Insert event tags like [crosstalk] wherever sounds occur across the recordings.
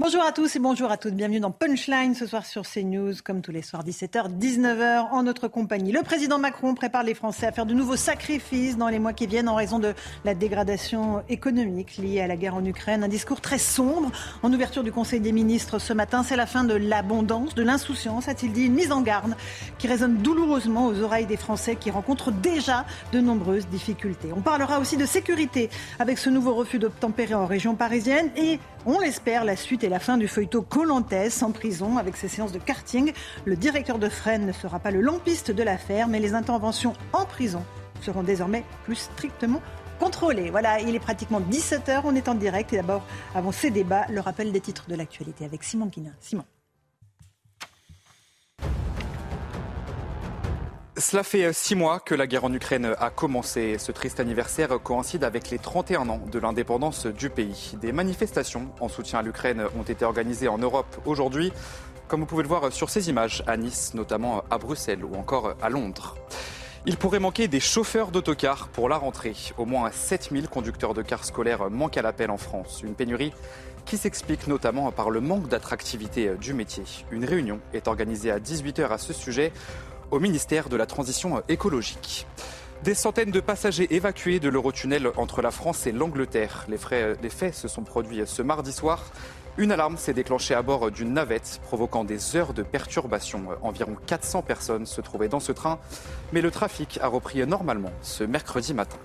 Bonjour à tous et bonjour à toutes. Bienvenue dans Punchline ce soir sur CNews, comme tous les soirs 17h, 19h en notre compagnie. Le président Macron prépare les Français à faire de nouveaux sacrifices dans les mois qui viennent en raison de la dégradation économique liée à la guerre en Ukraine. Un discours très sombre en ouverture du Conseil des ministres ce matin. C'est la fin de l'abondance, de l'insouciance, a-t-il dit, une mise en garde qui résonne douloureusement aux oreilles des Français qui rencontrent déjà de nombreuses difficultés. On parlera aussi de sécurité avec ce nouveau refus d'obtempérer en région parisienne et on l'espère, la suite et la fin du feuilleton Colantès en prison avec ses séances de karting. Le directeur de Fresnes ne sera pas le lampiste de l'affaire, mais les interventions en prison seront désormais plus strictement contrôlées. Voilà, il est pratiquement 17h, on est en direct et d'abord, avant ces débats, le rappel des titres de l'actualité avec Simon Guinin. Simon. Cela fait euh, six mois que la guerre en Ukraine a commencé. Ce triste anniversaire coïncide avec les 31 ans de l'indépendance du pays. Des manifestations en soutien à l'Ukraine ont été organisées en Europe aujourd'hui, comme vous pouvez le voir sur ces images, à Nice, notamment à Bruxelles ou encore à Londres. Il pourrait manquer des chauffeurs d'autocars pour la rentrée. Au moins 7000 conducteurs de cars scolaires manquent à l'appel en France. Une pénurie qui s'explique notamment par le manque d'attractivité du métier. Une réunion est organisée à 18h à ce sujet au ministère de la Transition écologique. Des centaines de passagers évacués de l'Eurotunnel entre la France et l'Angleterre. Les, les, faits se sont produits ce mardi soir. Une alarme s'est déclenchée à bord d'une navette, provoquant des heures de perturbation. Environ 400 personnes se trouvaient dans ce train, mais le trafic a repris normalement ce mercredi matin.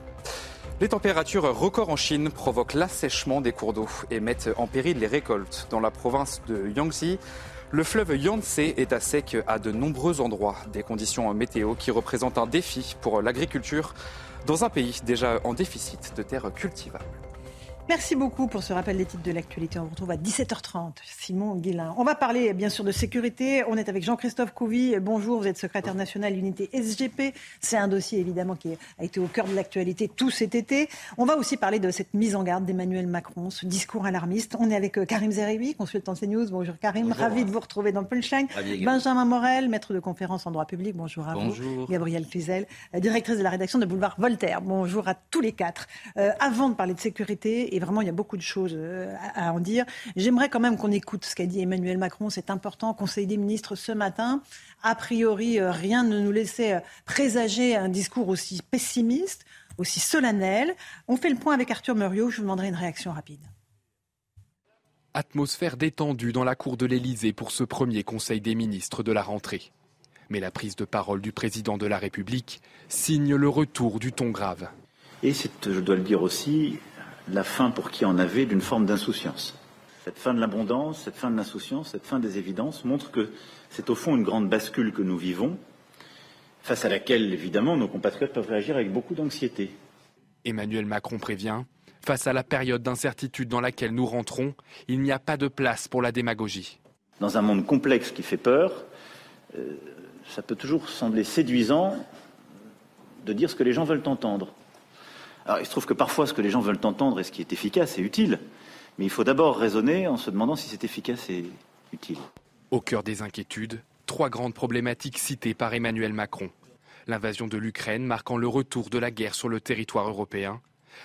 Les températures records en Chine provoquent l'assèchement des cours d'eau et mettent en péril les récoltes. Dans la province de Yangtze, le fleuve Yangtze est à sec à de nombreux endroits, des conditions météo qui représentent un défi pour l'agriculture dans un pays déjà en déficit de terres cultivables. Merci beaucoup pour ce rappel des titres de l'actualité. On vous retrouve à 17h30. Simon Guillain. On va parler bien sûr de sécurité. On est avec Jean-Christophe Couvi. Bonjour, vous êtes secrétaire national unité SGP. C'est un dossier évidemment qui a été au cœur de l'actualité tout cet été. On va aussi parler de cette mise en garde d'Emmanuel Macron, ce discours alarmiste. On est avec euh, Karim Zeribi, consultant CNews. Bonjour Karim, ravi de vous retrouver dans Punchline. Benjamin Morel, maître de conférence en droit public. Bonjour à Bonjour. vous. Gabrielle Cluzel, euh, directrice de la rédaction de Boulevard Voltaire. Bonjour à tous les quatre. Euh, avant de parler de sécurité, et vraiment il y a beaucoup de choses euh, à en dire. J'aimerais quand même qu'on écoute ce qu'a dit Emmanuel Macron, c'est important, Conseil des ministres ce matin. A priori, euh, rien ne nous laissait euh, présager un discours aussi pessimiste, aussi solennel. On fait le point avec Arthur Muriot, je vous demanderai une réaction rapide. Atmosphère détendue dans la cour de l'Élysée pour ce premier Conseil des ministres de la rentrée. Mais la prise de parole du président de la République signe le retour du ton grave. Et c'est, je dois le dire aussi, la fin pour qui en avait d'une forme d'insouciance. Cette fin de l'abondance, cette fin de l'insouciance, cette fin des évidences montre que c'est au fond une grande bascule que nous vivons, face à laquelle, évidemment, nos compatriotes peuvent réagir avec beaucoup d'anxiété. Emmanuel Macron prévient, face à la période d'incertitude dans laquelle nous rentrons, il n'y a pas de place pour la démagogie. Dans un monde complexe qui fait peur, euh, ça peut toujours sembler séduisant de dire ce que les gens veulent entendre. Alors, il se trouve que parfois, ce que les gens veulent entendre et ce qui est efficace est utile. Mais il faut d'abord raisonner en se demandant si c'est efficace et utile. Au cœur des inquiétudes, trois grandes problématiques citées par Emmanuel Macron. L'invasion de l'Ukraine marquant le retour de la guerre sur le territoire européen,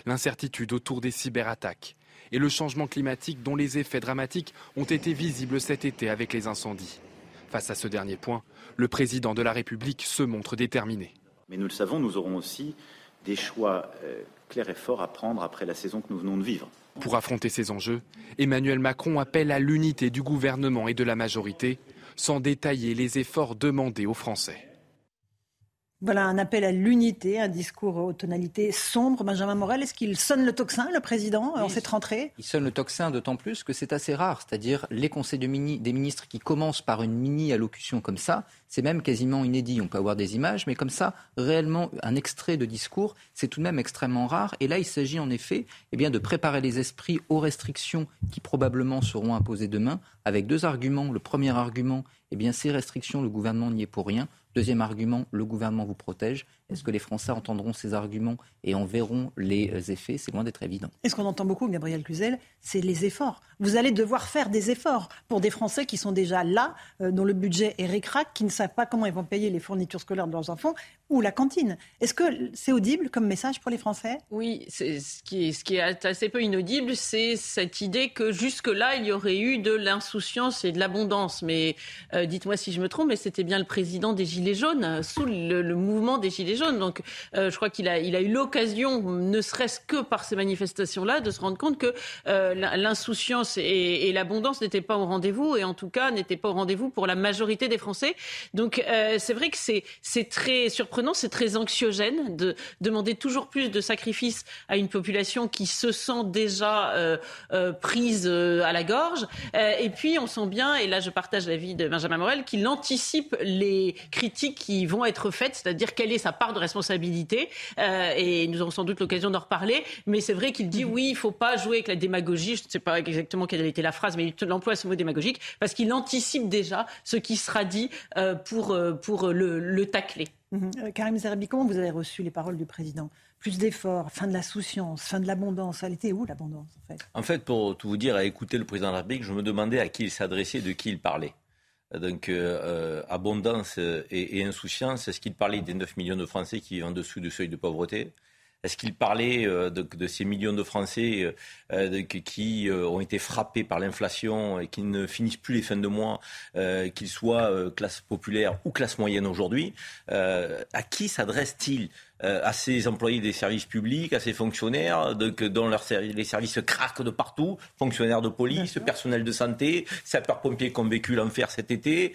l'incertitude autour des cyberattaques et le changement climatique dont les effets dramatiques ont été visibles cet été avec les incendies. Face à ce dernier point, le président de la République se montre déterminé. Mais nous le savons, nous aurons aussi des choix euh, clairs et forts à prendre après la saison que nous venons de vivre. Pour affronter ces enjeux, Emmanuel Macron appelle à l'unité du gouvernement et de la majorité, sans détailler les efforts demandés aux Français. Voilà un appel à l'unité, un discours aux tonalités sombres. Benjamin Morel, est-ce qu'il sonne le tocsin, le président, en cette rentrée? Il sonne le tocsin d'autant plus que c'est assez rare. C'est-à-dire les conseils de mini, des ministres qui commencent par une mini-allocution comme ça, c'est même quasiment inédit. On peut avoir des images, mais comme ça, réellement, un extrait de discours, c'est tout de même extrêmement rare. Et là, il s'agit en effet eh bien, de préparer les esprits aux restrictions qui probablement seront imposées demain, avec deux arguments. Le premier argument, eh bien, ces restrictions, le gouvernement n'y est pour rien. Deuxième argument, le gouvernement vous protège. Est-ce que les Français entendront ces arguments et en verront les euh, effets? C'est loin d'être évident. Et ce qu'on entend beaucoup, Gabriel Cluzel, c'est les efforts. Vous allez devoir faire des efforts pour des Français qui sont déjà là, euh, dont le budget est récrac, qui ne savent pas comment ils vont payer les fournitures scolaires de leurs enfants ou la cantine. Est-ce que c'est audible comme message pour les Français? Oui, ce qui, est, ce qui est assez peu inaudible, c'est cette idée que jusque-là, il y aurait eu de l'insouciance et de l'abondance. Mais euh, dites-moi si je me trompe, mais c'était bien le président des Gilets jaunes, sous le, le mouvement des Gilets donc, euh, je crois qu'il a, il a eu l'occasion, ne serait-ce que par ces manifestations-là, de se rendre compte que euh, l'insouciance et, l'abondance n'étaient pas au rendez-vous, et en tout cas n'étaient pas au rendez-vous pour la majorité des Français. Donc, euh, c'est vrai que c'est, c'est très surprenant, c'est très anxiogène de demander toujours plus de sacrifices à une population qui se sent déjà prise à la gorge. et puis, on sent bien, et là je partage l'avis de Benjamin Morel, qu'il anticipe les critiques qui vont être faites, c'est-à-dire quelle est sa part de responsabilité. Euh, et nous aurons sans doute l'occasion d'en reparler. Mais c'est vrai qu'il dit mhm. oui, il ne faut pas jouer avec la démagogie. Je ne sais pas exactement quelle était la phrase, mais il emploie ce mot démagogique parce qu'il anticipe déjà ce qui sera dit euh, pour, euh, pour le, tacler. Mhm. Karim Zerbi, comment vous avez reçu les paroles du président? Plus d'efforts, fin de la souciance, fin de l'abondance. Elle était où l'abondance en fait? En fait, pour tout vous dire, à écouter le président de la République, je me demandais à qui il s'adressait, de qui il parlait. Donc, euh, euh, abondance et, insouciance, est-ce qu'il parlait des 9 millions de Français qui vivent en dessous du seuil de pauvreté est-ce qu'il parlait euh, de, ces millions de Français qui ont été frappés par l'inflation et qui ne finissent plus les fins de mois, qu'ils soient classe populaire ou classe moyenne aujourd'hui À qui s'adresse-t-il euh, à ces employés des services publics, à ces fonctionnaires, dont leur, les services craquent de partout, fonctionnaires de police, personnel de santé, sapeurs-pompiers qui ont vécu l'enfer cet été.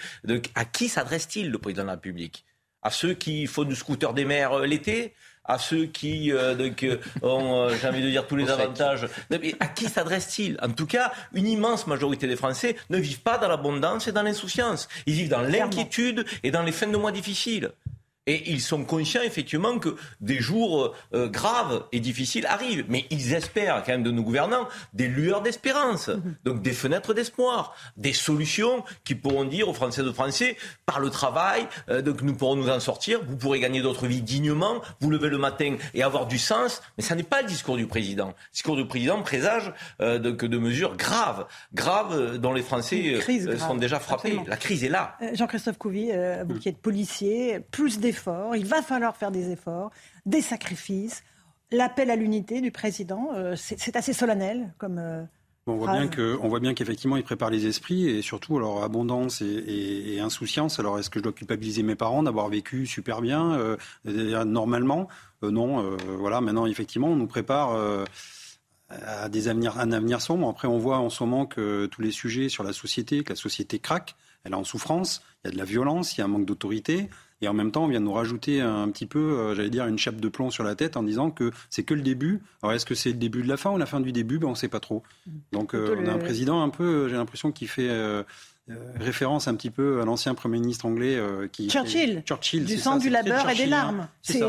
À qui s'adresse-t-il, le président de la République? À ceux qui font du scooter des mers euh, l'été? À ceux qui euh, donc, ont, j'ai envie de dire, tous les avantages. à qui s'adresse-t-il? En tout cas, une immense majorité des Français ne vivent pas dans l'abondance et dans l'insouciance. Ils vivent dans l'inquiétude et dans les fins de mois difficiles. Et ils sont conscients effectivement que des jours euh, graves et difficiles arrivent. Mais ils espèrent quand même de nos gouvernants des lueurs d'espérance, [laughs] donc des fenêtres d'espoir, des solutions qui pourront dire aux Français de Français, par le travail, euh, donc nous pourrons nous en sortir, vous pourrez gagner d'autres vies dignement, vous lever le matin et avoir du sens. Mais ça n'est pas le discours du président. Le discours du président présage euh, donc, de mesures graves, graves dont les Français sont déjà frappés. La crise est là. Jean-Christophe Couvi, vous qui êtes policier, plus des il va falloir faire des efforts, des sacrifices. L'appel à l'unité du président, euh, c'est assez solennel comme. Euh, on voit, bien que, on voit bien qu'effectivement, il prépare les esprits et surtout, alors, abondance et, insouciance. Alors, est-ce que je dois culpabiliser mes parents d'avoir vécu super bien, euh, normalement? Non, voilà, maintenant, effectivement, on nous prépare à des avenirs, un avenir sombre. Après, on voit en ce moment que tous les sujets sur la société, que la société craque, elle est en souffrance, il y a de la violence, il y a un manque d'autorité. Et en même temps, on vient de nous rajouter un petit peu, euh, j'allais dire, une chape de plomb sur la tête en disant que c'est que le début. Alors est-ce que c'est le début de la fin ou la fin du début? Ben, On ne sait pas trop. Donc euh, on a un président un peu, j'ai l'impression, qui fait... Euh, référence un petit peu à l'ancien Premier ministre anglais qui Churchill, Churchill du sang, du labeur et des larmes. C'est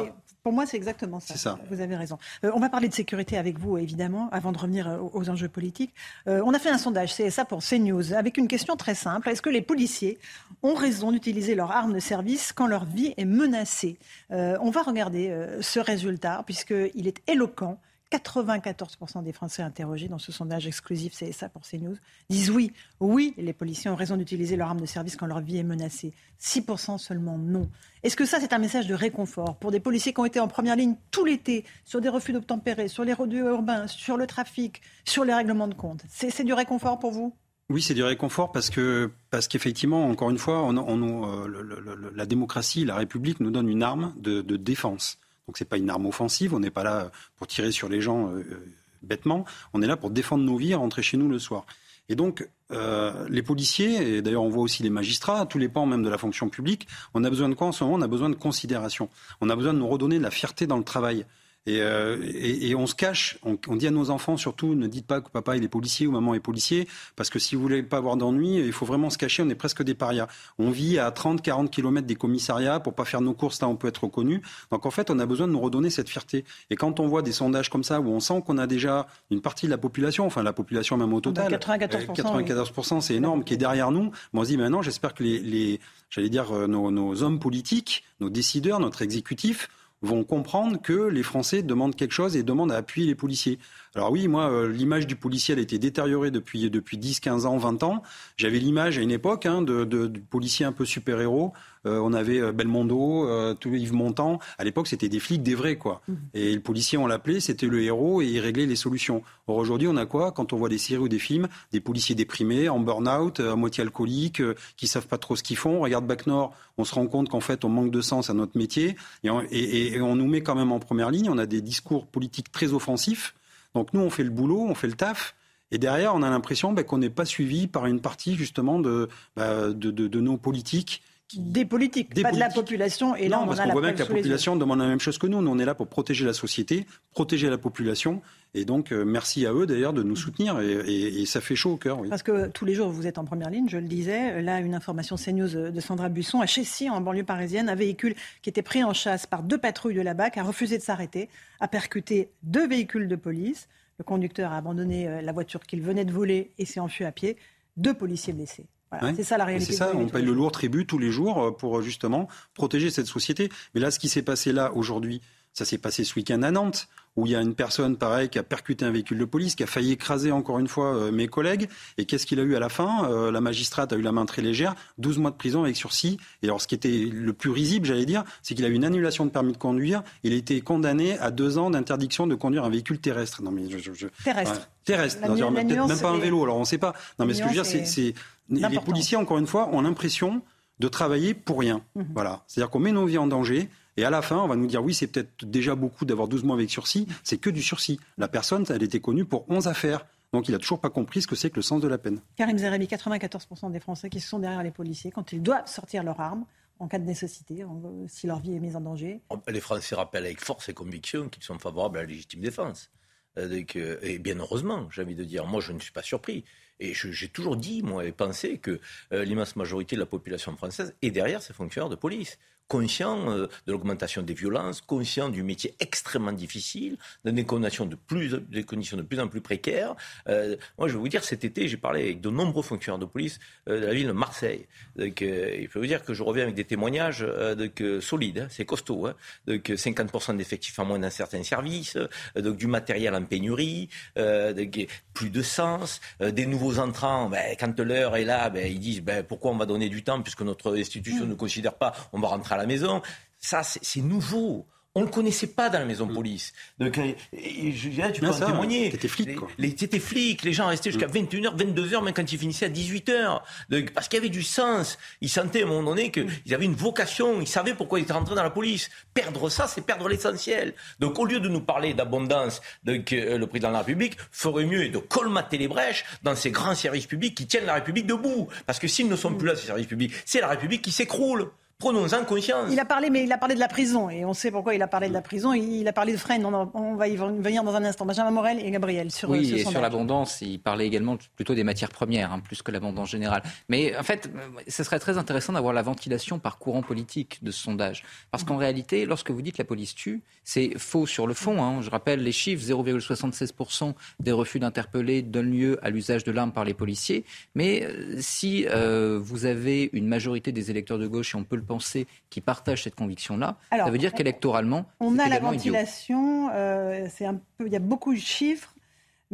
pour moi, c'est exactement ça. ça. Vous avez raison. Euh, on va parler de sécurité avec vous, évidemment, avant de revenir euh, aux, enjeux politiques. Euh, on a fait un sondage, c'est ça pour CNews, avec une question très simple. Est-ce que les policiers ont raison d'utiliser leur arme de service quand leur vie est menacée? On va regarder ce résultat, puisqu'il est éloquent. 94% des Français interrogés dans ce sondage exclusif CSA pour CNews disent oui. Oui, les policiers ont raison d'utiliser leur arme de service quand leur vie est menacée. 6% seulement non. Est-ce que ça, c'est un message de réconfort pour des policiers qui ont été en première ligne tout l'été sur des refus d'obtempérer, sur les rodéos urbains, sur le trafic, sur les règlements de compte? C'est du réconfort pour vous? Oui, c'est du réconfort parce que parce qu'effectivement, encore une fois, euh, la démocratie, la République nous donne une arme de défense. Donc c'est pas une arme offensive, on n'est pas là pour tirer sur les gens euh, euh, bêtement, on est là pour défendre nos vies et rentrer chez nous le soir. Et donc, euh, les policiers, et d'ailleurs on voit aussi les magistrats, tous les pans même de la fonction publique, on a besoin de quoi en ce moment? On a besoin de considération. On a besoin de nous redonner de la fierté dans le travail. Et, euh, et, et, on se cache, on, on, dit à nos enfants surtout, ne dites pas que papa il est policier ou maman est policier, parce que si vous voulez pas avoir d'ennui, il faut vraiment se cacher, on est presque des parias. On vit à 30, 40 kilomètres des commissariats pour pas faire nos courses, là on peut être reconnu. Donc en fait, on a besoin de nous redonner cette fierté. Et quand on voit des sondages comme ça, où on sent qu'on a déjà une partie de la population, enfin la population même au total, 94%, 94% c'est énorme, qui est derrière nous, moi on se dit maintenant, j'espère que les, les j'allais dire, euh, nos, nos hommes politiques, nos décideurs, notre exécutif, vont comprendre que les Français demandent quelque chose et demandent à appuyer les policiers. Alors oui, moi, euh, l'image du policier, elle a été détériorée depuis, depuis 10, 15 ans, 20 ans. J'avais l'image à une époque hein, de, de, policiers un peu super-héros. Euh, on avait euh, Belmondo, euh, Yves Montand. À l'époque, c'était des flics, des vrais, quoi. Mmh. Et le policier, on l'appelait, c'était le héros et il réglait les solutions. Or, aujourd'hui, on a quoi? Quand on voit des séries ou des films, des policiers déprimés, en burn-out, à moitié alcooliques, qui savent pas trop ce qu'ils font. On regarde Bac Nord, on se rend compte qu'en fait, on manque de sens à notre métier et on, et, et on nous met quand même en première ligne. On a des discours politiques très offensifs. Donc nous, on fait le boulot, on fait le taf. Et derrière, on a l'impression bah, qu'on n'est pas suivi par une partie justement de, bah, de, de, de, nos politiques. Des politiques, des pas politiques. de la population. Et là, on parce qu'on voit bien que la population demande la même chose que nous. Nous, on est là pour protéger la société, protéger la population. Et donc, euh, merci à eux d'ailleurs de nous soutenir. Et, et, et, ça fait chaud au cœur. Oui. Parce que tous les jours, vous êtes en première ligne, je le disais. Là, une information CNews de Sandra Buisson. À Chessy, en banlieue parisienne, un véhicule qui était pris en chasse par deux patrouilles de la BAC a refusé de s'arrêter, a percuté deux véhicules de police. Le conducteur a abandonné la voiture qu'il venait de voler et s'est enfui à pied. Deux policiers blessés. Voilà, ouais. C'est ça la réalité. C'est ça, on paye le lourd tribut tous les jours pour justement protéger cette société. Mais là, ce qui s'est passé là aujourd'hui, ça s'est passé ce week-end à Nantes, où il y a une personne, pareil, qui a percuté un véhicule de police, qui a failli écraser encore une fois euh, mes collègues. Et qu'est-ce qu'il a eu à la fin? Euh, La magistrate a eu la main très légère, 12 mois de prison avec sursis. Et alors, ce qui était le plus risible, j'allais dire, c'est qu'il a eu une annulation de permis de conduire. Il a été condamné à deux ans d'interdiction de conduire un véhicule terrestre. Non, mais je, je, je... Terrestre. Ouais, terrestre. Peut-être même pas un vélo. Alors, on ne sait pas. Non, mais ce que je veux dire, c'est les policiers, encore une fois, ont l'impression de travailler pour rien. Mmh. Voilà. C'est-à-dire qu'on met nos vies en danger. Et à la fin, on va nous dire oui, c'est peut-être déjà beaucoup d'avoir 12 mois avec sursis. C'est que du sursis. La personne, elle était connue pour 11 affaires. Donc il n'a toujours pas compris ce que c'est que le sens de la peine. Karim Zerebi, 94% des Français qui sont derrière les policiers quand ils doivent sortir leur arme en cas de nécessité, si leur vie est mise en danger. Les Français rappellent avec force et conviction qu'ils sont favorables à la légitime défense. Et bien heureusement, j'ai envie de dire. Moi, je ne suis pas surpris. Et j'ai toujours dit, moi, et pensé que euh, l'immense majorité de la population française est derrière ces fonctionnaires de police conscient euh, de l'augmentation des violences, conscient du métier extrêmement difficile, dans des conditions de plus, des conditions de plus en plus précaires. Euh, moi, je vais vous dire, cet été, j'ai parlé avec de nombreux fonctionnaires de police euh, de la ville de Marseille. Donc, il faut vous dire que je reviens avec des témoignages donc, solides, hein, c'est costaud. Hein, donc, 50% d'effectifs en moins dans certains services, donc du matériel en pénurie, donc, plus de sens, des nouveaux entrants. Ben, quand l'heure est là, ben, ils disent ben, pourquoi on va donner du temps puisque notre institution mmh. ne considère pas, on va rentrer à la maison. Ça, c'est nouveau. On ne le connaissait pas dans la maison de police. Donc, et, et, je, tu peux en témoigner. T'étais flic, quoi. Les, flic. Les gens restaient jusqu'à 21h, 22h, même quand ils finissaient à 18h. Donc, parce qu'il y avait du sens. Ils sentaient à un moment donné qu'ils avaient une vocation. Ils savaient pourquoi ils étaient rentrés dans la police. Perdre ça, c'est perdre l'essentiel. Donc, au lieu de nous parler d'abondance, donc, euh, le président de la République ferait mieux de colmater les brèches dans ces grands services publics qui tiennent la République debout. Parce que s'ils ne sont plus là, ces services publics, c'est la République qui s'écroule. Prenons-en conscience. Il a parlé, mais il a parlé de la prison, et on sait pourquoi il a parlé de la prison. Il a parlé de Fresnes, on, on va y venir dans un instant. Benjamin Morel et Gabriel sur oui, ce et sondage. sur l'abondance, il parlait également plutôt des matières premières, hein, plus que l'abondance générale. Mais en fait, ce serait très intéressant d'avoir la ventilation par courant politique de ce sondage. Parce qu'en réalité, lorsque vous dites la police tue, c'est faux sur le fond. Hein. Je rappelle les chiffres, 0,76% des refus d'interpeller donnent lieu à l'usage de l'arme par les policiers. Mais si euh, vous avez une majorité des électeurs de gauche, et on peut le penser, qui partagent cette conviction-là, ça veut dire qu'électoralement, on a la ventilation. Euh, c'est un peu, il y a beaucoup de chiffres.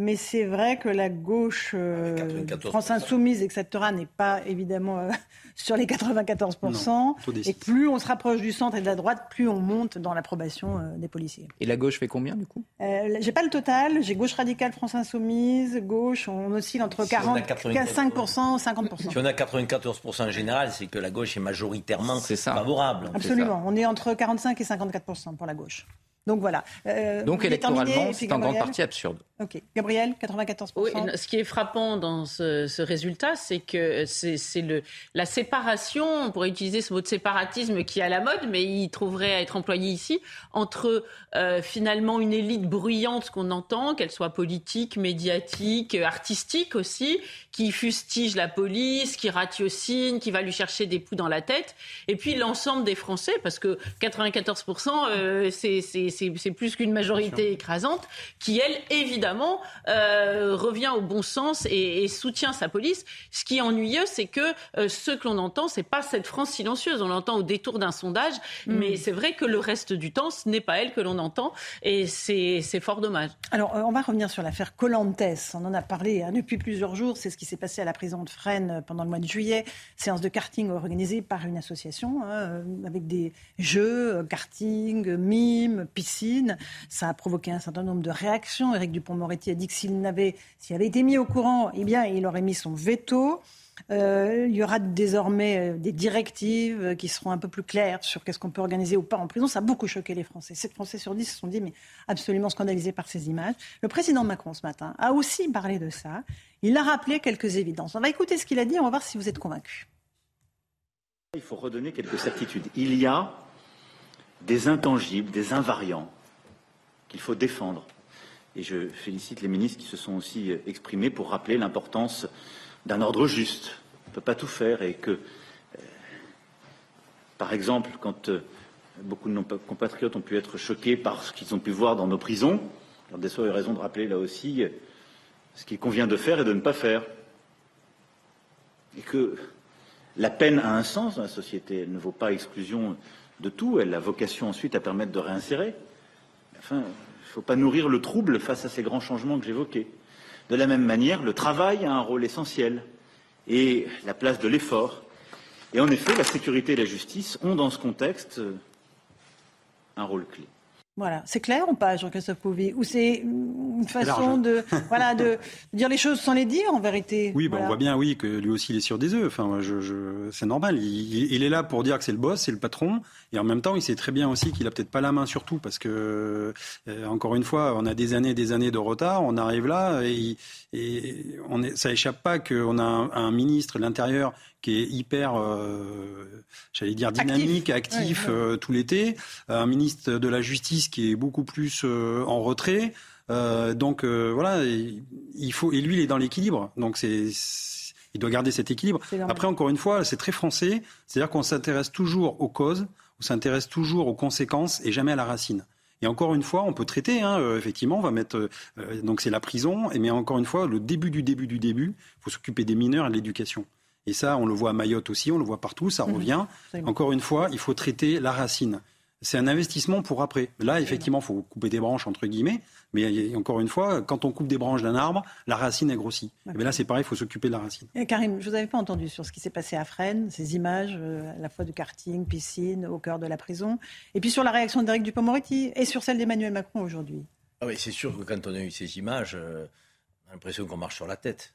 Mais c'est vrai que la gauche, euh, France Insoumise, etc., n'est pas évidemment euh, [laughs] sur les 94%. Non, et plus on se rapproche du centre et de la droite, plus on monte dans l'approbation euh, des policiers. Et la gauche fait combien du coup? Euh, J'ai pas le total. J'ai gauche radicale, France Insoumise, gauche, on oscille entre Si 40, on a 45%, 50%. Si on a 94% en général, c'est que la gauche est majoritairement ça. favorable. Absolument. On est entre 45 et 54% pour la gauche. Donc voilà. Euh, Donc électoralement, c'est en grande partie absurde. Ok. Gabriel, 94%. Oui, ce qui est frappant dans ce, résultat, c'est que c'est le, la séparation, on pourrait utiliser ce mot de séparatisme qui est à la mode, mais il trouverait à être employé ici, entre euh, finalement une élite bruyante qu'on entend, qu'elle soit politique, médiatique, artistique aussi, qui fustige la police, qui ratiocine, qui va lui chercher des poux dans la tête, et puis l'ensemble des Français, parce que 94%, euh, c'est plus qu'une majorité écrasante, qui, elle, évidemment, euh, revient au bon sens et, soutient sa police. Ce qui est ennuyeux, c'est que euh, ce que l'on entend, c'est pas cette France silencieuse. On l'entend au détour d'un sondage, mm. mais c'est vrai que le reste du temps, ce n'est pas elle que l'on entend, et c'est fort dommage. Alors, on va revenir sur l'affaire Colantes. On en a parlé hein, depuis plusieurs jours. C'est ce qui s'est passé à la prison de Fresnes pendant le mois de juillet. Séance de karting organisée par une association hein, euh, avec des jeux, euh, karting, mimes, piscine. Ça a provoqué un certain nombre de réactions. Éric Dupont-Moretti a dit que s'il avait, été mis au courant, eh bien, il aurait mis son veto. Euh, il y aura désormais des directives qui seront un peu plus claires sur qu'est-ce qu'on peut organiser ou pas en prison. Ça a beaucoup choqué les Français. 7 Français sur 10 se sont dit, mais absolument scandalisés par ces images. Le président Macron, ce matin, a aussi parlé de ça. Il a rappelé quelques évidences. On va écouter ce qu'il a dit, on va voir si vous êtes convaincus. Il faut redonner quelques certitudes. Il y a des intangibles, des invariants qu'il faut défendre. Et je félicite les ministres qui se sont aussi exprimés pour rappeler l'importance d'un ordre juste. On ne peut pas tout faire et que, euh, par exemple, quand euh, beaucoup de nos compatriotes ont pu être choqués par ce qu'ils ont pu voir dans nos prisons, alors des fois, raison de rappeler là aussi ce qu'il convient de faire et de ne pas faire. Et que la peine a un sens dans la société. Elle ne vaut pas exclusion de tout. Elle a vocation ensuite à permettre de réinsérer. Enfin, il ne faut pas nourrir le trouble face à ces grands changements que j'évoquais. De la même manière, le travail a un rôle essentiel et la place de l'effort. Et en effet, la sécurité et la justice ont dans ce contexte un rôle clé. Voilà, c'est clair ou pas, Jean-Christophe Pouvi Ou c'est une façon de, voilà, de [laughs] dire les choses sans les dire, en vérité? Oui, on voit bien, oui, que lui aussi, il est sur des œufs. Enfin, je, c'est normal. Il, est là pour dire que c'est le boss, c'est le patron. Et en même temps, il sait très bien aussi qu'il a peut-être pas la main sur tout, parce que, euh, encore une fois, on a des années et des années de retard. On arrive là et, et on est, ça échappe pas qu'on a un ministre de l'Intérieur qui est hyper, euh, j'allais dire dynamique, actif, euh, tout l'été, un ministre de la Justice qui est beaucoup plus euh, en retrait. donc voilà, il faut et lui il est dans l'équilibre. Donc c'est il doit garder cet équilibre. Après, encore une fois, c'est très français, c'est-à-dire qu'on s'intéresse toujours aux causes, on s'intéresse toujours aux conséquences et jamais à la racine. Et encore une fois, on peut traiter, hein, effectivement, on va mettre, donc c'est la prison, mais encore une fois, le début du début du début, il faut s'occuper des mineurs et de l'éducation. Et ça, on le voit à Mayotte aussi, on le voit partout, ça mhm. revient. Encore une fois, il faut traiter la racine. C'est un investissement pour après. Là, effectivement, il faut couper des branches, entre guillemets. Mais encore une fois, quand on coupe des branches d'un arbre, la racine est grossie. Mais là, c'est pareil, il faut s'occuper de la racine. Et Karim, je vous avais pas entendu sur ce qui s'est passé à Fresnes, ces images, euh, à la fois de karting, piscine, au cœur de la prison. Et puis sur la réaction d'Éric Dupond-Moretti et sur celle d'Emmanuel Macron aujourd'hui. Ah oui, c'est sûr que quand on a eu ces images, euh, on a l'impression qu'on marche sur la tête.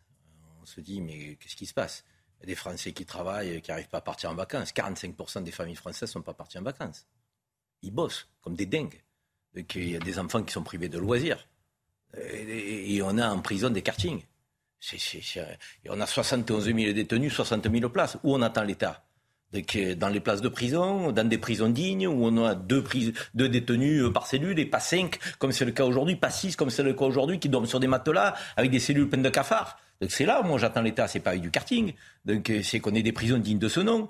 On se dit, mais qu'est-ce qui se passe? Des Français qui travaillent, qui n'arrivent pas à partir en vacances. 45% des familles françaises ne sont pas parties en vacances. Ils bossent comme des dingues. il y a des enfants qui sont privés de loisirs. Et, on a en prison des kartings. et on a 71 000 détenus, 60 000 places. Où on attend l'État? Dans les places de prison, dans des prisons dignes, où on a deux, deux détenus euh, par cellule et pas cinq, comme c'est le cas aujourd'hui, pas six, comme c'est le cas aujourd'hui, qui dorment sur des matelas avec des cellules pleines de cafards. Donc c'est là moi j'attends l'État, c'est pas du karting. Donc euh, c'est qu'on ait des prisons dignes de ce nom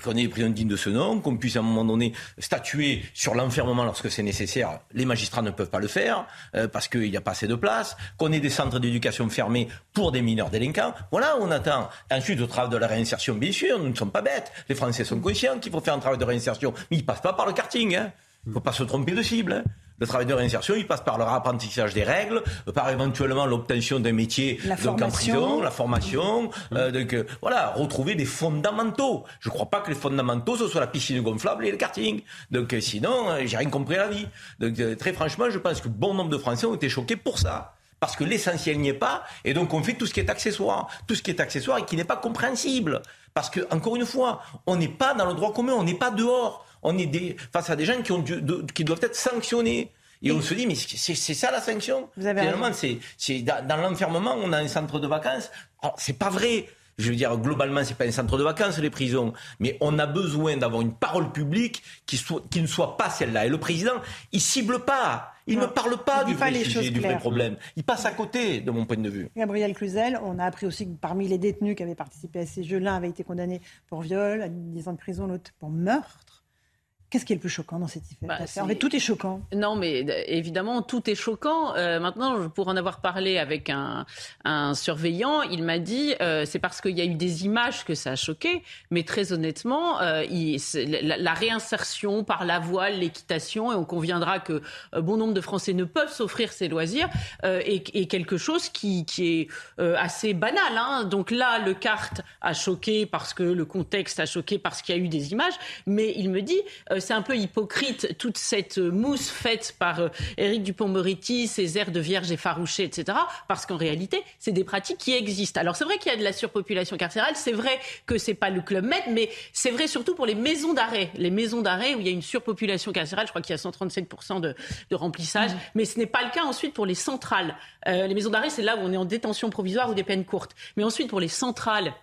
qu'on ait des prisons dignes de ce nom, qu'on puisse à un moment donné statuer sur l'enfermement lorsque c'est nécessaire. Les magistrats ne peuvent pas le faire euh, parce qu'il n'y a pas assez de place. Qu'on ait des centres d'éducation fermés pour des mineurs délinquants. Voilà, on attend. Ensuite, au travail de la réinsertion, bien sûr, nous ne sommes pas bêtes. Les Français sont conscients qu'il faut faire un travail de réinsertion, mais ils passent pas par le karting. Hein. Il ne faut pas se tromper de cible. Hein. Le travail de réinsertion, il passe par le apprentissage des règles, par éventuellement l'obtention d'un métier donc en prison, la formation, euh, donc euh, voilà, retrouver des fondamentaux. Je ne crois pas que les fondamentaux ce soit la piscine gonflable et le karting. Donc euh, sinon, j'ai rien compris à la vie. Donc très franchement, je pense que bon nombre de Français ont été choqués pour ça parce que l'essentiel n'y est pas, et donc on fait tout ce qui est accessoire, tout ce qui est accessoire et qui n'est pas compréhensible. Parce que, encore une fois, on n'est pas dans le droit commun, on n'est pas dehors. On est des, face à des gens qui, ont qui doivent être sanctionnés. Et, on se dit, mais c'est ça la sanction Vous avez Finalement, c'est dans, l'enfermement, on a un centre de vacances. Alors, c'est pas vrai. Je veux dire, globalement, c'est pas un centre de vacances, les prisons. Mais on a besoin d'avoir une parole publique qui, soit, qui ne soit pas celle-là. Et le président, il cible pas. Il ne parle pas du vrai sujet, du vrai problème. Il passe à côté, de mon point de vue. Gabriel Cluzel, on a appris aussi que parmi les détenus qui avaient participé à ces jeux, l'un avait été condamné pour viol, à 10 ans de prison, l'autre pour meurtre. Qu'est-ce qui est le plus choquant dans cette bah, affaire Tout est choquant. Non, mais euh, évidemment, tout est choquant. Euh, maintenant, pour en avoir parlé avec un, surveillant, il m'a dit euh, c'est parce qu'il y a eu des images que ça a choqué. Mais très honnêtement, la, réinsertion par la voile, l'équitation, et on conviendra que bon nombre de Français ne peuvent s'offrir ces loisirs, est, quelque chose qui, est assez banal. Hein. Donc là, le carte a choqué parce que le contexte a choqué parce qu'il y a eu des images. Mais il me dit c'est un peu hypocrite toute cette mousse faite par euh, Éric Dupont-Moretti, ces airs de vierge effarouchée, etc. Parce qu'en réalité, c'est des pratiques qui existent. Alors c'est vrai qu'il y a de la surpopulation carcérale, c'est vrai que c'est pas le club Med, mais c'est vrai surtout pour les maisons d'arrêt. Les maisons d'arrêt où il y a une surpopulation carcérale, je crois qu'il y a 137% de, de, remplissage, mmh. mais ce n'est pas le cas ensuite pour les centrales. Euh, les maisons d'arrêt, c'est là où on est en détention provisoire ou des peines courtes. Mais ensuite, pour les centrales,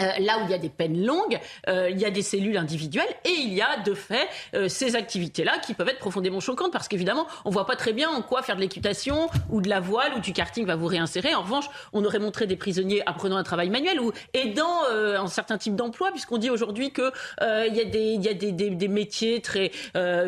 euh, là où il y a des peines longues, euh, il y a des cellules individuelles et il y a de fait euh, ces activités-là qui peuvent être profondément choquantes parce qu'évidemment, on voit pas très bien en quoi faire de l'équitation ou de la voile ou du karting va vous réinsérer. En revanche, on aurait montré des prisonniers apprenant un travail manuel ou aidant un certain type d'emploi puisqu'on dit aujourd'hui que il y a des métiers très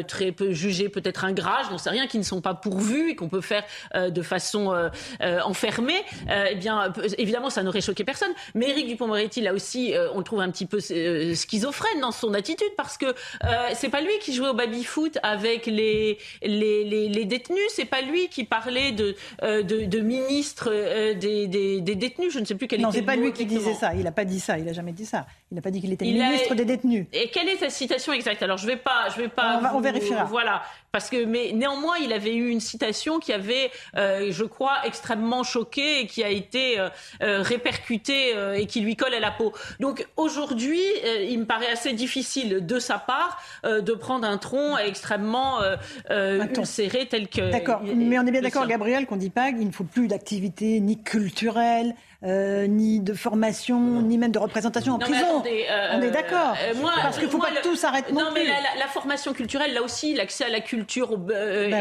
très peu jugés peut-être ingrats, je n'en sais rien, qui ne sont pas pourvus et qu'on peut faire de façon enfermée. eh bien, évidemment, ça n'aurait choqué personne. Mais Éric Dupond-Moretti là aussi, euh, on le trouve un petit peu euh, schizophrène dans son attitude parce que euh, c'est pas lui qui jouait au baby foot avec les les, les, détenus, c'est pas lui qui parlait de de, de ministre des, des, détenus. Je ne sais plus quel non, c'est pas lui qui disait ça. Il n'a pas dit ça. Il a jamais dit ça. Il n'a pas dit qu'il était ministre des détenus. Et quelle est sa citation exacte? Alors je vais pas, je vais pas. On, on vérifiera. Voilà, parce que mais néanmoins il avait eu une citation qui avait, je crois, extrêmement choqué et qui a été répercutée et qui lui colle à la donc aujourd'hui, euh, il me paraît assez difficile de sa part euh, de prendre un tronc extrêmement euh, serré tel que. D'accord, mais on est bien d'accord, Gabriel, qu'on dit pas qu'il ne faut plus d'activité ni culturelle, euh, ni de formation, ni même de représentation en prison. Euh, on est d'accord. Euh, Parce qu'il ne faut pas que tout s'arrête non, non mais la, formation culturelle, là aussi, l'accès à la culture, bah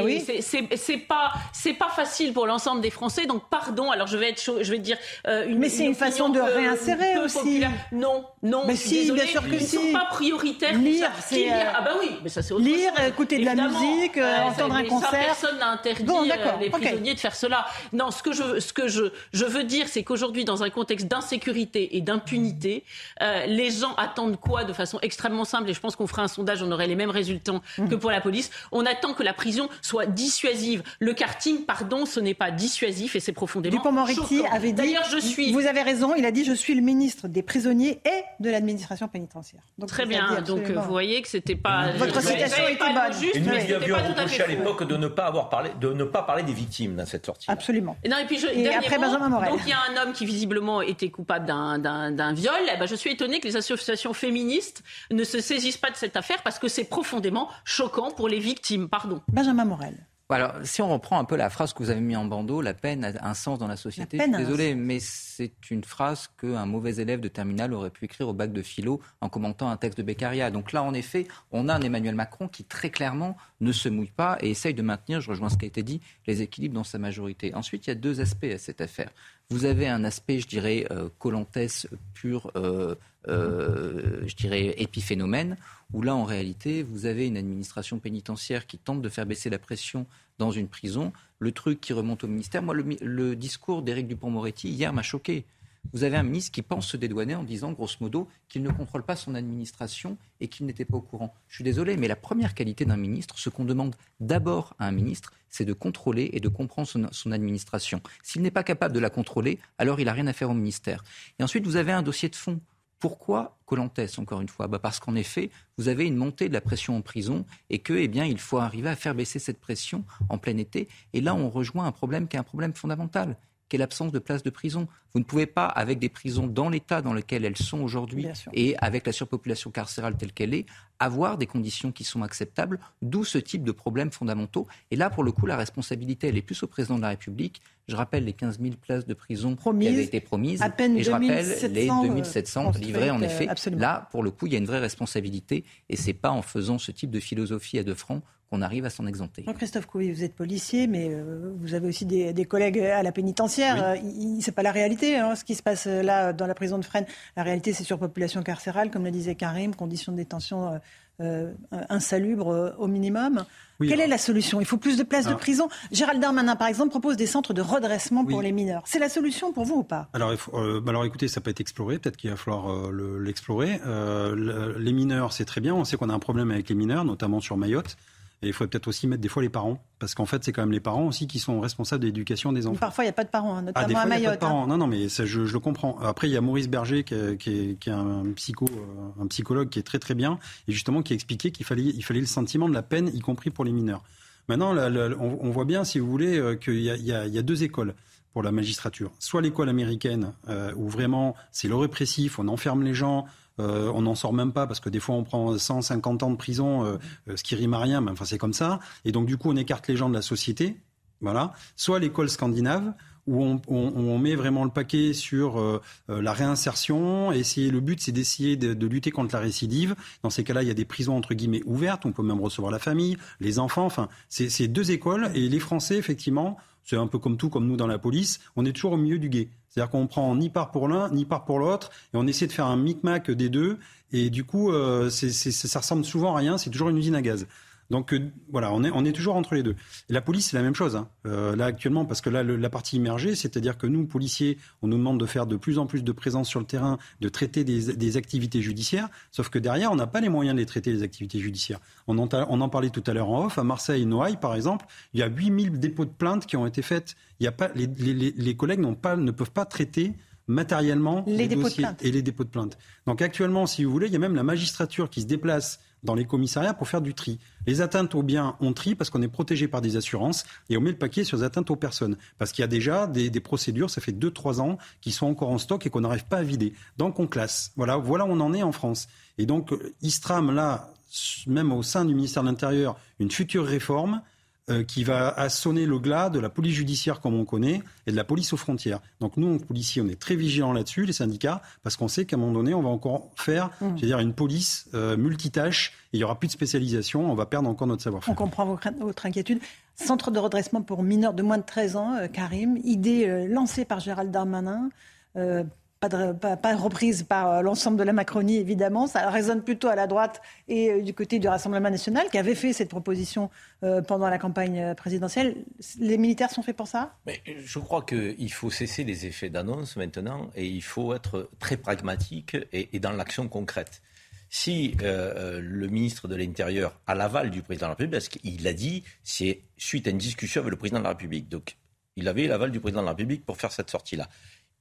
oui. c'est pas facile pour l'ensemble des Français. Donc pardon. Alors je vais être je vais dire une. Mais c'est une, façon de réinsérer aussi. Non, non. Mais si, bien sûr que ils si. Sont pas prioritaires. Lire, c'est ah bah oui. Mais ça c'est Lire, écouter de la musique, entendre un concert. personne n'a interdit les prisonniers de faire cela. Non, ce que je ce que je je veux dire, c'est qu'aujourd'hui aujourd'hui, dans un contexte d'insécurité et d'impunité, euh, les gens attendent quoi de façon extrêmement simple Et je pense qu'on fera un sondage, on aurait les mêmes résultats que pour la police. On attend que la prison soit dissuasive. Le karting, pardon, ce n'est pas dissuasif et c'est profondément Dupont-Moretti avait dit. D'ailleurs, je suis. Vous avez raison. Il a dit je suis le ministre des prisonniers et de l'administration pénitentiaire. Donc, Très bien. Donc vous voyez que c'était pas. Votre citation était bonne. Juste, et nous lui avions reproché à l'époque de ne pas avoir parlé, de ne pas parler des victimes dans cette sortie. Absolument. Et, non, et puis je, et après Benjamin Morel. Donc il y a un homme qui visiblement était coupable d'un viol, eh ben, je suis étonnée que les associations féministes ne se saisissent pas de cette affaire parce que c'est profondément choquant pour les victimes. Pardon. Benjamin Morel. Alors, si on reprend un peu la phrase que vous avez mis en bandeau, la peine a un sens dans la société. Désolé, mais c'est une phrase qu'un mauvais élève de terminale aurait pu écrire au bac de philo en commentant un texte de Beccaria. Donc là, en effet, on a un Emmanuel Macron qui très clairement ne se mouille pas et essaye de maintenir, je rejoins ce qui a été dit, les équilibres dans sa majorité. Ensuite, il y a deux aspects à cette affaire. Vous avez un aspect, je dirais, euh, colantès pur, euh, euh, je dirais, épiphénomène, où là, en réalité, vous avez une administration pénitentiaire qui tente de faire baisser la pression dans une prison. Le truc qui remonte au ministère. Moi, le, discours d'Éric Dupont-Moretti, hier, m'a choqué. Vous avez un ministre qui pense se dédouaner en disant, grosso modo, qu'il ne contrôle pas son administration et qu'il n'était pas au courant. Je suis désolé, mais la première qualité d'un ministre, ce qu'on demande d'abord à un ministre, c'est de contrôler et de comprendre son, administration. S'il n'est pas capable de la contrôler, alors il n'a rien à faire au ministère. Et ensuite, vous avez un dossier de fond. Pourquoi Colantès, encore une fois? Bah Parce qu'en effet, vous avez une montée de la pression en prison et que, eh il faut arriver à faire baisser cette pression en plein été. Et là, on rejoint un problème qui est un problème fondamental qu'est l'absence de places de prison. Vous ne pouvez pas, avec des prisons dans l'état dans lequel elles sont aujourd'hui et avec la surpopulation carcérale telle qu'elle est, avoir des conditions qui sont acceptables, d'où ce type de problèmes fondamentaux. Et là, pour le coup, la responsabilité, elle est plus au président de la République. Je rappelle les 15 000 places de prison qui avaient été promises. À peine et je rappelle les 2700 euh, livrées, en effet. Absolument. Là, pour le coup, il y a une vraie responsabilité. Et c'est pas en faisant ce type de philosophie à deux francs qu'on arrive à s'en exempter. Jean-Christophe Couy, vous êtes policier, mais euh, vous avez aussi des, collègues à la pénitentiaire. Oui. C'est pas la réalité, hein, ce qui se passe là dans la prison de Fresnes. La réalité, c'est surpopulation carcérale, comme le disait Karim, conditions de détention euh, euh, insalubres au minimum. Quelle est la solution? Il faut plus de places de prison. Gérald Darmanin, par exemple, propose des centres de redressement pour les mineurs. C'est la solution pour vous ou pas? Alors, alors écoutez, ça peut être exploré. Peut-être qu'il va falloir l'explorer. les mineurs, c'est très bien. On sait qu'on a un problème avec les mineurs, notamment sur Mayotte. Et il faut peut-être aussi mettre des fois les parents, parce qu'en fait, c'est quand même les parents aussi qui sont responsables de l'éducation des enfants. parfois, il n'y a pas de parents, hein, ah, notamment à Mayotte. Y a pas de parents. Hein. Non, non, mais ça, je, le comprends. Après, il y a Maurice Berger, qui est, qui est, un, psycho, euh, un psychologue qui est très très bien, et justement qui expliquait qu'il fallait, il fallait le sentiment de la peine, y compris pour les mineurs. Maintenant, on, voit bien, si vous voulez, euh, qu'il y, y, a deux écoles pour la magistrature. Soit l'école américaine, euh, où vraiment c'est le répressif, on enferme les gens, euh, on n'en sort même pas parce que des fois on prend 150 ans de prison, euh, euh, ce qui rime à rien, mais enfin c'est comme ça. Et donc du coup on écarte les gens de la société. Voilà. Soit l'école scandinave où on, met vraiment le paquet sur la réinsertion. Et le but, c'est d'essayer de, lutter contre la récidive. Dans ces cas-là, il y a des prisons entre guillemets ouvertes. On peut même recevoir la famille, les enfants. Enfin, c'est deux écoles. Et les Français, effectivement, c'est un peu comme tout, comme nous dans la police. On est toujours au milieu du guet. C'est-à-dire qu'on prend ni part pour l'un, ni part pour l'autre, et on essaie de faire un micmac des deux. Et du coup, euh, ça ressemble souvent à rien. C'est toujours une usine à gaz. Donc euh, voilà, on est, toujours entre les deux. la police, c'est la même chose. Hein. Euh, là actuellement, parce que là, la partie immergée, c'est-à-dire que nous, policiers, on nous demande de faire de plus en plus de présence sur le terrain, de traiter des, activités judiciaires, sauf que derrière, on n'a pas les moyens de les traiter, les activités judiciaires. On en, parlait tout à l'heure en off, à Marseille, Noailles, par exemple, il y a 8000 dépôts de plaintes qui ont été faites. Il y a pas, les collègues pas, ne peuvent pas traiter matériellement les, dossiers et les dépôts de plainte. Donc actuellement, si vous voulez, il y a même la magistrature qui se déplace dans les commissariats pour faire du tri. Les atteintes aux biens, on trie parce qu'on est protégé par des assurances et on met le paquet sur les atteintes aux personnes. Parce qu'il y a déjà des, procédures, ça fait 2-3 ans, qui sont encore en stock et qu'on n'arrive pas à vider. Donc on classe. Voilà, voilà où on en est en France. Et donc, Istram, là, même au sein du ministère de l'Intérieur, une future réforme euh, qui va sonner le glas de la police judiciaire comme on connaît et de la police aux frontières. Donc nous, policiers, on est très vigilants là-dessus, les syndicats, parce qu'on sait qu'à un moment donné, on va encore faire, mmh. dire, une police euh, multitâche et il y aura plus de spécialisation, on va perdre encore notre savoir-faire. On comprend votre inquiétude. Centre de redressement pour mineurs de moins de 13 ans, euh, Karim, idée lancée par Gérald Darmanin pas, reprise par euh, l'ensemble de la Macronie, évidemment. Ça résonne plutôt à la droite et euh, du côté du Rassemblement national, qui avait fait cette proposition euh, pendant la campagne présidentielle. Les militaires sont faits pour ça? Je crois qu'il faut cesser les effets d'annonce maintenant et il faut être très pragmatique et, dans l'action concrète. Si le ministre de l'Intérieur a l'aval du président de la République, parce qu'il l'a dit, c'est suite à une discussion avec le président de la République. Donc, il avait l'aval du président de la République pour faire cette sortie-là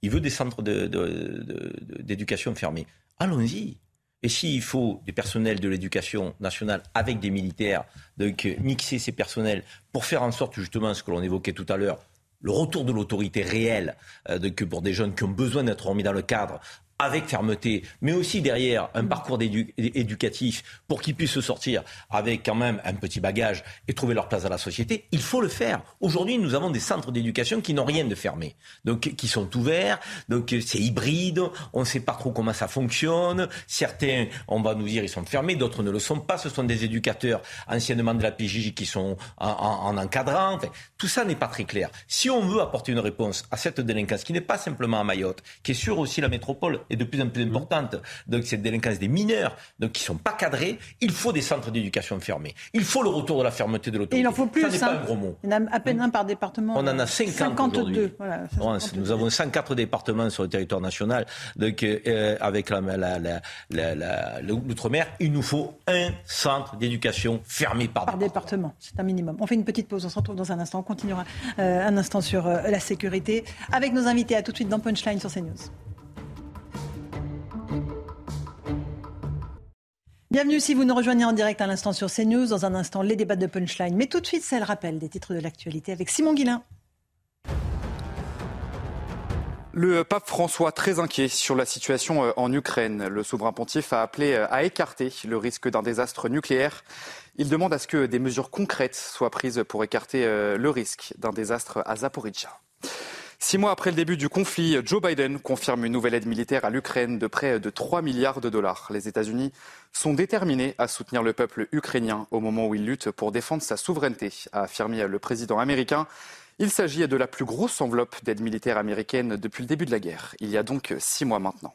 il veut des centres d'éducation fermés. Allons-y. Et s'il faut des personnels de l'éducation nationale avec des militaires, donc mixer ces personnels pour faire en sorte justement ce que l'on évoquait tout à l'heure, le retour de l'autorité réelle euh, pour des jeunes qui ont besoin d'être remis dans le cadre avec fermeté, mais aussi derrière un parcours éducatif pour qu'ils puissent se sortir avec quand même un petit bagage et trouver leur place dans la société, il faut le faire. Aujourd'hui, nous avons des centres d'éducation qui n'ont rien de fermé, donc qui sont ouverts, donc c'est hybride, on ne sait pas trop comment ça fonctionne. Certains, on va nous dire, ils sont fermés, d'autres ne le sont pas. Ce sont des éducateurs anciennement de la PJJ qui sont en, en, encadrant. Enfin, tout ça n'est pas très clair. Si on veut apporter une réponse à cette délinquance qui n'est pas simplement à Mayotte, qui est sur aussi la métropole, est de plus en plus importante. Donc cette délinquance des mineurs, donc qui sont pas cadrés, il faut des centres d'éducation fermés. Il faut le retour de la fermeté de l'autorité. il en faut plus. Ça n'est pas un gros mot. Il y en a à peine un par département. On en a 50 52. Voilà, nous avons 104 départements sur le territoire national. Donc euh, avec l'outre-mer, il nous faut un centre d'éducation fermé par, par département. C'est un minimum. On fait une petite pause. On se retrouve dans un instant. On continuera euh, un instant sur euh, la sécurité avec nos invités. À tout de suite dans Punchline sur CNews. Bienvenue si vous nous rejoignez en direct à l'instant sur CNews. Dans un instant, les débats de Punchline. Mais tout de suite, c'est le rappel des titres de l'actualité avec Simon Guillain. Le pape François, très inquiet sur la situation euh, en Ukraine. Le souverain pontife a appelé euh, à écarter le risque d'un désastre nucléaire. Il demande à ce que des mesures concrètes soient prises pour écarter euh, le risque d'un désastre à Zaporizhia. Six mois après le début du conflit, Joe Biden confirme une nouvelle aide militaire à l'Ukraine de près de 3 milliards de dollars. Les États-Unis sont déterminés à soutenir le peuple ukrainien au moment où il lutte pour défendre sa souveraineté, a affirmé le président américain. Il s'agit de la plus grosse enveloppe d'aide militaire américaine depuis le début de la guerre, il y a donc six mois maintenant.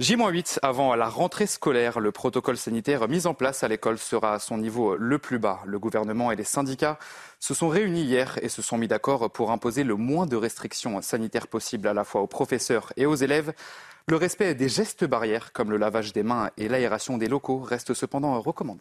J-8 avant la rentrée scolaire, le protocole sanitaire mis en place à l'école sera à son niveau le plus bas. Le gouvernement et les syndicats se sont réunis hier et se sont mis d'accord pour imposer le moins de restrictions sanitaires possibles à la fois aux professeurs et aux élèves. Le respect des gestes barrières comme le lavage des mains et l'aération des locaux reste cependant recommandé.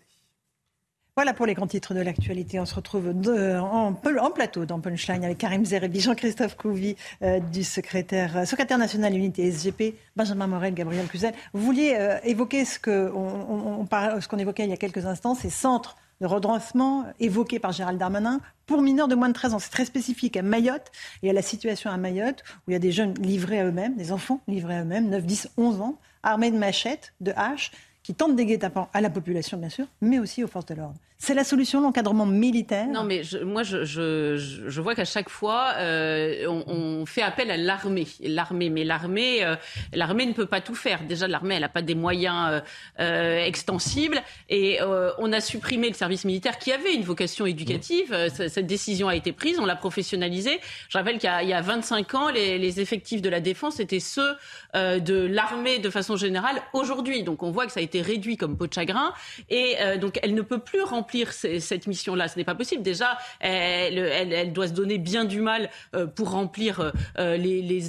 Voilà pour les grands titres de l'actualité. On se retrouve en, plateau dans Punchline avec Karim Zerebi, Jean-Christophe Couvi euh, du secrétaire, euh, secrétaire national unité SGP, Benjamin Morel, Gabriel Cluzel. Vous vouliez euh, évoquer ce qu'on ce qu'on évoquait il y a quelques instants, ces centres de redressement évoqués par Gérald Darmanin pour mineurs de moins de 13 ans. C'est très spécifique à Mayotte et à la situation à Mayotte où il y a des jeunes livrés à eux-mêmes, des enfants livrés à eux-mêmes, 9, 10, 11 ans, armés de machettes, de haches, qui tentent des guet-apens à la population, bien sûr, mais aussi aux forces de l'ordre. C'est la solution, l'encadrement militaire? Non, mais moi, je, vois qu'à chaque fois, euh, on, fait appel à l'armée. L'armée, mais l'armée, euh, l'armée ne peut pas tout faire. Déjà, l'armée, elle n'a pas des moyens euh, extensibles. Et on a supprimé le service militaire qui avait une vocation éducative. Cette décision a été prise, on l'a professionnalisé. Je rappelle qu'il y, a 25 ans, les, effectifs de la défense étaient ceux de l'armée de façon générale aujourd'hui. Donc on voit que ça a été réduit comme peau de chagrin. Et donc elle ne peut plus remplir cette mission-là. Ce n'est pas possible. Déjà, elle, elle, doit se donner bien du mal euh, pour remplir euh, les, les,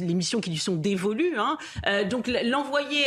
les, missions qui lui sont dévolues. Hein. Euh, donc l'envoyer,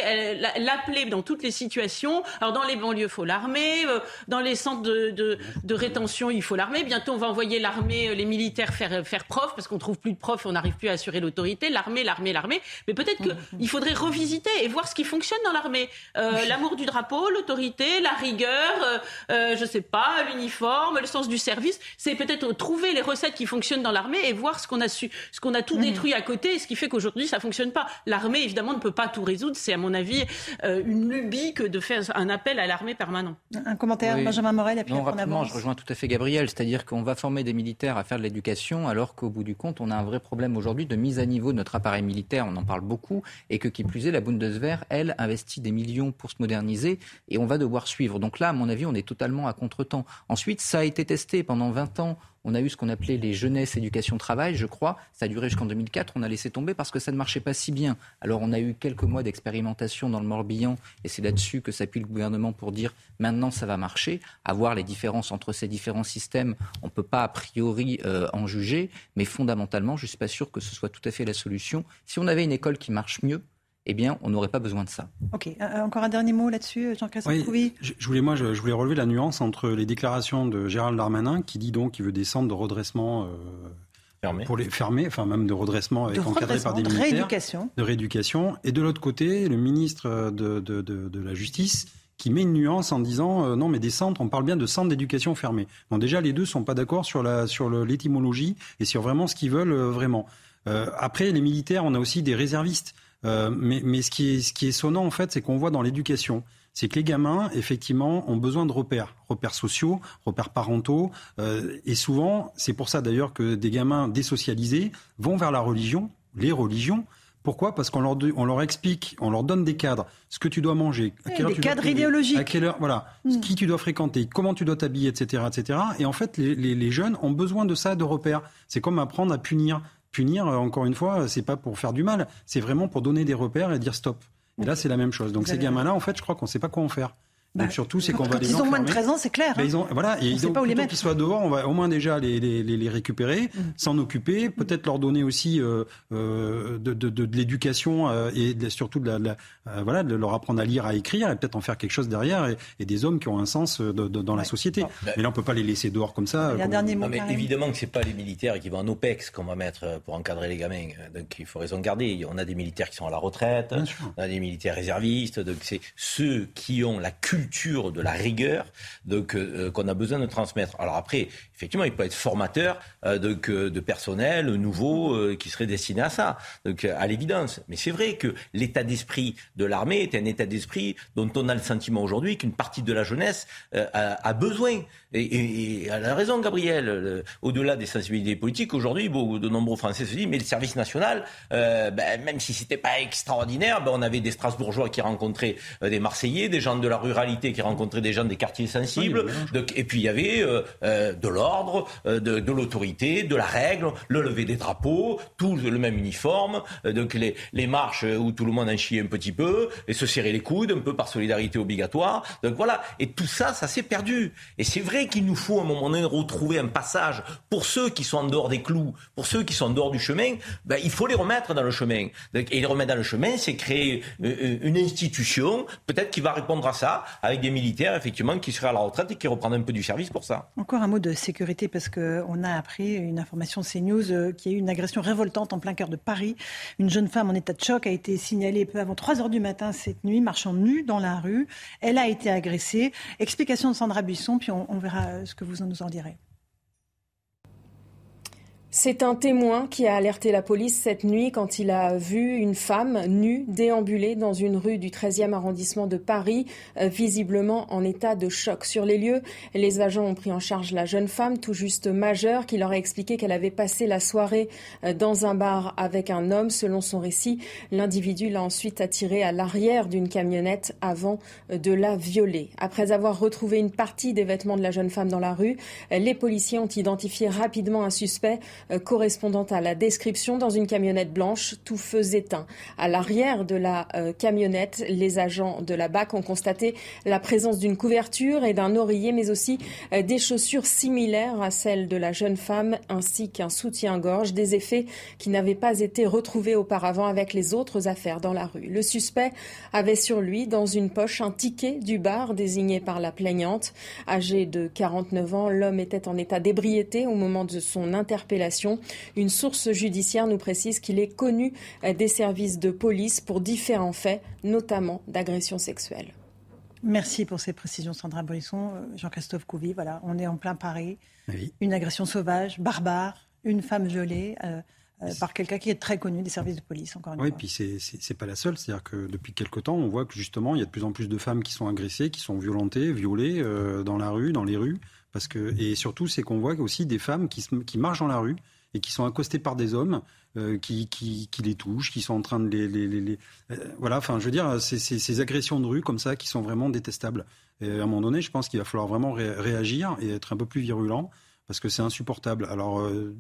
l'appeler dans toutes les situations. Alors dans les banlieues, il faut l'armée. Dans les centres de, de, de rétention, il faut l'armée. Bientôt, on va envoyer l'armée, les militaires faire, faire prof parce qu'on trouve plus de profs et on n'arrive plus à assurer l'autorité. L'armée, l'armée, l'armée. Mais peut-être qu'il faudrait revisiter et voir ce qui fonctionne dans l'armée. L'amour du drapeau, l'autorité, la rigueur, euh, je sais pas, l'uniforme, le sens du service. C'est peut-être trouver les recettes qui fonctionnent dans l'armée et voir ce qu'on a su, ce qu'on a tout mhm. détruit à côté, et ce qui fait qu'aujourd'hui ça fonctionne pas. L'armée évidemment ne peut pas tout résoudre. C'est à mon avis euh, une lubie que de faire un appel à l'armée permanent. Un commentaire, Benjamin Morel, et puis non, rapidement, je rejoins tout à fait Gabriel, c'est-à-dire qu'on va former des militaires à faire de l'éducation, alors qu'au bout du compte, on a un vrai problème aujourd'hui de mise à niveau de notre appareil militaire. On en parle beaucoup, et que qui plus est, la Bundeswehr, elle, investit des millions pour se moderniser, et on va devoir suivre. Donc là, à mon avis, on est totalement à contre-temps. Ensuite, ça a été testé pendant 20 ans. On a eu ce qu'on appelait les jeunesse éducation travail, je crois. Ça a duré jusqu'en 2004. On a laissé tomber parce que ça ne marchait pas si bien. Alors on a eu quelques mois d'expérimentation dans le Morbihan et c'est là-dessus que s'appuie le gouvernement pour dire maintenant ça va marcher. À voir les différences entre ces différents systèmes, on ne peut pas a priori euh, en juger, mais fondamentalement, je ne suis pas sûr que ce soit tout à fait la solution. Si on avait une école qui marche mieux, eh bien, on n'aurait pas besoin de ça. Ok. Euh, encore un dernier mot là-dessus, Jean-Christophe oui, je, voulais, moi, je, voulais relever la nuance entre les déclarations de Gérald Darmanin, qui dit donc qu'il veut des centres de redressement. Euh, pour les fermer, enfin même de redressement avec encadré par des de militaires, rééducation. de rééducation. Et de l'autre côté, le ministre de, de, de, de, la Justice qui met une nuance en disant euh, non mais des centres, on parle bien de centres d'éducation fermés. Bon déjà les deux sont pas d'accord sur la sur l'étymologie et sur vraiment ce qu'ils veulent vraiment. Euh, après les militaires, on a aussi des réservistes. Euh, mais, mais ce, qui est, ce qui est sonnant, en fait, c'est qu'on voit dans l'éducation, c'est que les gamins, effectivement, ont besoin de repères, repères sociaux, repères parentaux. Euh, et souvent, c'est pour ça d'ailleurs que des gamins désocialisés vont vers la religion, les religions. Pourquoi? Parce qu'on leur, on leur explique, on leur donne des cadres, ce que tu dois manger, à quelle heure des cadres idéologiques, à quelle heure, voilà, hmm. qui tu dois fréquenter, comment tu dois t'habiller, etc., etc. Et en fait, les, les, les jeunes ont besoin de ça, de repères. C'est comme apprendre à punir punir, euh, encore une fois, c'est pas pour faire du mal, c'est vraiment pour donner des repères et dire stop. Et là, c'est la même chose. Donc ces gamins-là, en fait, je crois qu'on ne sait pas quoi en faire. Donc bah, surtout, c'est qu'on va les Ils ont moins de 13 ans, c'est clair. Hein. ils ont, voilà, et donc, plutôt qu'ils soient dehors, on va au moins déjà les, les, les récupérer, mm. s'en occuper, peut-être leur donner aussi euh, euh, de, de, de, l'éducation euh, et surtout de, la, euh, voilà, de leur apprendre à lire, à écrire, et peut-être en faire quelque chose derrière, et, et des hommes qui ont un sens dans la société. Mais là, on peut pas les laisser dehors comme ça. Un dernier mot, mais évidemment que c'est pas les militaires qui vont en OPEX qu'on va mettre pour encadrer les gamins. Donc il faut raison garder. On a des militaires qui sont à la retraite, on a des militaires réservistes, donc c'est ceux qui ont la culture de la rigueur qu'on a besoin de transmettre. Alors après, effectivement, il peut être formateur de, personnel nouveau qui serait destiné à ça, donc à l'évidence. Mais c'est vrai que l'état d'esprit de l'armée est un état d'esprit dont on a le sentiment aujourd'hui qu'une partie de la jeunesse a, besoin. Et, et, elle a raison, Gabriel. Au-delà des sensibilités politiques, aujourd'hui, de nombreux Français se disent mais le service national, euh, ben, même si c'était pas extraordinaire, ben, on avait des Strasbourgeois qui rencontraient euh, des Marseillais, des gens de la ruralité qui rencontraient des gens des quartiers sensibles, et puis il y avait euh, de l'ordre, de, l'autorité, de la règle, le lever des drapeaux, tout le même uniforme, donc les, les marches où tout le monde en chiait un petit peu, et se serrer les coudes, un peu par solidarité obligatoire. Donc voilà, et tout ça, ça s'est perdu. Et c'est vrai qu'il nous faut à un moment donné retrouver un passage pour ceux qui sont en dehors des clous, pour ceux qui sont en dehors du chemin, ben, il faut les remettre dans le chemin. Et les remettre dans le chemin, c'est créer euh, euh, une institution, peut-être qui va répondre à ça, avec des militaires, effectivement, qui seraient à la retraite et qui reprennent un peu du service pour ça. Encore un mot de sécurité, parce qu'on a appris une information CNews euh, qui a eu une agression révoltante en plein cœur de Paris. Une jeune femme en état de choc a été signalée peu avant 3 heures du matin cette nuit, marchant nue dans la rue. Elle a été agressée. Explication de Sandra Buisson, puis on, on verra ce que vous nous en direz. C'est un témoin qui a alerté la police cette nuit quand il a vu une femme nue déambuler dans une rue du 13e arrondissement de Paris, euh, visiblement en état de choc. Sur les lieux, les agents ont pris en charge la jeune femme, tout juste majeure, qui leur a expliqué qu'elle avait passé la soirée euh, dans un bar avec un homme. Selon son récit, l'individu l'a ensuite attirée à l'arrière d'une camionnette avant euh, de la violer. Après avoir retrouvé une partie des vêtements de la jeune femme dans la rue, les policiers ont identifié rapidement un suspect correspondant à la description dans une camionnette blanche, tout feu éteint. À l'arrière de la euh, camionnette, les agents de la BAC ont constaté la présence d'une couverture et d'un oreiller, mais aussi euh, des chaussures similaires à celles de la jeune femme, ainsi qu'un soutien-gorge, des effets qui n'avaient pas été retrouvés auparavant avec les autres affaires dans la rue. Le suspect avait sur lui, dans une poche, un ticket du bar désigné par la plaignante. Âgé de 49 ans, l'homme était en état d'ébriété au moment de son interpellation une source judiciaire nous précise qu'il est connu euh, des services de police pour différents faits, notamment d'agression sexuelle. Merci pour ces précisions, Sandra Bolisson. Euh, Jean-Christophe Couvi, voilà, on est en plein Paris. Une agression sauvage, barbare, une femme violée. Euh, par quelqu'un qui est très connu des services de police, encore une oui, fois. Oui, puis c'est pas la seule. C'est-à-dire que depuis quelque temps, on voit que justement, il y a de plus en plus de femmes qui sont agressées, qui sont violentées, violées dans la rue, dans les rues. Parce que, et surtout, c'est qu'on voit aussi des femmes qui, qui marchent dans la rue et qui sont accostés par des hommes euh, qui, qui, qui, les touchent, qui sont en train de les... les, les, euh, voilà, enfin, je veux dire, ces agressions de rue comme ça qui sont vraiment détestables. Et à un moment donné, je pense qu'il va falloir vraiment réagir et être un peu plus virulent parce que c'est insupportable. Alors... Euh,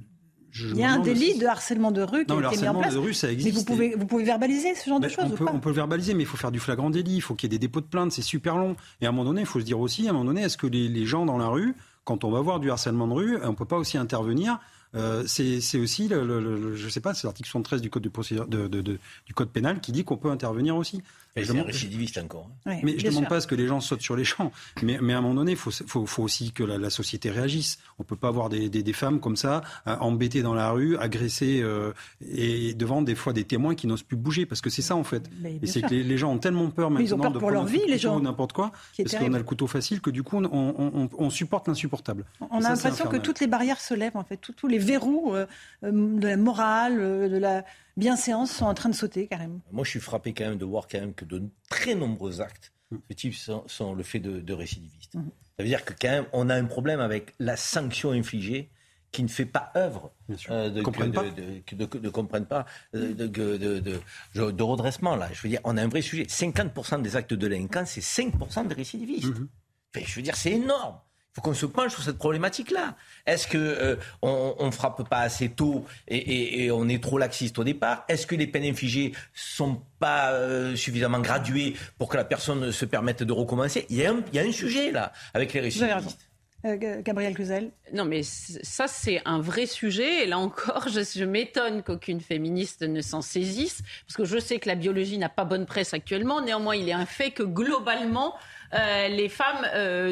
je il y a un délit de harcèlement de rue qui non, a été mis en place. de rue, ça existe. Mais vous pouvez, vous pouvez verbaliser ce genre de choses on peut, on peut le verbaliser, mais il faut faire du flagrant délit. Il faut qu'il y ait des dépôts de plainte. C'est super long. Et à un moment donné, il faut se dire aussi, à un moment donné, est-ce que les, les gens dans la rue, quand on va voir du harcèlement de rue, on ne peut pas aussi intervenir euh, c'est aussi, le, sais pas, c'est l'article 73 du du code pénal qui dit qu'on peut intervenir aussi. C'est un récidiviste encore. Hein. mais je ne demande pas à ce que les gens sautent sur les champs. Mais, mais à un moment donné, il faut, faut, faut, aussi que la, société réagisse. On ne peut pas avoir des, des, femmes comme ça, euh, embêtées dans la rue, agressées, euh, et devant des fois des témoins qui n'osent plus bouger. Parce que c'est ça, en fait. et c'est que les, gens ont tellement peur maintenant ils ont peur de pour leur vie, les gens. n'importe quoi. Parce qu'on a le couteau facile que du coup, on, on, on supporte l'insupportable. On a l'impression que toutes les barrières se lèvent, en fait. Tous, les verrous euh, de la morale, de la bienséance sont en train de sauter carrément. Moi, je suis frappé quand même de voir quand même que de très nombreux actes, ce type sont, le fait de, récidivistes. Mmh. Ça veut dire que quand même, on a un problème avec la sanction infligée qui ne fait pas œuvre euh, de, comprennent pas. de, comprennent pas de, redressement là. Je veux dire, on a un vrai sujet. 50% des actes de délinquance, c'est 5% des récidivistes. Mmh. je veux dire, c'est énorme faut qu'on se penche sur cette problématique-là. Est-ce que euh, on, ne frappe pas assez tôt et, on est trop laxiste au départ? Est-ce que les peines infligées sont pas euh, suffisamment graduées pour que la personne se permette de recommencer? Il y, a un, sujet là avec les récidivistes. Euh, Gabriel Cluzel Non, mais ça, c'est un vrai sujet. Et là encore, je, m'étonne qu'aucune féministe ne s'en saisisse. Parce que je sais que la biologie n'a pas bonne presse actuellement. Néanmoins, il est un fait que globalement, les femmes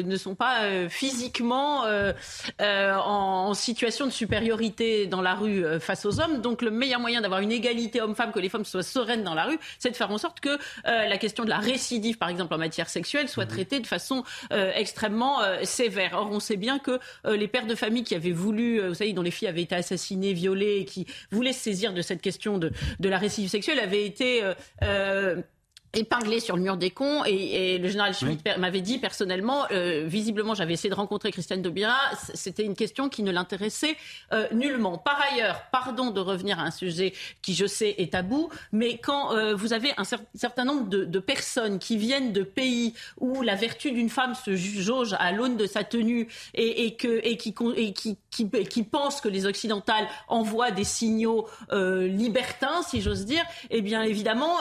ne sont pas physiquement en, situation de supériorité dans la rue face aux hommes. Donc le meilleur moyen d'avoir une égalité homme-femme, que les femmes soient sereines dans la rue, c'est de faire en sorte que la question de la récidive, par exemple en matière sexuelle, soit mhm. traitée de façon extrêmement sévère. Or, on sait bien que les pères de famille qui avaient voulu, vous savez, dont les filles avaient été assassinées, violées, et qui voulaient se saisir de cette question de, de la récidive sexuelle, avaient été euh, épinglé sur le mur des cons et, le général Schmitt m'avait dit personnellement, euh, visiblement j'avais essayé de rencontrer Christiane Taubira, c'était une question qui ne l'intéressait euh, nullement. Par ailleurs, pardon de revenir à un sujet qui je sais est tabou, mais quand euh, vous avez un certain nombre de, personnes qui viennent de pays où la vertu d'une femme se jauge à l'aune de sa tenue et, que, et, qui, et qui, qui, qui, pensent que les occidentales envoient des signaux libertins, si j'ose dire, eh bien évidemment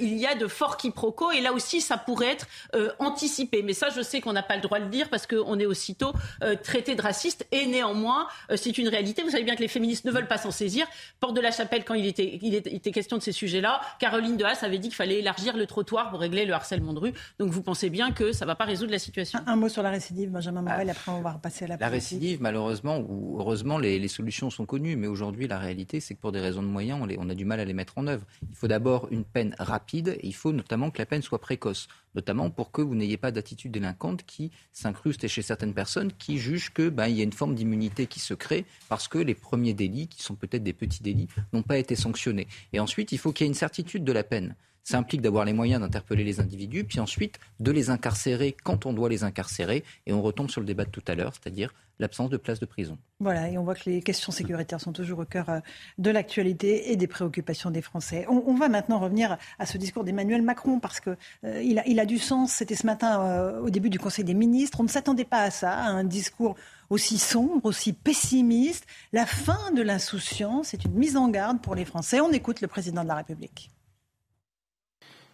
il y a de forts quiproquo. Et là aussi, ça pourrait être euh, anticipé. Mais ça, je sais qu'on n'a pas le droit de le dire parce qu'on est aussitôt euh, traité de raciste. Et néanmoins, euh, c'est une réalité. Vous savez bien que les féministes ne veulent pas s'en saisir. Porte de la Chapelle, quand il était, il était question de ces sujets-là, Caroline de Haas avait dit qu'il fallait élargir le trottoir pour régler le harcèlement de rue. Donc vous pensez bien que ça ne va pas résoudre la situation. Un, mot sur la récidive, Benjamin Morel, ah. après on va repasser à la La récidive, malheureusement, ou heureusement, les, solutions sont connues. Mais aujourd'hui, la réalité, c'est que pour des raisons de moyens, on, on a du mal à les mettre en œuvre. Il faut d'abord une peine rapide et il faut notamment que la peine soit précoce, notamment pour que vous n'ayez pas d'attitude délinquante qui s'incruste chez certaines personnes qui jugent que ben, y a une forme d'immunité qui se crée parce que les premiers délits, qui sont peut-être des petits délits, n'ont pas été sanctionnés. Et ensuite, il faut qu'il y ait une certitude de la peine. Ça implique d'avoir les moyens d'interpeller les individus, puis ensuite de les incarcérer quand on doit les incarcérer. Et on retombe sur le débat de tout à l'heure, c'est-à-dire l'absence de place de prison. Voilà, et on voit que les questions sécuritaires sont toujours au cœur euh, de l'actualité et des préoccupations des Français. On, va maintenant revenir à ce discours d'Emmanuel Macron parce qu'il euh, il a du sens. C'était ce matin euh, au début du Conseil des ministres. On ne s'attendait pas à ça, à un discours aussi sombre, aussi pessimiste. La fin de l'insouciance est une mise en garde pour les Français. On écoute le président de la République.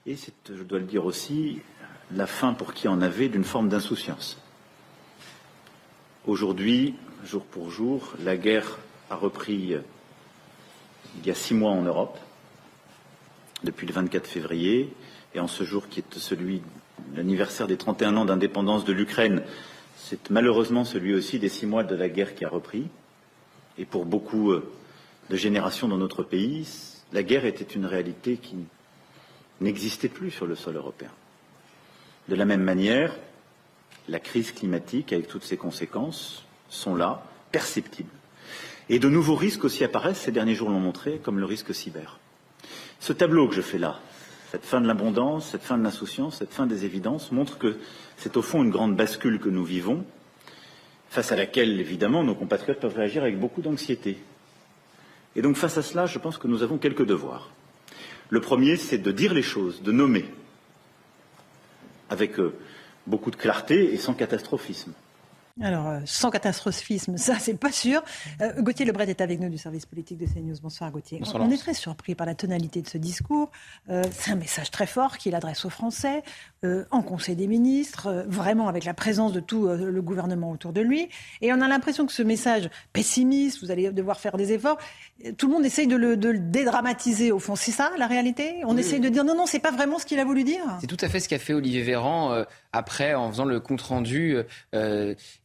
Et c'est, je dois le dire aussi, la fin pour qui en avait d'une forme d'insouciance. Aujourd'hui, jour pour jour, la guerre a repris euh, il y a six mois en Europe, depuis le 24 février, et en ce jour qui est celui l'anniversaire des 31 ans d'indépendance de l'Ukraine, c'est malheureusement celui aussi des six mois de la guerre qui a repris. Et pour beaucoup euh, de générations dans notre pays, la guerre était une réalité qui n'existait plus sur le sol européen. De la même manière, la crise climatique, avec toutes ses conséquences, sont là, perceptibles. Et de nouveaux risques aussi apparaissent, ces derniers jours l'ont montré, comme le risque cyber. Ce tableau que je fais là, cette fin de l'abondance, cette fin de l'insouciance, cette fin des évidences, montre que c'est au fond une grande bascule que nous vivons, face à laquelle, évidemment, nos compatriotes peuvent réagir avec beaucoup d'anxiété. Et donc, face à cela, je pense que nous avons quelques devoirs. Le premier, c'est de dire les choses, de nommer, avec euh, beaucoup de clarté et sans catastrophisme. Alors, euh, sans catastrophisme, ça, c'est pas sûr. Euh, Gauthier Lebret est avec nous du service politique de CNews. Bonsoir, Gauthier. On est très surpris par la tonalité de ce discours. Euh, c'est un message très fort qu'il adresse aux Français, en Conseil des ministres, vraiment avec la présence de tout le gouvernement autour de lui. Et on a l'impression que ce message pessimiste, vous allez devoir faire des efforts, tout le monde essaye de le, dédramatiser. Au fond, c'est ça, la réalité? On essaye de dire non, non, c'est pas vraiment ce qu'il a voulu dire? C'est tout à fait ce qu'a fait Olivier Véran après, en faisant le compte-rendu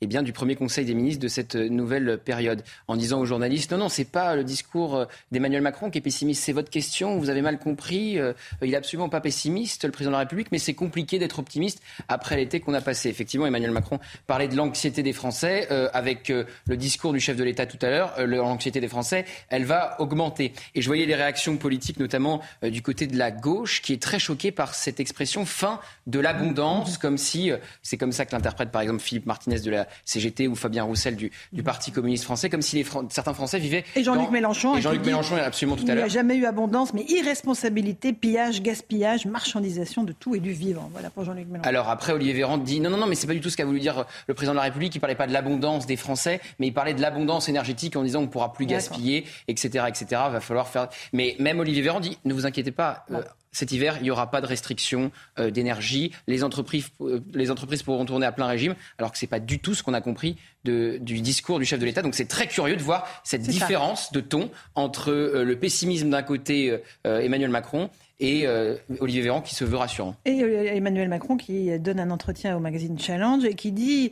eh bien, du premier Conseil des ministres de cette nouvelle période, en disant aux journalistes, non, non, c'est pas le discours euh, d'Emmanuel Macron qui est pessimiste, c'est votre question, vous avez mal compris, euh, il est absolument pas pessimiste, le président de la République, mais c'est compliqué d'être optimiste après l'été qu'on a passé. Effectivement, Emmanuel Macron parlait de l'anxiété des Français, euh, avec le discours du chef de l'État tout à l'heure, l'anxiété des Français, elle va augmenter. Et je voyais les réactions politiques, notamment du côté de la gauche, qui est très choquée par cette expression fin de l'abondance, comme si, c'est comme ça que l'interprète par exemple Philippe Martinez de la CGT ou Fabien Roussel du, Parti communiste français, comme si les certains Français vivaient. Et Jean-Luc Mélenchon. Et Jean-Luc Mélenchon, absolument tout à l'heure. Il n'y a jamais eu abondance, mais irresponsabilité, pillage, gaspillage, marchandisation de tout et du vivant. Voilà pour Jean-Luc Mélenchon. Alors après, Olivier Véran dit non, non, non, mais c'est pas du tout ce qu'a voulu dire euh, le président de la République. Il parlait pas de l'abondance des Français, mais il parlait de l'abondance énergétique en disant on ne pourra plus gaspiller, etc., etc. Va falloir faire. Mais même Olivier Véran dit ne vous inquiétez pas. Euh, cet hiver, il n'y aura pas de restriction euh, d'énergie. Les entreprises, euh, les entreprises pourront tourner à plein régime, alors que ce n'est pas du tout ce qu'on a compris du discours du chef de l'État. Donc c'est très curieux de voir cette différence de ton entre euh, le pessimisme d'un côté euh, Emmanuel Macron et euh, Olivier Véran qui se veut rassurant. Et Emmanuel Macron qui donne un entretien au magazine Challenge et qui dit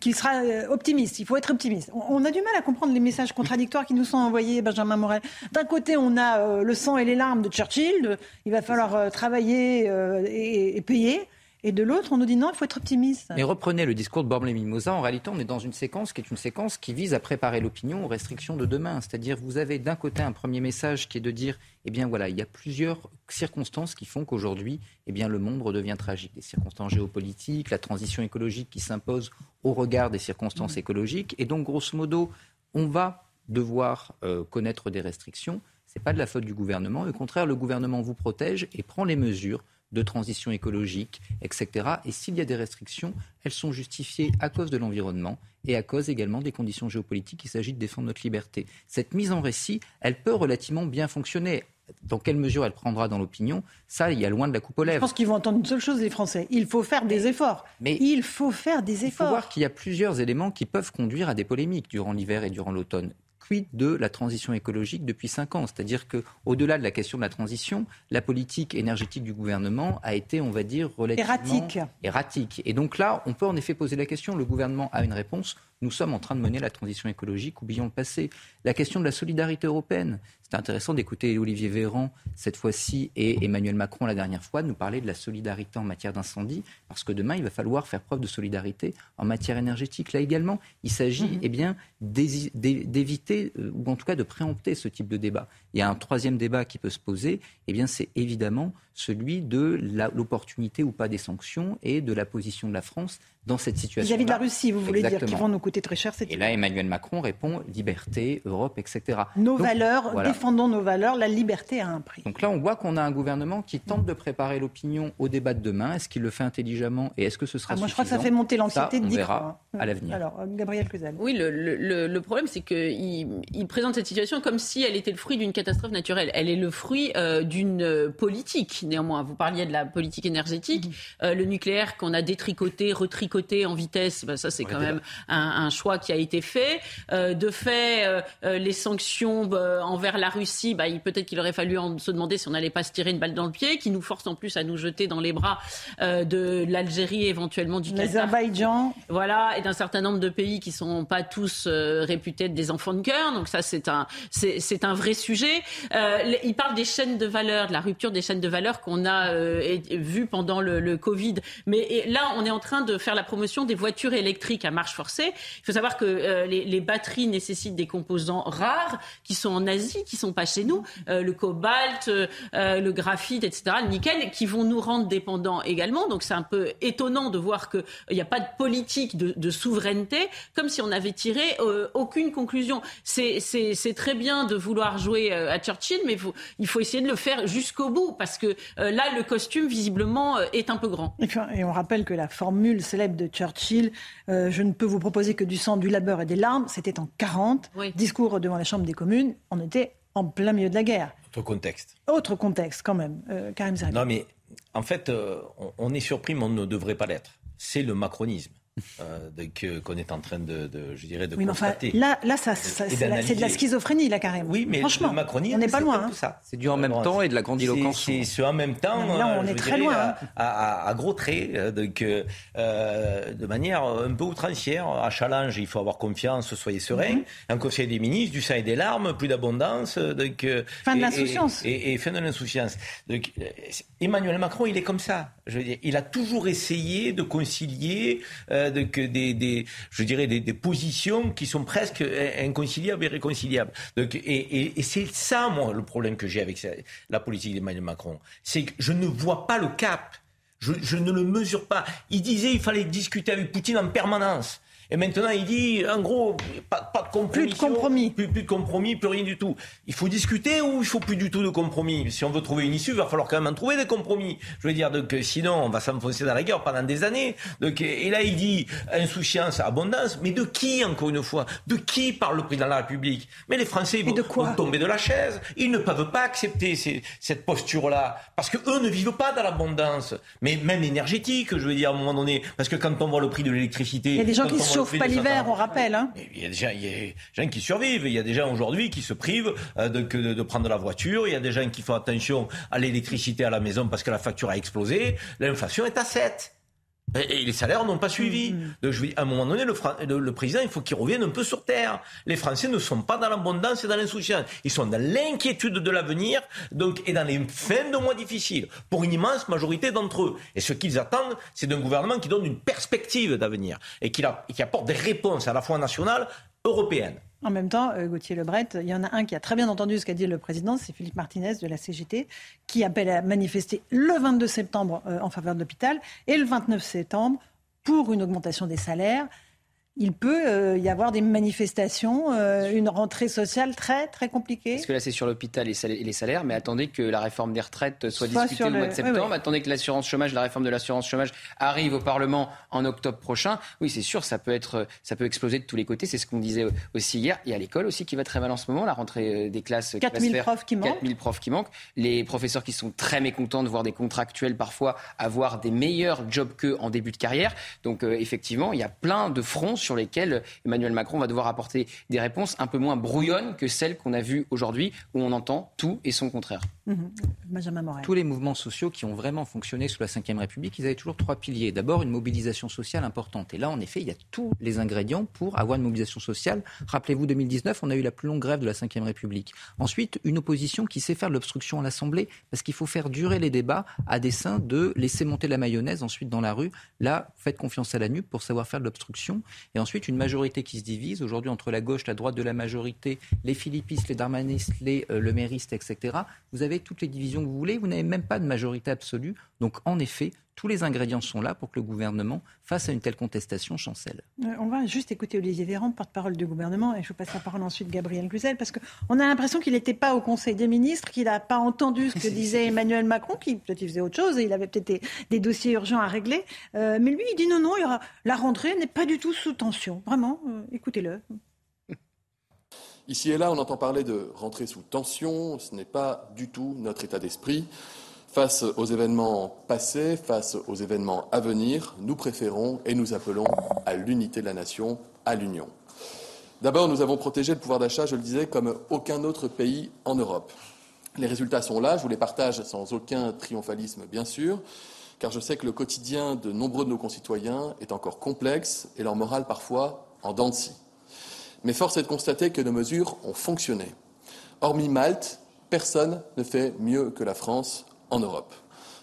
qu'il sera optimiste. Il faut être optimiste. On, a du mal à comprendre les messages contradictoires qui nous sont envoyés, Benjamin Morel. D'un côté, on a le sang et les larmes de Churchill. il va falloir travailler et payer. Et de l'autre, on nous dit non, il faut être optimiste. Mais reprenez le discours de Borblé Mimosa. En réalité, on est dans une séquence qui est une séquence qui vise à préparer l'opinion aux restrictions de demain. C'est-à-dire, vous avez d'un côté un premier message qui est de dire, eh bien voilà, il y a plusieurs circonstances qui font qu'aujourd'hui, eh bien le monde redevient tragique. Les circonstances géopolitiques, la transition écologique qui s'impose au regard des circonstances mmh. écologiques. Et donc, grosso modo, on va devoir euh, connaître des restrictions. Ce n'est pas de la faute du gouvernement. Au contraire, le gouvernement vous protège et prend les mesures de transition écologique, etc. Et s'il y a des restrictions, elles sont justifiées à cause de l'environnement et à cause également des conditions géopolitiques. Il s'agit de défendre notre liberté. Cette mise en récit, elle peut relativement bien fonctionner. Dans quelle mesure elle prendra dans l'opinion, ça, il y a loin de la coupe aux lèvres. Je pense qu'ils vont entendre une seule chose, les Français. Il faut faire des efforts. Mais il faut faire des efforts. Il faut voir qu'il y a plusieurs éléments qui peuvent conduire à des polémiques durant l'hiver et durant l'automne de la transition écologique depuis cinq ans. C'est-à-dire qu'au-delà de la question de la transition, la politique énergétique du gouvernement a été, on va dire, relativement erratique. erratique. Et donc là, on peut en effet poser la question. Le gouvernement a une réponse. Nous sommes en train de mener la transition écologique, oublions le passé. La question de la solidarité européenne. C'est intéressant d'écouter Olivier Véran cette fois-ci et Emmanuel Macron la dernière fois nous parler de la solidarité en matière d'incendie, parce que demain, il va falloir faire preuve de solidarité en matière énergétique. Là également, il s'agit mhm. eh bien, d'éviter, euh, ou en tout cas de préempter ce type de débat. Il y a un troisième débat qui peut se poser, eh bien, c'est évidemment celui de l'opportunité ou pas des sanctions et de la position de la France dans cette situation. Vis-à-vis de la Russie, vous voulez dire qu'ils vont nous coûter très cher cette Et là, Emmanuel Macron répond liberté, Europe, etc. Nos valeurs, défendons nos valeurs, la liberté a un prix. Donc là, on voit qu'on a un gouvernement qui tente de préparer l'opinion au débat de demain. Est-ce qu'il le fait intelligemment et est-ce que ce sera ah, Moi, je crois que ça fait monter l'anxiété de dire à l'avenir. Alors, Gabriel Cluzel. Oui, le, le, le problème, c'est qu'il il présente cette situation comme si elle était le fruit d'une catastrophe naturelle. Elle est le fruit euh, d'une politique, néanmoins. Vous parliez de la politique énergétique. Mm-hmm. Euh, le nucléaire qu'on a détricoté, retricoté en vitesse, ben, ça, c'est quand même un, un, choix qui a été fait. Euh, de fait, les sanctions envers la Russie, bah, peut-être qu'il aurait fallu se demander si on n'allait pas se tirer une balle dans le pied, qui nous force en plus à nous jeter dans les bras de l'Algérie, éventuellement du L'Azerbaïdjan. Voilà, et d'un certain nombre de pays qui sont pas tous réputés être des enfants de cœur. Donc ça, c'est un, c'est un vrai sujet. il parle des chaînes de valeur, de la rupture des chaînes de valeur qu'on a euh, vu pendant le, Covid. Mais là, on est en train de faire la promotion des voitures électriques à marche forcée. Il faut savoir que euh, les, batteries nécessitent des composants rares qui sont en Asie, qui sont pas chez nous. Euh, le cobalt, le graphite, etc., le nickel, qui vont nous rendre dépendants également. Donc c'est un peu étonnant de voir qu'il n'y a pas de politique de, souveraineté, comme si on avait tiré aucune conclusion. C'est très bien de vouloir jouer à Churchill, mais il faut essayer de le faire jusqu'au bout, parce que euh, là, le costume, visiblement, euh, est un peu grand. Et on rappelle que la formule célèbre de Churchill, euh, je ne peux vous proposer que du sang, du labeur et des larmes, c'était en 40. Discours devant la Chambre des communes, on était en plein milieu de la guerre. Autre contexte. Autre contexte, quand même. Karim Zerbi. Non, mais en fait, on est surpris, mais on ne devrait pas l'être. C'est le macronisme. Euh, qu'on est en train de, je dirais, de oui, constater. là, là ça, c'est de la schizophrénie, là, carrément. Oui, mais Franchement, le macronisme, on n'est pas loin. Hein. C'est du en même temps et de la grandiloquence. C'est ce en même temps. là, on est très loin. Hein. À, gros traits, euh, donc, euh, de manière un peu outrancière. À Challenge, il faut avoir confiance, soyez serein. Mm Un conseil des ministres, du sang et des larmes, plus d'abondance. Donc, fin de l'insouciance. Et, et, fin de l'insouciance. Emmanuel Macron, il est comme ça. Je veux dire, il a toujours essayé de concilier de, des, des, je dirais, des, des, positions qui sont presque inconciliables et réconciliables. Donc, et, et, c'est ça, moi, le problème que j'ai avec la politique d'Emmanuel Macron. C'est que je ne vois pas le cap. Je, je ne le mesure pas. Il disait qu'il fallait discuter avec Poutine en permanence. Et maintenant, il dit, en gros, pas, pas de compromis. Plus de compromis. Plus, de compromis, plus rien du tout. Il faut discuter ou il faut plus du tout de compromis? Si on veut trouver une issue, il va falloir quand même en trouver des compromis. Je veux dire, donc, sinon, on va s'enfoncer dans la guerre pendant des années. Donc, et là, il dit insouciance, abondance. Mais de qui, encore une fois? De qui parle le président de la République? Mais les Français vont, vont, tomber de la chaise. Ils ne peuvent pas accepter ces, cette posture-là. Parce que eux ne vivent pas dans l'abondance. Mais même énergétique, je veux dire, à un moment donné. Parce que quand on voit le prix de l'électricité. Il y a des gens qui chauffe pas l'hiver, on rappelle. Hein. Il, y a des gens, il y a des gens qui survivent. Il y a des gens aujourd'hui qui se privent euh, de, de, de, prendre la voiture. Il y a des gens qui font attention à l'électricité à la maison parce que la facture a explosé. L'inflation est à 7. Et les salaires n'ont pas suivi. Mm, mm. Donc, je à un moment donné, le, le, président, il faut qu'il revienne un peu sur terre. Les Français ne sont pas dans l'abondance et dans l'insouciance. Ils sont dans l'inquiétude de l'avenir donc, et dans les fins de mois difficiles, pour une immense majorité d'entre eux. Et ce qu'ils attendent, c'est d'un gouvernement qui donne une perspective d'avenir et qui, et qui apporte des réponses à la fois nationales, européennes. En même temps, euh, Gauthier Lebret, il y en a un qui a très bien entendu ce qu'a dit le président, c'est Philippe Martinez de la CGT, qui appelle à manifester le 22 septembre euh, en faveur de l'hôpital et le 29 septembre pour une augmentation des salaires il peut euh, y avoir des manifestations, euh, une rentrée sociale très très compliquée. Parce que là c'est sur l'hôpital et les salaires, mais attendez que la réforme des retraites soit, discutée le... mois de septembre, attendez que l'assurance chômage, la réforme de l'assurance chômage arrive au Parlement en octobre prochain. Oui, c'est sûr, ça peut être, ça peut exploser de tous les côtés. C'est ce qu'on disait aussi hier. Il y a l'école aussi qui va très mal en ce moment, la rentrée euh, des classes. 4000 profs qui manquent. 4000 profs qui manquent. Les professeurs qui sont très mécontents de voir des contractuels parfois avoir des meilleurs jobs qu'eux en début de carrière. Donc effectivement, il y a plein de fronts sur lesquelles Emmanuel Macron va devoir apporter des réponses un peu moins brouillonnes que celles qu'on a vues aujourd'hui, où on entend tout et son contraire. Benjamin Morel. Tous les mouvements sociaux qui ont vraiment fonctionné sous la Ve République, ils avaient toujours trois piliers. D'abord, une mobilisation sociale importante. Et là, en effet, il y a tous les ingrédients pour avoir une mobilisation sociale. Rappelez-vous, 2019, on a eu la plus longue grève de la Ve République. Ensuite, une opposition qui sait faire de l'obstruction à l'Assemblée, parce qu'il faut faire durer les débats à dessein de laisser monter la mayonnaise ensuite dans la rue. Là, faites confiance à la NUP pour savoir faire de l'obstruction. Et ensuite, une majorité qui se divise aujourd'hui entre la gauche, la droite de la majorité, les philippistes, les darmanistes, les euh, etc. Vous avez toutes les divisions que vous voulez, vous n'avez même pas de majorité absolue. Donc en effet, tous les ingrédients sont là pour que le gouvernement, face à une telle contestation, chancelle. Euh, on va juste écouter Olivier Véran, porte-parole du gouvernement, et je vous passe la parole ensuite Gabriel Cluzel, parce qu'on a l'impression qu'il n'était pas au Conseil des ministres, qu'il n'a pas entendu ce que [laughs] disait Emmanuel Macron, qui peut-être faisait autre chose, et il avait peut-être des, dossiers urgents à régler. Euh, mais lui, il dit non, non, il y aura, la rentrée n'est pas du tout sous tension. Vraiment, euh, écoutez-le. Ici et là, on entend parler de rentrée sous tension, ce n'est pas du tout notre état d'esprit. Face aux événements passés, face aux événements à venir, nous préférons et nous appelons à l'unité de la nation, à l'union. D'abord, nous avons protégé le pouvoir d'achat, je le disais, comme aucun autre pays en Europe. Les résultats sont là, je vous les partage sans aucun triomphalisme, bien sûr, car je sais que le quotidien de nombreux de nos concitoyens est encore complexe et leur morale parfois en dents de scie. Mais force est de constater que nos mesures ont fonctionné. Hormis Malte, personne ne fait mieux que la France en Europe.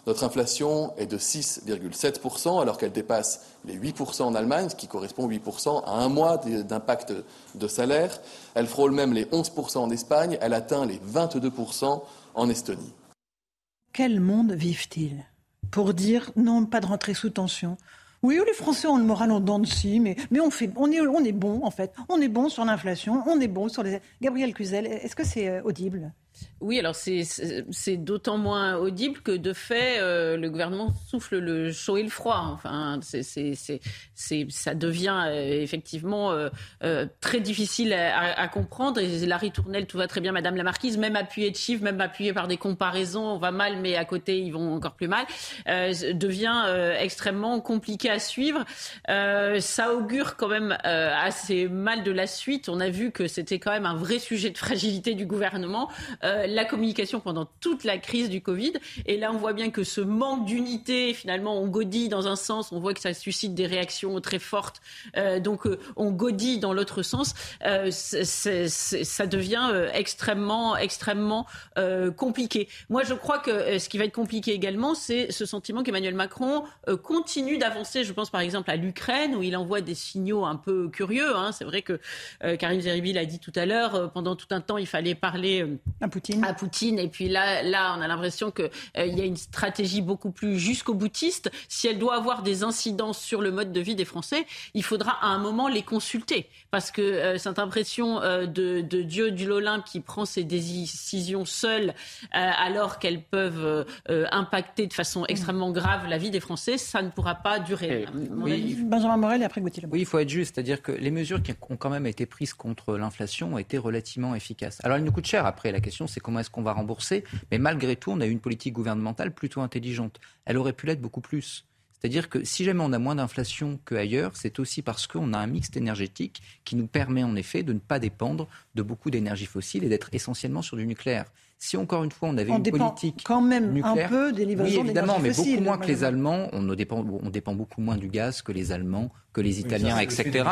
Notre inflation est de 6,7% alors qu'elle dépasse les 8% en Allemagne, ce qui correspond 8% à un mois d'impact de salaire. Elle frôle même les 11% en Espagne, elle atteint les 22% en Estonie. Quel monde vivent-ils? Pour dire non, pas de rentrée sous tension. Oui, les Français ont le moral en dents de scie, mais, on, est, on est bon en fait. On est bon sur l'inflation, on est bon sur les... Gabriel Cluzel, est-ce que c'est euh, audible? Oui, alors c'est d'autant moins audible que de fait, euh, le gouvernement souffle le chaud et le froid. Enfin, ça devient euh, effectivement euh, très difficile à, comprendre. Et Larry Tournelle, tout va très bien, Madame la Marquise, même appuyé de chiffres, même appuyé par des comparaisons, on va mal, mais à côté, ils vont encore plus mal, devient extrêmement compliqué à suivre. ça augure quand même assez mal de la suite. On a vu que c'était quand même un vrai sujet de fragilité du gouvernement. La communication pendant toute la crise du Covid. Et là, on voit bien que ce manque d'unité, finalement, on godit dans un sens, on voit que ça suscite des réactions très fortes. Euh, donc, euh, on godit dans l'autre sens. ça devient extrêmement, extrêmement compliqué. Moi, je crois que ce qui va être compliqué également, c'est ce sentiment qu'Emmanuel Macron continue d'avancer. Je pense par exemple à l'Ukraine, où il envoie des signaux un peu curieux. Hein. C'est vrai que Karim Zeribi l'a dit tout à l'heure, pendant tout un temps, il fallait parler Poutine? À Poutine. Et puis là, là, on a l'impression qu'il euh, y a une stratégie beaucoup plus jusqu'au boutiste. Si elle doit avoir des incidences sur le mode de vie des Français, il faudra à un moment les consulter. Parce que euh, cette impression euh, de, Dieu du l'Olympe qui prend ses décisions seul alors qu'elles peuvent impacter de façon extrêmement grave la vie des Français, ça ne pourra pas durer. Oui, Benjamin Morel et après Gauthier Oui, il faut être juste. C'est-à-dire que les mesures qui ont quand même été prises contre l'inflation ont été relativement efficaces. Alors, elles nous coûtent cher après. La question c'est comment est-ce qu'on va rembourser. Mais malgré tout, on a eu une politique gouvernementale plutôt intelligente. Elle aurait pu l'être beaucoup plus. C'est-à-dire que si jamais on a moins d'inflation qu'ailleurs, c'est aussi parce qu'on a un mix énergétique qui nous permet en effet de ne pas dépendre de beaucoup d'énergie fossile et d'être essentiellement sur du nucléaire. Si encore une fois on avait on une dépend politique quand même nucléaire, un peu des livraisons oui évidemment, mais beaucoup moins que les. Allemands. On, dépend, on dépend beaucoup moins du gaz que les Allemands, que les Italiens, ça, etc.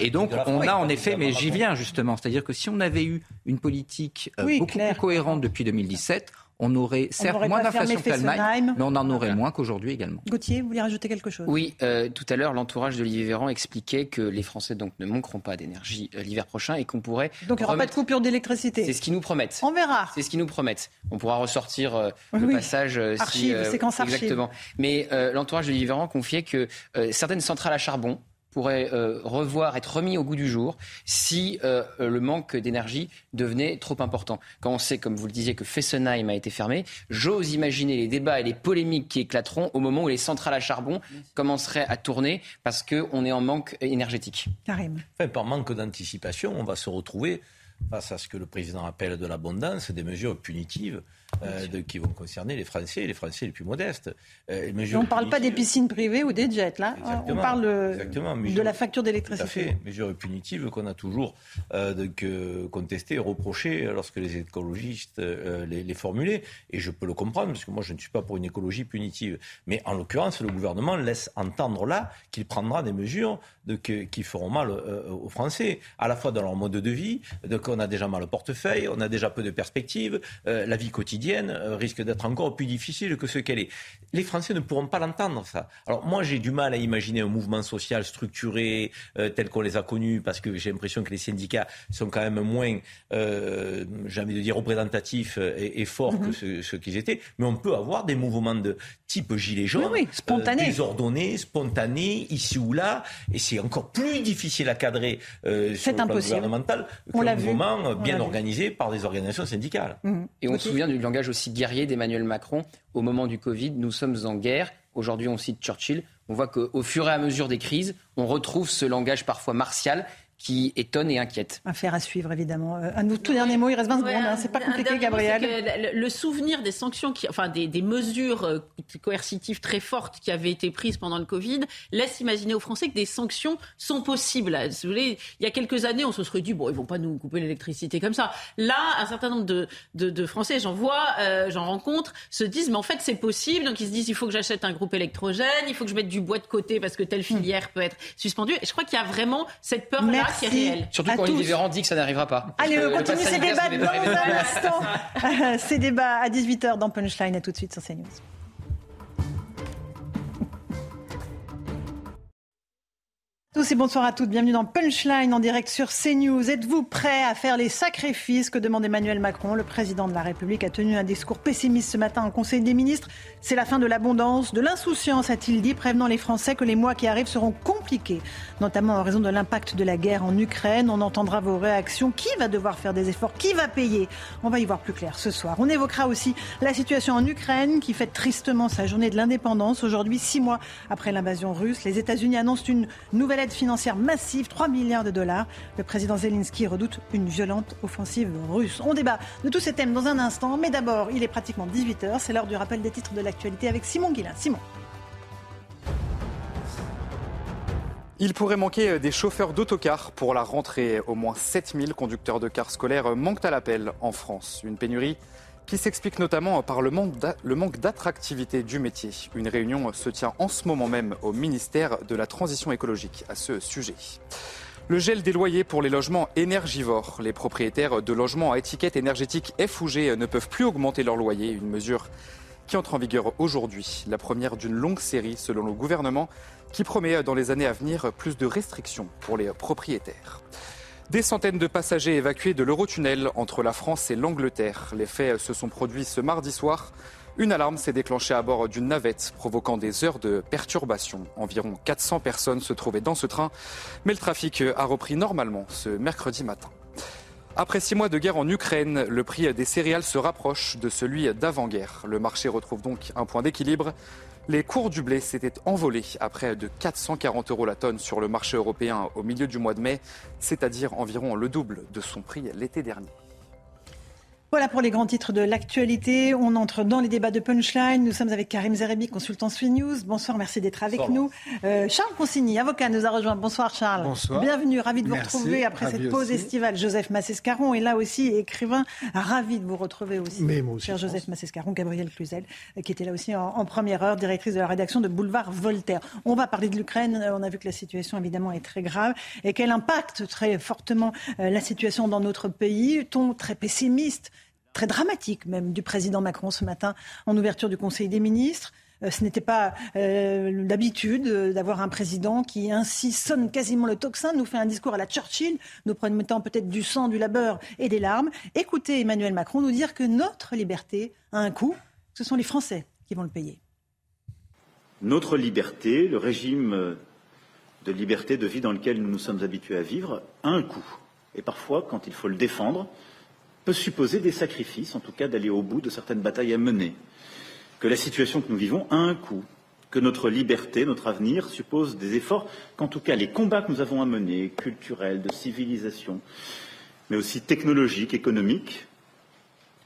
Et donc on a en effet, mais j'y viens justement, c'est-à-dire que si on avait eu une politique euh, Oui, beaucoup clair. plus cohérente depuis 2017, on aurait certes moins d'inflation qu'Allemagne, Fessenheim. mais on en aurait moins qu'aujourd'hui également. Gauthier, vous voulez rajouter quelque chose? Oui, euh, tout à l'heure, l'entourage d'Olivier Véran expliquait que les Français donc ne manqueront pas d'énergie euh, l'hiver prochain et qu'on pourrait. Donc il n'y aura pas de remettre- coupure d'électricité. C'est ce qu'ils nous promettent. On verra. C'est ce qu'ils nous promettent. On pourra ressortir euh, Oui, le passage euh, si, Archives, séquence archive. Exactement. Mais euh, l'entourage de Olivier Véran confiait que euh, certaines centrales à charbon pourraient euh, revoir, être remis au goût du jour si euh, le manque d'énergie devenait trop important. Quand on sait, comme vous le disiez, que Fessenheim a été fermé, j'ose imaginer les débats et les polémiques qui éclateront au moment où les centrales à charbon commenceraient à tourner parce qu'on est en manque énergétique. Karim. Enfin, par manque d'anticipation, on va se retrouver face à ce que le président appelle de l'abondance, des mesures punitives euh, de- qui vont concerner les Français, les Français les plus modestes. Euh, on ne parle pas des piscines privées ou des jets, là. On Exactement. parle euh, de la facture d'électricité. Mesures punitives qu'on a toujours euh, euh, contestées reprochées lorsque les écologistes euh, les, les formulaient. Et je peux le comprendre, parce que moi, je ne suis pas pour une écologie punitive. Mais en l'occurrence, le gouvernement laisse entendre là qu'il prendra des mesures de, qui feront mal euh, aux Français, à la fois dans leur mode de vie, donc on a déjà mal au portefeuille, on a déjà peu de perspectives, euh, la vie quotidienne euh, risque d'être encore plus difficile que ce qu'elle est. Les Français ne pourront pas l'entendre, ça. Alors moi, j'ai du mal à imaginer un mouvement social structuré euh, tel qu'on les a connus, parce que j'ai l'impression que les syndicats sont quand même moins, euh, j'ai envie de dire, représentatifs et, et forts que ce, ce qu'ils étaient. Mais on peut avoir des mouvements de type gilet jaune, Oui, euh, désordonnés, spontanés, ici ou là, et c'est encore plus difficile à cadrer euh, sur C'est le plan gouvernemental qu'un mouvement euh, bien vu. organisé par des organisations syndicales. Et on se souvient du langage aussi guerrier d'Emmanuel Macron au moment du Covid. Nous sommes en guerre. Aujourd'hui, on cite Churchill. On voit qu'au fur et à mesure des crises, on retrouve ce langage parfois martial qui étonne et inquiète. Affaire à suivre, évidemment. Euh, un tout derniers mots, il reste 20 Ouais, secondes. hein. C'est pas compliqué, dernier mot, Gabriel. Le, souvenir des sanctions, qui, enfin des, des mesures euh, coercitives très fortes qui avaient été prises pendant le Covid, laisse imaginer aux Français que des sanctions sont possibles. Si vous voulez, il y a quelques années, on se serait dit bon, ils vont pas nous couper l'électricité comme ça. Là, un certain nombre de, de, de Français, j'en vois, euh, j'en rencontre, se disent mais en fait c'est possible. Donc ils se disent il faut que j'achète un groupe électrogène, il faut que je mette du bois de côté parce que telle filière peut être suspendue. Et je crois qu'il y a vraiment cette peur là Merci. Qui est réelle. Surtout quand Olivier tous. Véran dit que ça n'arrivera pas. Allez, on continue ces débats c'est dans un instant. [laughs] ces débats à 18h dans Punchline. À tout de suite sur CNews. Tous et bonsoir à toutes. Bienvenue dans Punchline en direct sur CNews. Êtes-vous prêts à faire les sacrifices que demande Emmanuel Macron? Le président de la République a tenu un discours pessimiste ce matin au Conseil des ministres. C'est la fin de l'abondance, de l'insouciance, a-t-il dit, prévenant les Français que les mois qui arrivent seront compliqués, notamment en raison de l'impact de la guerre en Ukraine. On entendra vos réactions. Qui va devoir faire des efforts? Qui va payer? On va y voir plus clair ce soir. On évoquera aussi la situation en Ukraine qui fête tristement sa journée de l'indépendance. Aujourd'hui, six mois après l'invasion russe, les États-Unis annoncent une nouvelle aide financière massive, 3 milliards de dollars. Le président Zelensky redoute une violente offensive russe. On débat de tous ces thèmes dans un instant, mais d'abord, il est pratiquement 18h. C'est l'heure du rappel des titres de l'actualité avec Simon Guillain. Simon. Il pourrait manquer des chauffeurs d'autocars pour la rentrée. Au moins 7000 conducteurs de cars scolaires manquent à l'appel en France. Une pénurie qui s'explique notamment par le manque d'attractivité du métier. Une réunion se tient en ce moment même au ministère de la Transition écologique à ce sujet. Le gel des loyers pour les logements énergivores. Les propriétaires de logements à étiquette énergétique F ou G ne peuvent plus augmenter leur loyer. Une mesure qui entre en vigueur aujourd'hui. La première d'une longue série, selon le gouvernement, qui promet dans les années à venir plus de restrictions pour les propriétaires. Des centaines de passagers évacués de l'Eurotunnel entre la France et l'Angleterre. Les faits se sont produits ce mardi soir. Une alarme s'est déclenchée à bord d'une navette, provoquant des heures de perturbation. Environ 400 personnes se trouvaient dans ce train, mais le trafic a repris normalement ce mercredi matin. Après six mois de guerre en Ukraine, le prix des céréales se rapproche de celui d'avant-guerre. Le marché retrouve donc un point d'équilibre. Les cours du blé s'étaient envolés à près de 440 euros la tonne sur le marché européen au milieu du mois de mai, c'est-à-dire environ le double de son prix l'été dernier. Voilà pour les grands titres de l'actualité. On entre dans les débats de Punchline. Nous sommes avec Karim Zerebi, consultant Sui News. Bonsoir, merci d'être avec nous. Euh, Charles Consigny, avocat, nous a rejoint. Bonsoir Charles. Bonsoir. Bienvenue, ravi de vous retrouver après cette pause estivale. Joseph Massescaron est là aussi, écrivain. Ravi de vous retrouver aussi. Mais moi aussi. Cher Joseph Massescaron, Gabriel Cluzel, euh, qui était là aussi en, première heure, directrice de la rédaction de Boulevard Voltaire. On va parler de l'Ukraine. Euh, on a vu que la situation évidemment est très grave et qu'elle impacte très fortement la situation dans notre pays. Ton très pessimiste très dramatique même du président Macron ce matin en ouverture du Conseil des ministres. Euh, ce n'était pas euh, d'habitude euh, d'avoir un président qui ainsi sonne quasiment le tocsin, nous fait un discours à la Churchill, nous promettant peut-être du sang, du labeur et des larmes. Écoutez Emmanuel Macron nous dire que notre liberté a un coût, ce sont les Français qui vont le payer. Notre liberté, le régime de liberté de vie dans lequel nous nous sommes habitués à vivre, a un coût. Et parfois, quand il faut le défendre, peut supposer des sacrifices, en tout cas d'aller au bout de certaines batailles à mener, que la situation que nous vivons a un coût, que notre liberté, notre avenir suppose des efforts, qu'en tout cas les combats que nous avons à mener, culturels, de civilisation, mais aussi technologiques, économiques,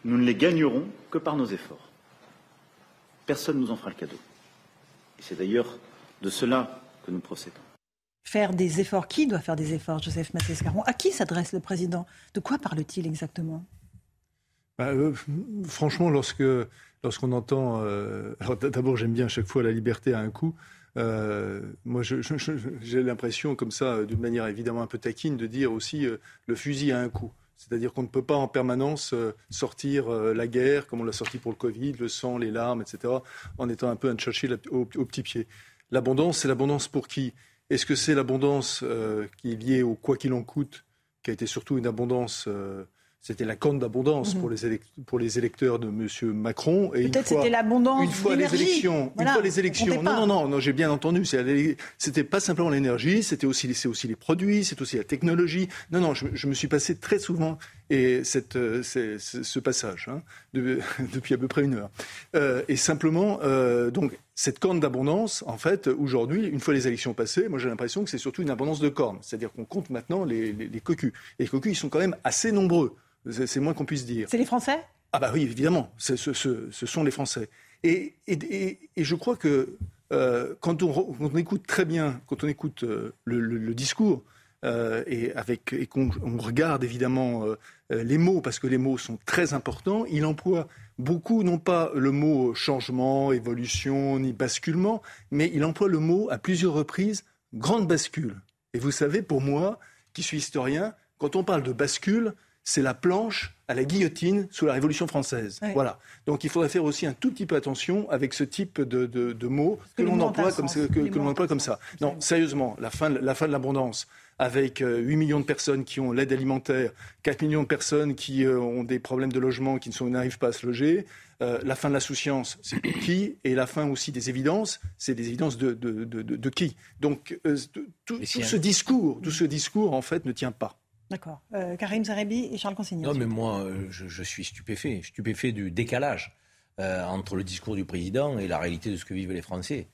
nous ne les gagnerons que par nos efforts. Personne ne nous en fera le cadeau. Et c'est d'ailleurs de cela que nous procédons. Faire des efforts. Qui doit faire des efforts, Joseph Mathès-Caron À qui s'adresse le président? De quoi parle-t-il exactement? Bah, euh, Franchement, lorsque, lorsqu'on entend. Euh, d'abord, j'aime bien à chaque fois la liberté a un coût. Euh, moi, j'ai l'impression, comme ça, d'une manière évidemment un peu taquine, de dire aussi le fusil a un coût. C'est-à-dire qu'on ne peut pas en permanence sortir la guerre, comme on l'a sorti pour le Covid, le sang, les larmes, etc., en étant un peu un Churchill au petit pied. L'abondance, c'est l'abondance pour qui? Est-ce que c'est l'abondance euh, qui est liée au quoi qu'il en coûte, qui a été surtout une abondance euh, c'était la corne d'abondance mhm. pour, les pour les électeurs de M. Macron. Peut-être c'était l'abondance Une fois les élections. une fois les élections. Non, non, non, non j'ai bien entendu. C'était pas simplement l'énergie, c'était aussi, aussi les produits, c'est aussi la technologie. Non, non, je, me suis passé très souvent et cette, euh, ce passage hein, [laughs] depuis à peu près une heure. Euh, et simplement, euh, donc, cette corne d'abondance, en fait, aujourd'hui, une fois les élections passées, moi j'ai l'impression que c'est surtout une abondance de cornes. C'est-à-dire qu'on compte maintenant les, les, les cocus. Et les cocus, ils sont quand même assez nombreux. C'est moins qu'on puisse dire. C'est les Français? Ah bah oui, évidemment, ce, sont les Français. Et, je crois que euh, quand, on, écoute très bien, quand on écoute euh, le, discours, euh, et, avec, et qu'on regarde évidemment les mots, parce que les mots sont très importants, il emploie beaucoup, non pas le mot changement, évolution, ni basculement, mais il emploie le mot à plusieurs reprises grande bascule. Et vous savez, pour moi, qui suis historien, quand on parle de bascule, c'est la planche à la guillotine sous la Révolution française. Voilà. Donc il faudrait faire aussi un tout petit peu attention avec ce type de, mots que, l'on emploie, comme, que, comme ça. Non, sérieusement, la fin, la fin de l'abondance, avec 8 euh, millions de personnes qui ont l'aide alimentaire, 4 millions de personnes qui euh, ont des problèmes de logement, qui n'arrivent pas à se loger, euh, la fin de la souciance, c'est pour qui? Et la fin aussi des évidences, c'est des évidences de, de, qui? Donc tout, ce discours, tout ce discours, en fait, ne tient pas. D'accord. Euh, Karim Zarebi et Charles Consigny. Non, mais moi, euh, je, suis stupéfait. Stupéfait du décalage euh, entre le discours du président et la réalité de ce que vivent les Français.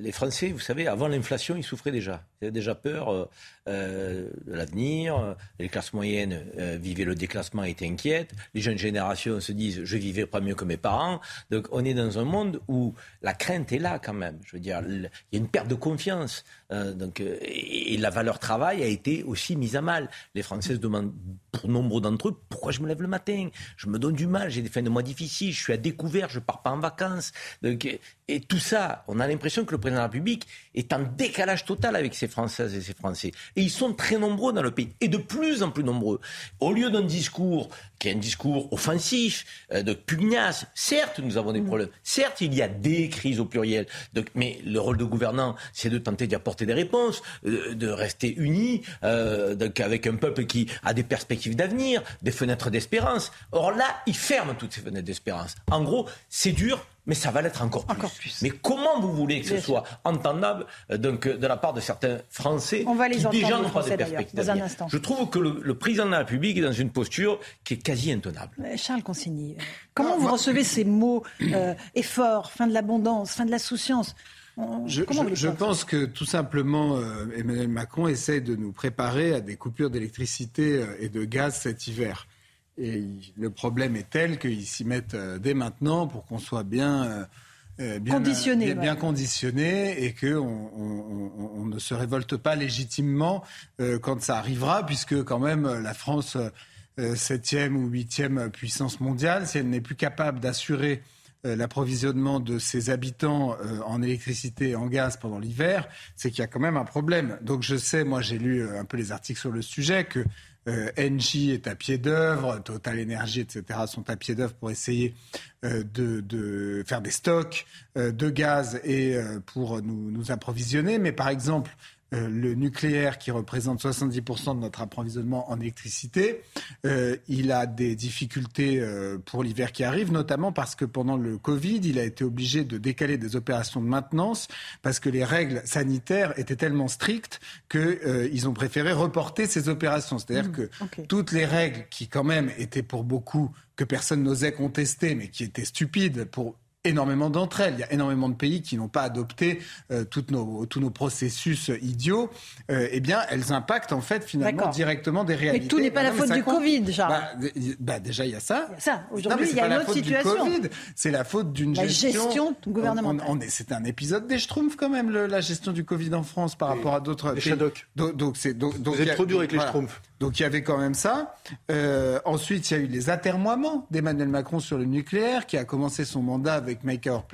Les Français, vous savez, avant l'inflation, ils souffraient déjà. Ils avaient déjà peur de l'avenir. Les classes moyennes vivaient le déclassement et étaient inquiètes. Les jeunes générations se disent je vivais pas mieux que mes parents. Donc on est dans un monde où la crainte est là quand même. Je veux dire, il y a une perte de confiance. Euh, donc, euh, et, la valeur travail a été aussi mise à mal. Les Français se demandent, pour nombre d'entre eux, pourquoi je me lève le matin? Je me donne du mal, j'ai des fins de mois difficiles, je suis à découvert, je pars pas en vacances. Et, tout ça, on a l'impression que le président de la République est en décalage total avec ces Françaises et ces Français. Et ils sont très nombreux dans le pays, et de plus en plus nombreux. Au lieu d'un discours qui est un discours offensif, euh, de pugnace, certes, nous avons des mmh. problèmes, certes, il y a des crises au pluriel, mais le rôle de gouvernant, c'est de tenter d'y apporter des réponses, euh, de rester unis, euh, avec un peuple qui a des perspectives d'avenir, des fenêtres d'espérance. Or là, il ferme toutes ces fenêtres d'espérance. En gros, c'est dur, mais ça va l'être encore, plus. Mais comment vous voulez que ce soit entendable euh, donc, de la part de certains Français qui déjà n'ont pas de perspectives Je trouve que le, président de la République est dans une posture qui est quasi intenable. Charles Consigny, comment vous recevez ces mots effort, fin de l'abondance, fin de la souciance? Je, pense que tout simplement, euh, Emmanuel Macron essaie de nous préparer à des coupures d'électricité euh, et de gaz cet hiver. et le problème est tel qu'ils s'y mettent dès maintenant pour qu'on soit bien euh, bien, conditionné, bien, conditionné et qu'on on, ne se révolte pas légitimement euh, quand ça arrivera, puisque quand même la France, euh, septième ou huitième puissance mondiale, si elle n'est plus capable d'assurer l'approvisionnement de ses habitants en électricité et en gaz pendant l'hiver, c'est qu'il y a quand même un problème. Donc je sais, moi j'ai lu un peu les articles sur le sujet, que euh, Engie est à pied d'œuvre, Total Energy, etc. sont à pied d'œuvre pour essayer euh, de, faire des stocks euh, de gaz et pour nous approvisionner. Mais par exemple, euh, le nucléaire qui représente 70% de notre approvisionnement en électricité, euh, il a des difficultés euh, pour l'hiver qui arrive, notamment parce que pendant le Covid, il a été obligé de décaler des opérations de maintenance parce que les règles sanitaires étaient tellement strictes qu'ils ont préféré reporter ces opérations. C'est-à-dire mmh, que toutes les règles qui quand même étaient pour beaucoup que personne n'osait contester, mais qui étaient stupides pour énormément d'entre elles. Il y a énormément de pays qui n'ont pas adopté euh, toutes nos, tous nos processus idiots. Euh, eh bien, elles impactent en fait finalement directement des réalités. Mais tout n'est pas la faute du Covid, Charles. Bah, bah, déjà, il y a ça. ça. Aujourd'hui, il y a une autre situation. C'est la faute d'une gestion, gestion gouvernementale. On, c'est un épisode des Schtroumpfs quand même, la gestion du Covid en France par rapport à d'autres pays. Donc, donc, Vous êtes trop dur avec les Schtroumpfs. Donc il y avait quand même ça. Euh, ensuite, il y a eu les atermoiements d'Emmanuel Macron sur le nucléaire, qui a commencé son mandat avec Make Our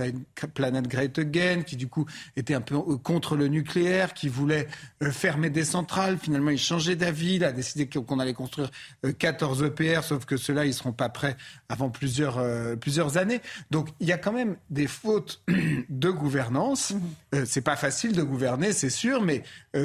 Planet Great Again, qui du coup était un peu euh, contre le nucléaire, qui voulait euh, fermer des centrales. Finalement, il changeait d'avis, il a décidé qu'on allait construire 14 EPR, sauf que ceux-là, ils seront pas prêts avant plusieurs, plusieurs années. Donc il y a quand même des fautes [clears throat] de gouvernance. Mmh. c'est pas facile de gouverner, c'est sûr, mais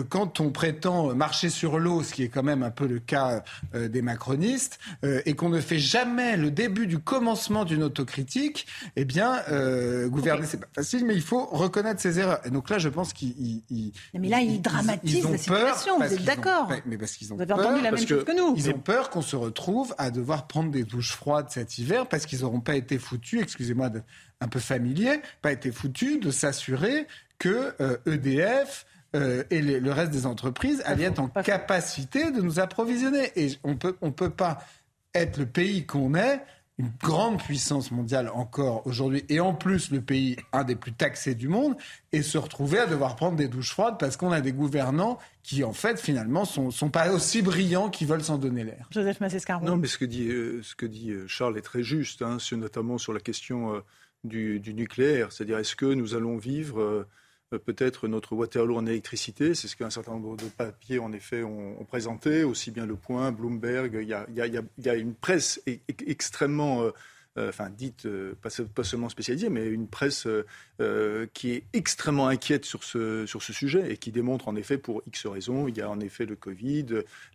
quand on prétend marcher sur l'eau, ce qui est quand même un peu le cas euh, des macronistes, euh, et qu'on ne fait jamais le début du commencement d'une autocritique, eh bien, euh, gouverner, c'est pas facile, mais il faut reconnaître ses erreurs. Et donc là, je pense qu'ils. Mais là, ils dramatisent la situation, vous êtes d'accord Mais parce qu'ils ont vous avez entendu la même chose que nous. Ils ont peur qu'on se retrouve à devoir prendre des douches froides cet hiver parce qu'ils n'auront pas été foutus, excusez-moi un peu familier, pas été foutus de s'assurer que EDF euh, et le reste des entreprises allaient être en capacité de nous approvisionner. Et on peut, on peut pas être le pays qu'on est, une grande puissance mondiale encore aujourd'hui, et en plus le pays un des plus taxés du monde, et se retrouver à devoir prendre des douches froides parce qu'on a des gouvernants qui, en fait, finalement, sont, sont pas aussi brillants qu'ils veulent s'en donner l'air. Joseph Massescaron. Non, mais ce que dit, euh, ce que dit euh, Charles est très juste, hein, notamment sur la question du, du, nucléaire. C'est-à-dire, est-ce que nous allons vivre euh, peut-être notre Waterloo en électricité. C'est ce qu'un certain nombre de papiers, en effet, ont, présenté, aussi bien Le Point, Bloomberg. Il y a, une presse extrêmement euh, euh, enfin dite, euh, pas, seulement spécialisée, mais une presse euh, qui est extrêmement inquiète sur ce, sur ce sujet et qui démontre en effet pour X raisons, il y a en effet le Covid,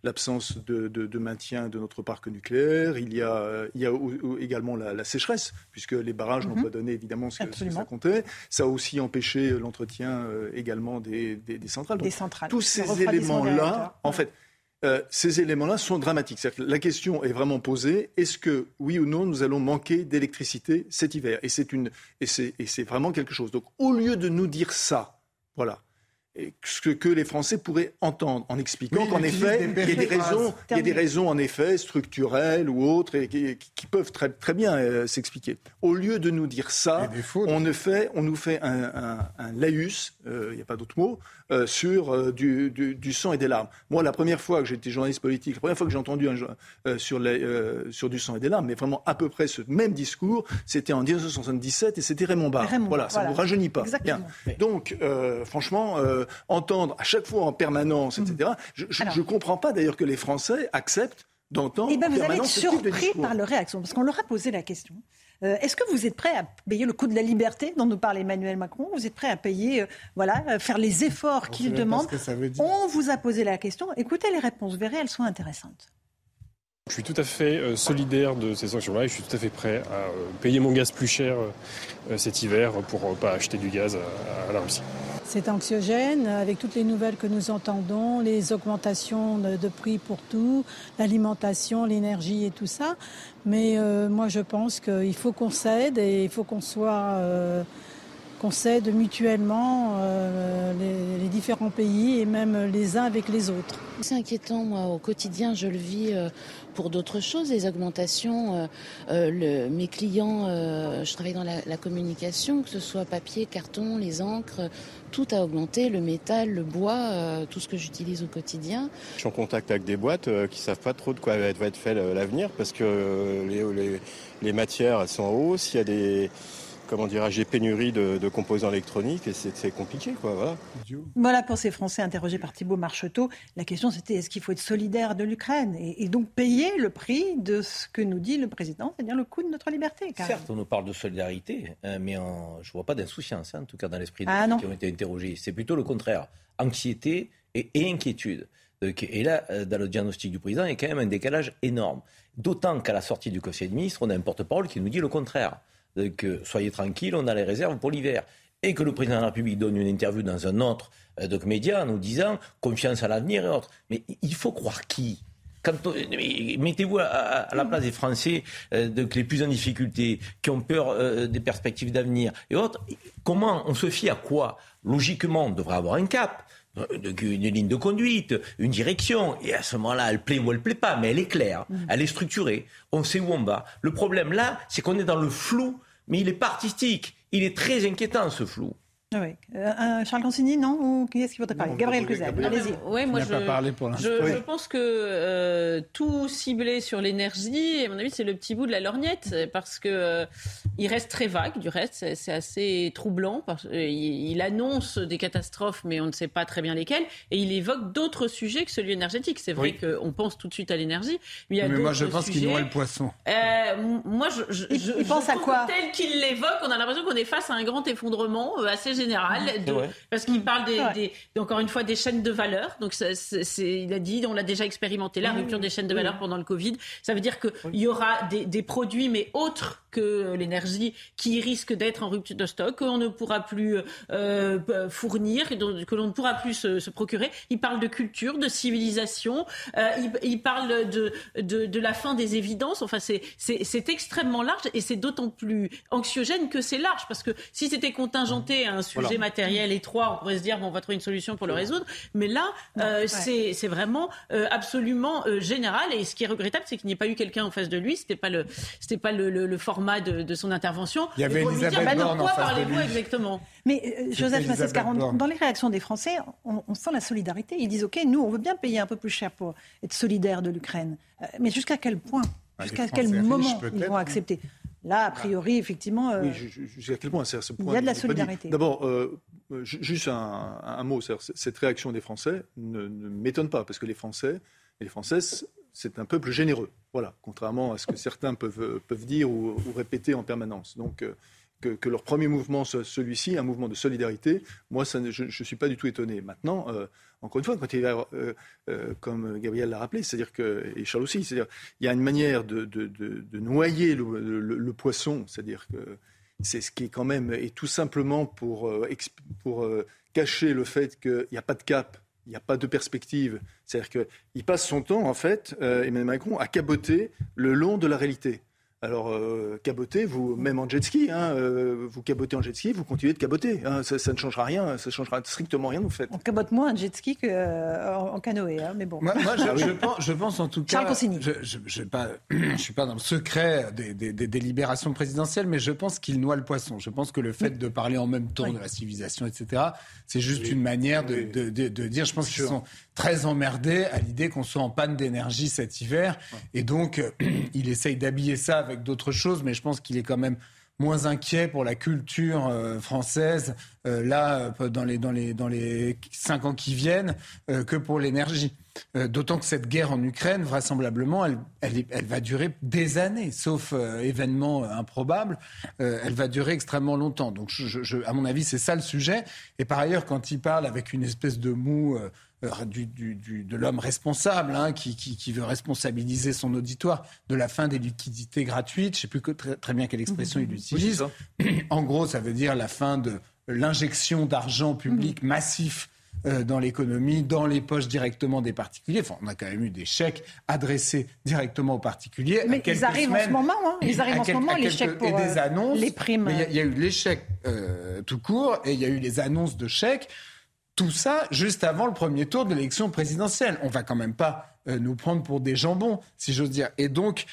l'absence de, maintien de notre parc nucléaire, il y a, il y a également la, sécheresse, puisque les barrages n'ont mhm. pas donné évidemment ce que, ça comptait. Ça a aussi empêché l'entretien également des, centrales. des centrales. Tous ces éléments-là, en fait, euh, ces éléments-là sont dramatiques. la question est vraiment posée est-ce que, oui ou non, nous allons manquer d'électricité cet hiver? Et c'est une, et c'est vraiment quelque chose. Donc, au lieu de nous dire ça, voilà, ce que les Français pourraient entendre en expliquant qu'en effet, il y a des raisons, il y a des raisons en effet structurelles ou autres et qui, peuvent très, très bien euh, s'expliquer. Au lieu de nous dire ça, on, ne fait, on nous fait un, un, laïus, euh, il n'y a pas d'autre mot, euh, sur du, du, sang et des larmes. Moi, la première fois que j'étais journaliste politique, la première fois que j'ai entendu un, sur, les, sur du sang et des larmes, mais vraiment à peu près ce même discours, c'était en 1977 et c'était Raymond Barre. voilà, ça ne vous rajeunit pas. Bien. Donc, franchement, entendre à chaque fois en permanence, etc. Je ne comprends pas d'ailleurs que les Français acceptent d'entendre. Eh ben, vous allez être surpris par leur réaction, parce qu'on leur a posé la question. Euh, est-ce que vous êtes prêt à payer le coût de la liberté dont nous parle Emmanuel Macron? Vous êtes prêt à payer, euh, voilà, faire les efforts qu'il demande On vous a posé la question. Écoutez les réponses, vous verrez, elles sont intéressantes. Je suis tout à fait euh, solidaire de ces sanctions-là et je suis tout à fait prêt à euh, payer mon gaz plus cher euh, cet hiver pour ne pas acheter du gaz à la Russie. C'est anxiogène avec toutes les nouvelles que nous entendons, les augmentations de prix pour tout, l'alimentation, l'énergie et tout ça. Mais moi je pense qu'il faut qu'on cède et il faut qu'on soit qu'on s'aide mutuellement les, les, différents pays et même les uns avec les autres. C'est inquiétant, moi, au quotidien, je le vis pour d'autres choses, les augmentations. Le, mes clients, je travaille dans la, la communication, que ce soit papier, carton, les encres, tout a augmenté, le métal, le bois, euh, tout ce que j'utilise au quotidien. Je suis en contact avec des boîtes euh, qui savent pas trop de quoi va être fait l'avenir parce que euh, les, les, matières elles sont en hausse, il y a des comment dirais-je, des pénuries de, composants électroniques et c'est compliqué. Quoi, voilà. voilà pour ces Français interrogés par Thibault Marcheteau. La question c'était est-ce qu'il faut être solidaire de l'Ukraine et, donc payer le prix de ce que nous dit le président, c'est-à-dire le coût de notre liberté. Certes, on nous parle de solidarité, hein, mais je ne vois pas d'insouciance, hein, en tout cas dans l'esprit des ah, qui ont été interrogés. C'est plutôt le contraire. Anxiété et, inquiétude. Et là, euh, dans le diagnostic du président, il y a quand même un décalage énorme. D'autant qu'à la sortie du Conseil des ministres, on a un porte-parole qui nous dit le contraire que soyez tranquille, on a les réserves pour l'hiver. Et que le président de la République donne une interview dans un autre euh, donc, média en nous disant confiance à l'avenir et autres. Mais il faut croire qui? Mettez-vous à, la place des Français euh, les plus en difficulté, qui ont peur euh, des perspectives d'avenir et autres. Comment on se fie à quoi? Logiquement, on devrait avoir un cap une ligne de conduite, une direction. Et à ce moment-là, elle plaît ou elle plaît pas, mais elle est claire, mm. elle est structurée. On sait où on va. Le problème là, c'est qu'on est dans le flou, mais il est pas artistique. Il est très inquiétant ce flou. Ah oui. Euh, Charles Consigny, non Ou qui est-ce qui voudrait parler Gabriel Cluzel, allez-y. Oui, moi, je, pas parlé pour je, je, pense que euh, tout ciblé sur l'énergie, à mon avis, c'est le petit bout de la lorgnette, parce que euh, il reste très vague, du reste, c'est assez troublant. Parce, il, annonce des catastrophes, mais on ne sait pas très bien lesquelles, et il évoque d'autres sujets que celui énergétique. C'est vrai qu'on pense tout de suite à l'énergie, mais il y a mais moi, je pense qu'il noie le poisson. moi, je, il, pense à quoi Tel qu'il l'évoque, on a l'impression qu'on est face à un grand effondrement assez général, parce qu'il parle des, encore une fois des chaînes de valeur. Donc c'est, il a dit, on l'a déjà expérimenté, la rupture des chaînes de valeur pendant le Covid. Ça veut dire qu'il y aura des, des produits, mais autres que l'énergie qui risque d'être en rupture de stock, qu'on ne pourra plus euh, fournir, que l'on ne pourra plus se, procurer. Il parle de culture, de civilisation, euh, il, parle de, de, de, la fin des évidences. Enfin, c'est, c'est, extrêmement large et c'est d'autant plus anxiogène que c'est large, parce que si c'était contingenté à un sujet matériel étroit, on pourrait se dire bon, on va trouver une solution pour le résoudre. Mais là, euh, c'est, c'est vraiment absolument général. Et ce qui est regrettable, c'est qu'il n'y ait pas eu quelqu'un en face de lui. C'était pas le, c'était pas le, le, le format de, son intervention. Il y avait Elisabeth bah Borne en face de lui. exactement? Mais euh, Joseph Massescaron, dans les réactions des Français, on, sent la solidarité. Ils disent OK, nous, on veut bien payer un peu plus cher pour être solidaire de l'Ukraine. Euh, mais jusqu'à quel point? Ah, Jusqu'à quel moment ils vont accepter? Là, a priori, effectivement. Euh, oui, jusqu'à quel point, ce point Il y a de la solidarité. D'abord, juste un, mot. Cette réaction des Français ne, ne m'étonne pas, parce que les Français et les Françaises c'est un peuple généreux. Voilà, contrairement à ce que certains peuvent, euh, peuvent dire ou, répéter en permanence. Donc, euh, que, leur premier mouvement soit celui-ci, un mouvement de solidarité, moi, je ne suis pas du tout étonné. Maintenant, euh, encore une fois, quand il va, comme Gabriel l'a rappelé, c'est-à-dire que, et Charles aussi, c'est-à-dire il y a une manière de, noyer le, poisson, c'est-à-dire que c'est ce qui est quand même, et tout simplement pour, pour cacher le fait qu'il n'y a pas de cap il n'y a pas de perspective. C'est-à-dire qu'il passe son temps, en fait, euh, Emmanuel Macron, à caboter le long de la réalité. Alors, euh, caboter, vous, même en jet ski, hein, euh, vous cabotez en jet ski, vous continuez de caboter. Hein, ça, ne changera rien, ça ne changera strictement rien, vous faites. On cabote moins en jet ski qu'en euh, en canoë, hein, mais bon. Moi, je, pense, en tout cas. Je ne [clears throat] suis pas dans le secret des, des, délibérations présidentielles, mais je pense qu'il noie le poisson. Je pense que le fait de parler en même temps de la civilisation, etc., c'est juste une manière de, de, dire. Je pense qu'ils sont très emmerdés à l'idée qu'on soit en panne d'énergie cet hiver. Et donc, [clears throat] il essaye d'habiller ça avec d'autres choses, mais je pense qu'il est quand même moins inquiet pour la culture euh, française euh, là euh, dans les dans les dans les cinq ans qui viennent que pour l'énergie. D'autant que cette guerre en Ukraine, vraisemblablement, elle, elle, elle va durer des années, sauf événement improbable. elle va durer extrêmement longtemps. Donc, je, je, à mon avis, c'est ça le sujet. Et par ailleurs, quand il parle avec une espèce de mou euh, du, de l'homme responsable, hein, qui, qui, veut responsabiliser son auditoire de la fin des liquidités gratuites. Je ne sais plus que, très, très, bien quelle expression il utilise. [clears throat] En gros, ça veut dire la fin de l'injection d'argent public massif euh, dans l'économie, dans les poches directement des particuliers. Enfin, on a quand même eu des chèques adressés directement aux particuliers. Mais ils arrivent en ce moment, hein. Ils arrivent en ce moment, les chèques pour et des euh, annonces. les primes. Il y, a eu les chèques euh, tout court et il y a eu les annonces de chèques. Tout ça juste avant le premier tour de l'élection présidentielle. On va quand même pas euh, nous prendre pour des jambons, si j'ose dire. Et donc,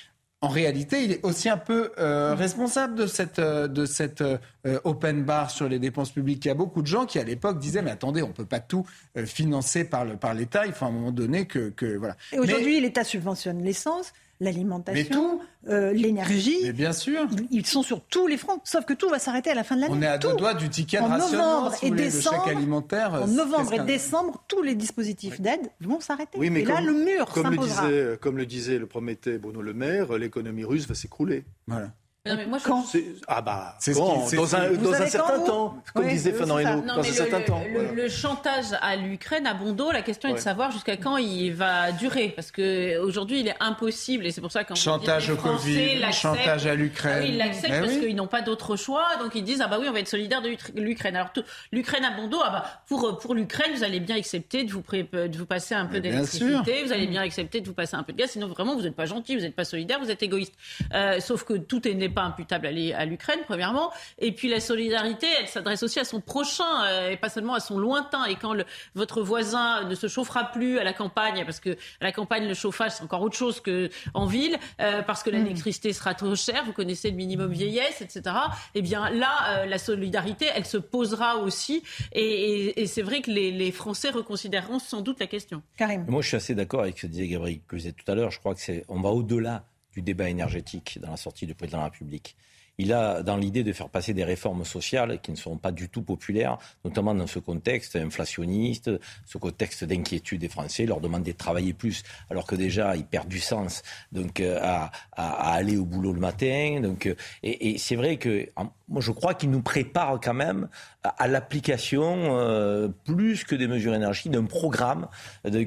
en réalité, il est aussi un peu euh, responsable de cette, euh, de cette euh, open bar sur les dépenses publiques. Il y a beaucoup de gens qui, à l'époque, disaient Mais attendez, on ne peut pas tout financer par, le, par l'État. Il faut à un moment donné que. que voilà. Et aujourd'hui, l'État subventionne l'essence, l'alimentation, euh, l'énergie. Mais bien sûr. Ils sont sur tous les fronts. Sauf que tout va s'arrêter à la fin de l'année. On est à Tout. deux doigts du ticket de En novembre si et voulez, décembre, chèque alimentaire. En novembre et décembre, tous les dispositifs d'aide vont s'arrêter. Oui, mais et là, comme, le mur comme le, disait, comme le disait, le promettait Bruno Le Maire, l'économie russe va s'écrouler. Voilà. Non, mais moi, je- Quand C'est- Ah bah, C'est ce quand qui- c'est dans un, dans un certain vous temps, comme Oui, disait Non, dans un le, certain le- temps. le- voilà. le chantage à l'Ukraine, à Bondo, la question est de savoir jusqu'à quand il va durer. Parce qu'aujourd'hui, il est impossible, et c'est pour ça qu'on Chantage au Covid, chantage à l'Ukraine. Ah oui, ils l'acceptent Mais parce oui. qu'ils n'ont pas d'autre choix. Donc ils disent ah bah oui, on va être solidaire de l'Ukraine. Alors tout- l'Ukraine à Bondo, ah bah pour pour l'Ukraine, vous allez bien accepter de vous pré- de vous passer un peu d'électricité, vous allez bien accepter de vous passer un peu de gaz. Sinon vraiment vous n'êtes pas gentil, vous n'êtes pas solidaire, vous êtes égoïste. Euh, sauf que tout est- n'est pas imputable à l'Ukraine premièrement. Et puis la solidarité, elle s'adresse aussi à son prochain euh, et pas seulement à son lointain. Et quand le, votre voisin ne se chauffera plus à la campagne, parce que à la campagne le chauffage c'est encore autre chose que en ville, euh, parce que l'électricité sera trop chère. Vous connaissez le minimum vieillesse, etc. Eh bien là, euh, la solidarité, elle se posera aussi. Et, et- et c'est vrai que les, les Français reconsidéreront sans doute la question. Karim. Moi, je suis assez d'accord avec ce que disait Gabriel, disais tout à l'heure. Je crois que c'est, on va au-delà du débat énergétique dans la sortie du président de la République. Il a dans l'idée de faire passer des réformes sociales qui ne seront pas du tout populaires, notamment dans ce contexte inflationniste, ce contexte d'inquiétude des Français, leur demander de travailler plus, alors que déjà ils perdent du sens donc euh, à, à- aller au boulot le matin. Donc, euh, et, et c'est vrai que moi je crois qu'il nous prépare quand même à, à l'application euh, plus que des mesures énergie d'un programme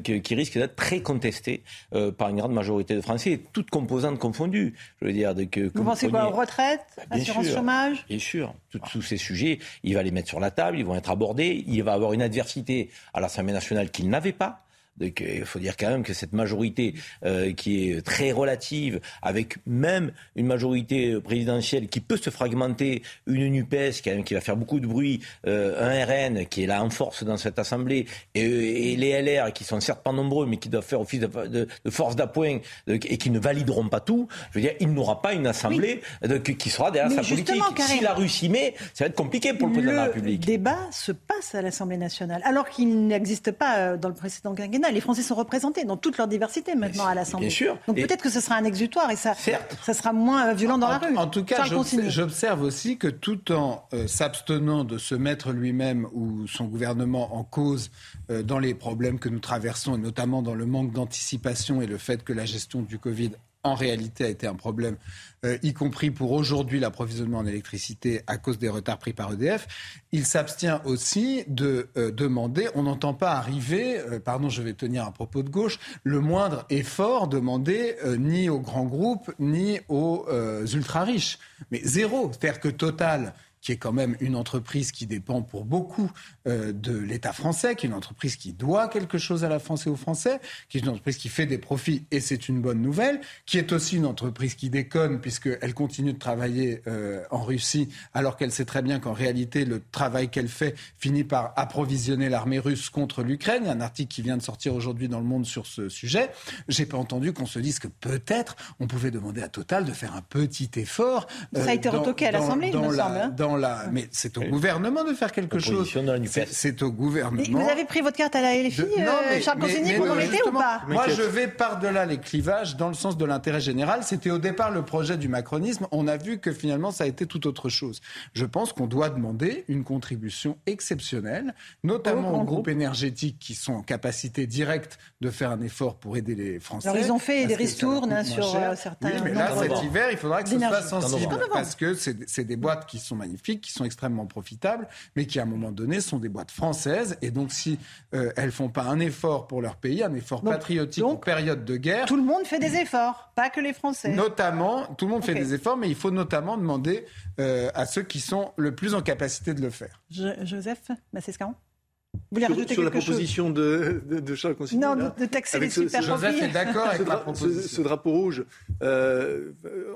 qui risque d'être très contesté euh, par une grande majorité de Français, toutes composantes confondues. Je veux dire, euh, que Vous pensez quoi preniez- Retraite Bien Assurance sûr. chômage Bien sûr, Tout- tous ces sujets, il va les mettre sur la table, ils vont être abordés, il va avoir une adversité à l'Assemblée nationale qu'il n'avait pas. Donc, il faut dire quand même que cette majorité euh, qui est très relative, avec même une majorité présidentielle qui peut se fragmenter, une NUPES quand même, qui va faire beaucoup de bruit, euh, un RN qui est là en force dans cette Assemblée, et, et les LR qui sont certes pas nombreux, mais qui doivent faire office de, de- de force d'appoint et qui ne valideront pas tout, je veux dire, il n'aura pas une Assemblée qui sera derrière Mais sa politique. si la Russie met, ça va être compliqué pour le président de la République. débat se passe à l'Assemblée nationale, alors qu'il n'existe pas euh, dans le précédent quinquennat. Les Français sont représentés dans toute leur diversité maintenant à l'Assemblée. bien sûr. Donc peut-être que ce sera un exutoire et ça, ça sera moins euh, violent dans la rue. En tout cas, j'observe aussi que tout en euh, s'abstenant de se mettre lui-même ou son gouvernement en cause euh, dans les problèmes que nous traversons, et notamment dans le manque d'anticipation et le fait que la gestion du Covid en réalité a été un problème, euh, y compris pour aujourd'hui l'approvisionnement en électricité à cause des retards pris par EDF. Il s'abstient aussi de euh, demander, on n'entend pas arriver, euh, pardon, je vais tenir un propos de gauche, le moindre effort demandé ni aux grands groupes ni aux euh, ultra riches, mais zéro. C'est-à-dire que Total qui est quand même une entreprise qui dépend pour beaucoup euh, de l'État français, qui est une entreprise qui doit quelque chose à la France et aux Français, qui est une entreprise qui fait des profits, et c'est une bonne nouvelle, qui est aussi une entreprise qui déconne, puisqu'elle continue de travailler euh, en Russie, alors qu'elle sait très bien qu'en réalité, le travail qu'elle fait finit par approvisionner l'armée russe contre l'Ukraine. Il y a un article qui vient de sortir aujourd'hui dans le monde sur ce sujet. J'ai pas entendu qu'on se dise que peut-être on pouvait demander à Total de faire un petit effort. Ça a euh, été retoqué à l'Assemblée, il me semble, hein. dans mais c'est au gouvernement de faire quelque chose. C'est- au gouvernement. Mais vous avez pris votre carte à la LFI, de- euh, Charles Consigny, vous non, en mettez ou pas Moi, je vais par-delà les clivages dans le sens de l'intérêt général. C'était au départ le projet du macronisme. On a vu que finalement, ça a été tout autre chose. Je pense qu'on doit demander une contribution exceptionnelle, notamment Aux groupes énergétiques qui sont en capacité directe de faire un effort pour aider les Français. Alors, ils ont fait des ristournes, hein, sur, euh, certains Oui, mais là, cet hiver, il faudra que ce soit sensible. Parce que c'est c'est des boîtes qui sont magnifiques, qui sont extrêmement profitables, mais qui, à un moment donné, sont des boîtes françaises. Et donc, si euh, elles font pas un effort pour leur pays, un effort Donc- patriotique en période de guerre, Tout le monde fait des efforts, pas que les Français. Notamment, tout le monde fait des efforts, mais il faut notamment demander euh, à ceux qui sont le plus en capacité de le faire. Je- Joseph Massescaron Vous voulez sur, rajouter sur la quelque chose? proposition de, de, de Charles Consigny, Non, là, de, de taxer les super ce- Joseph est d'accord avec ce, la proposition. ce- ce drapeau rouge, euh,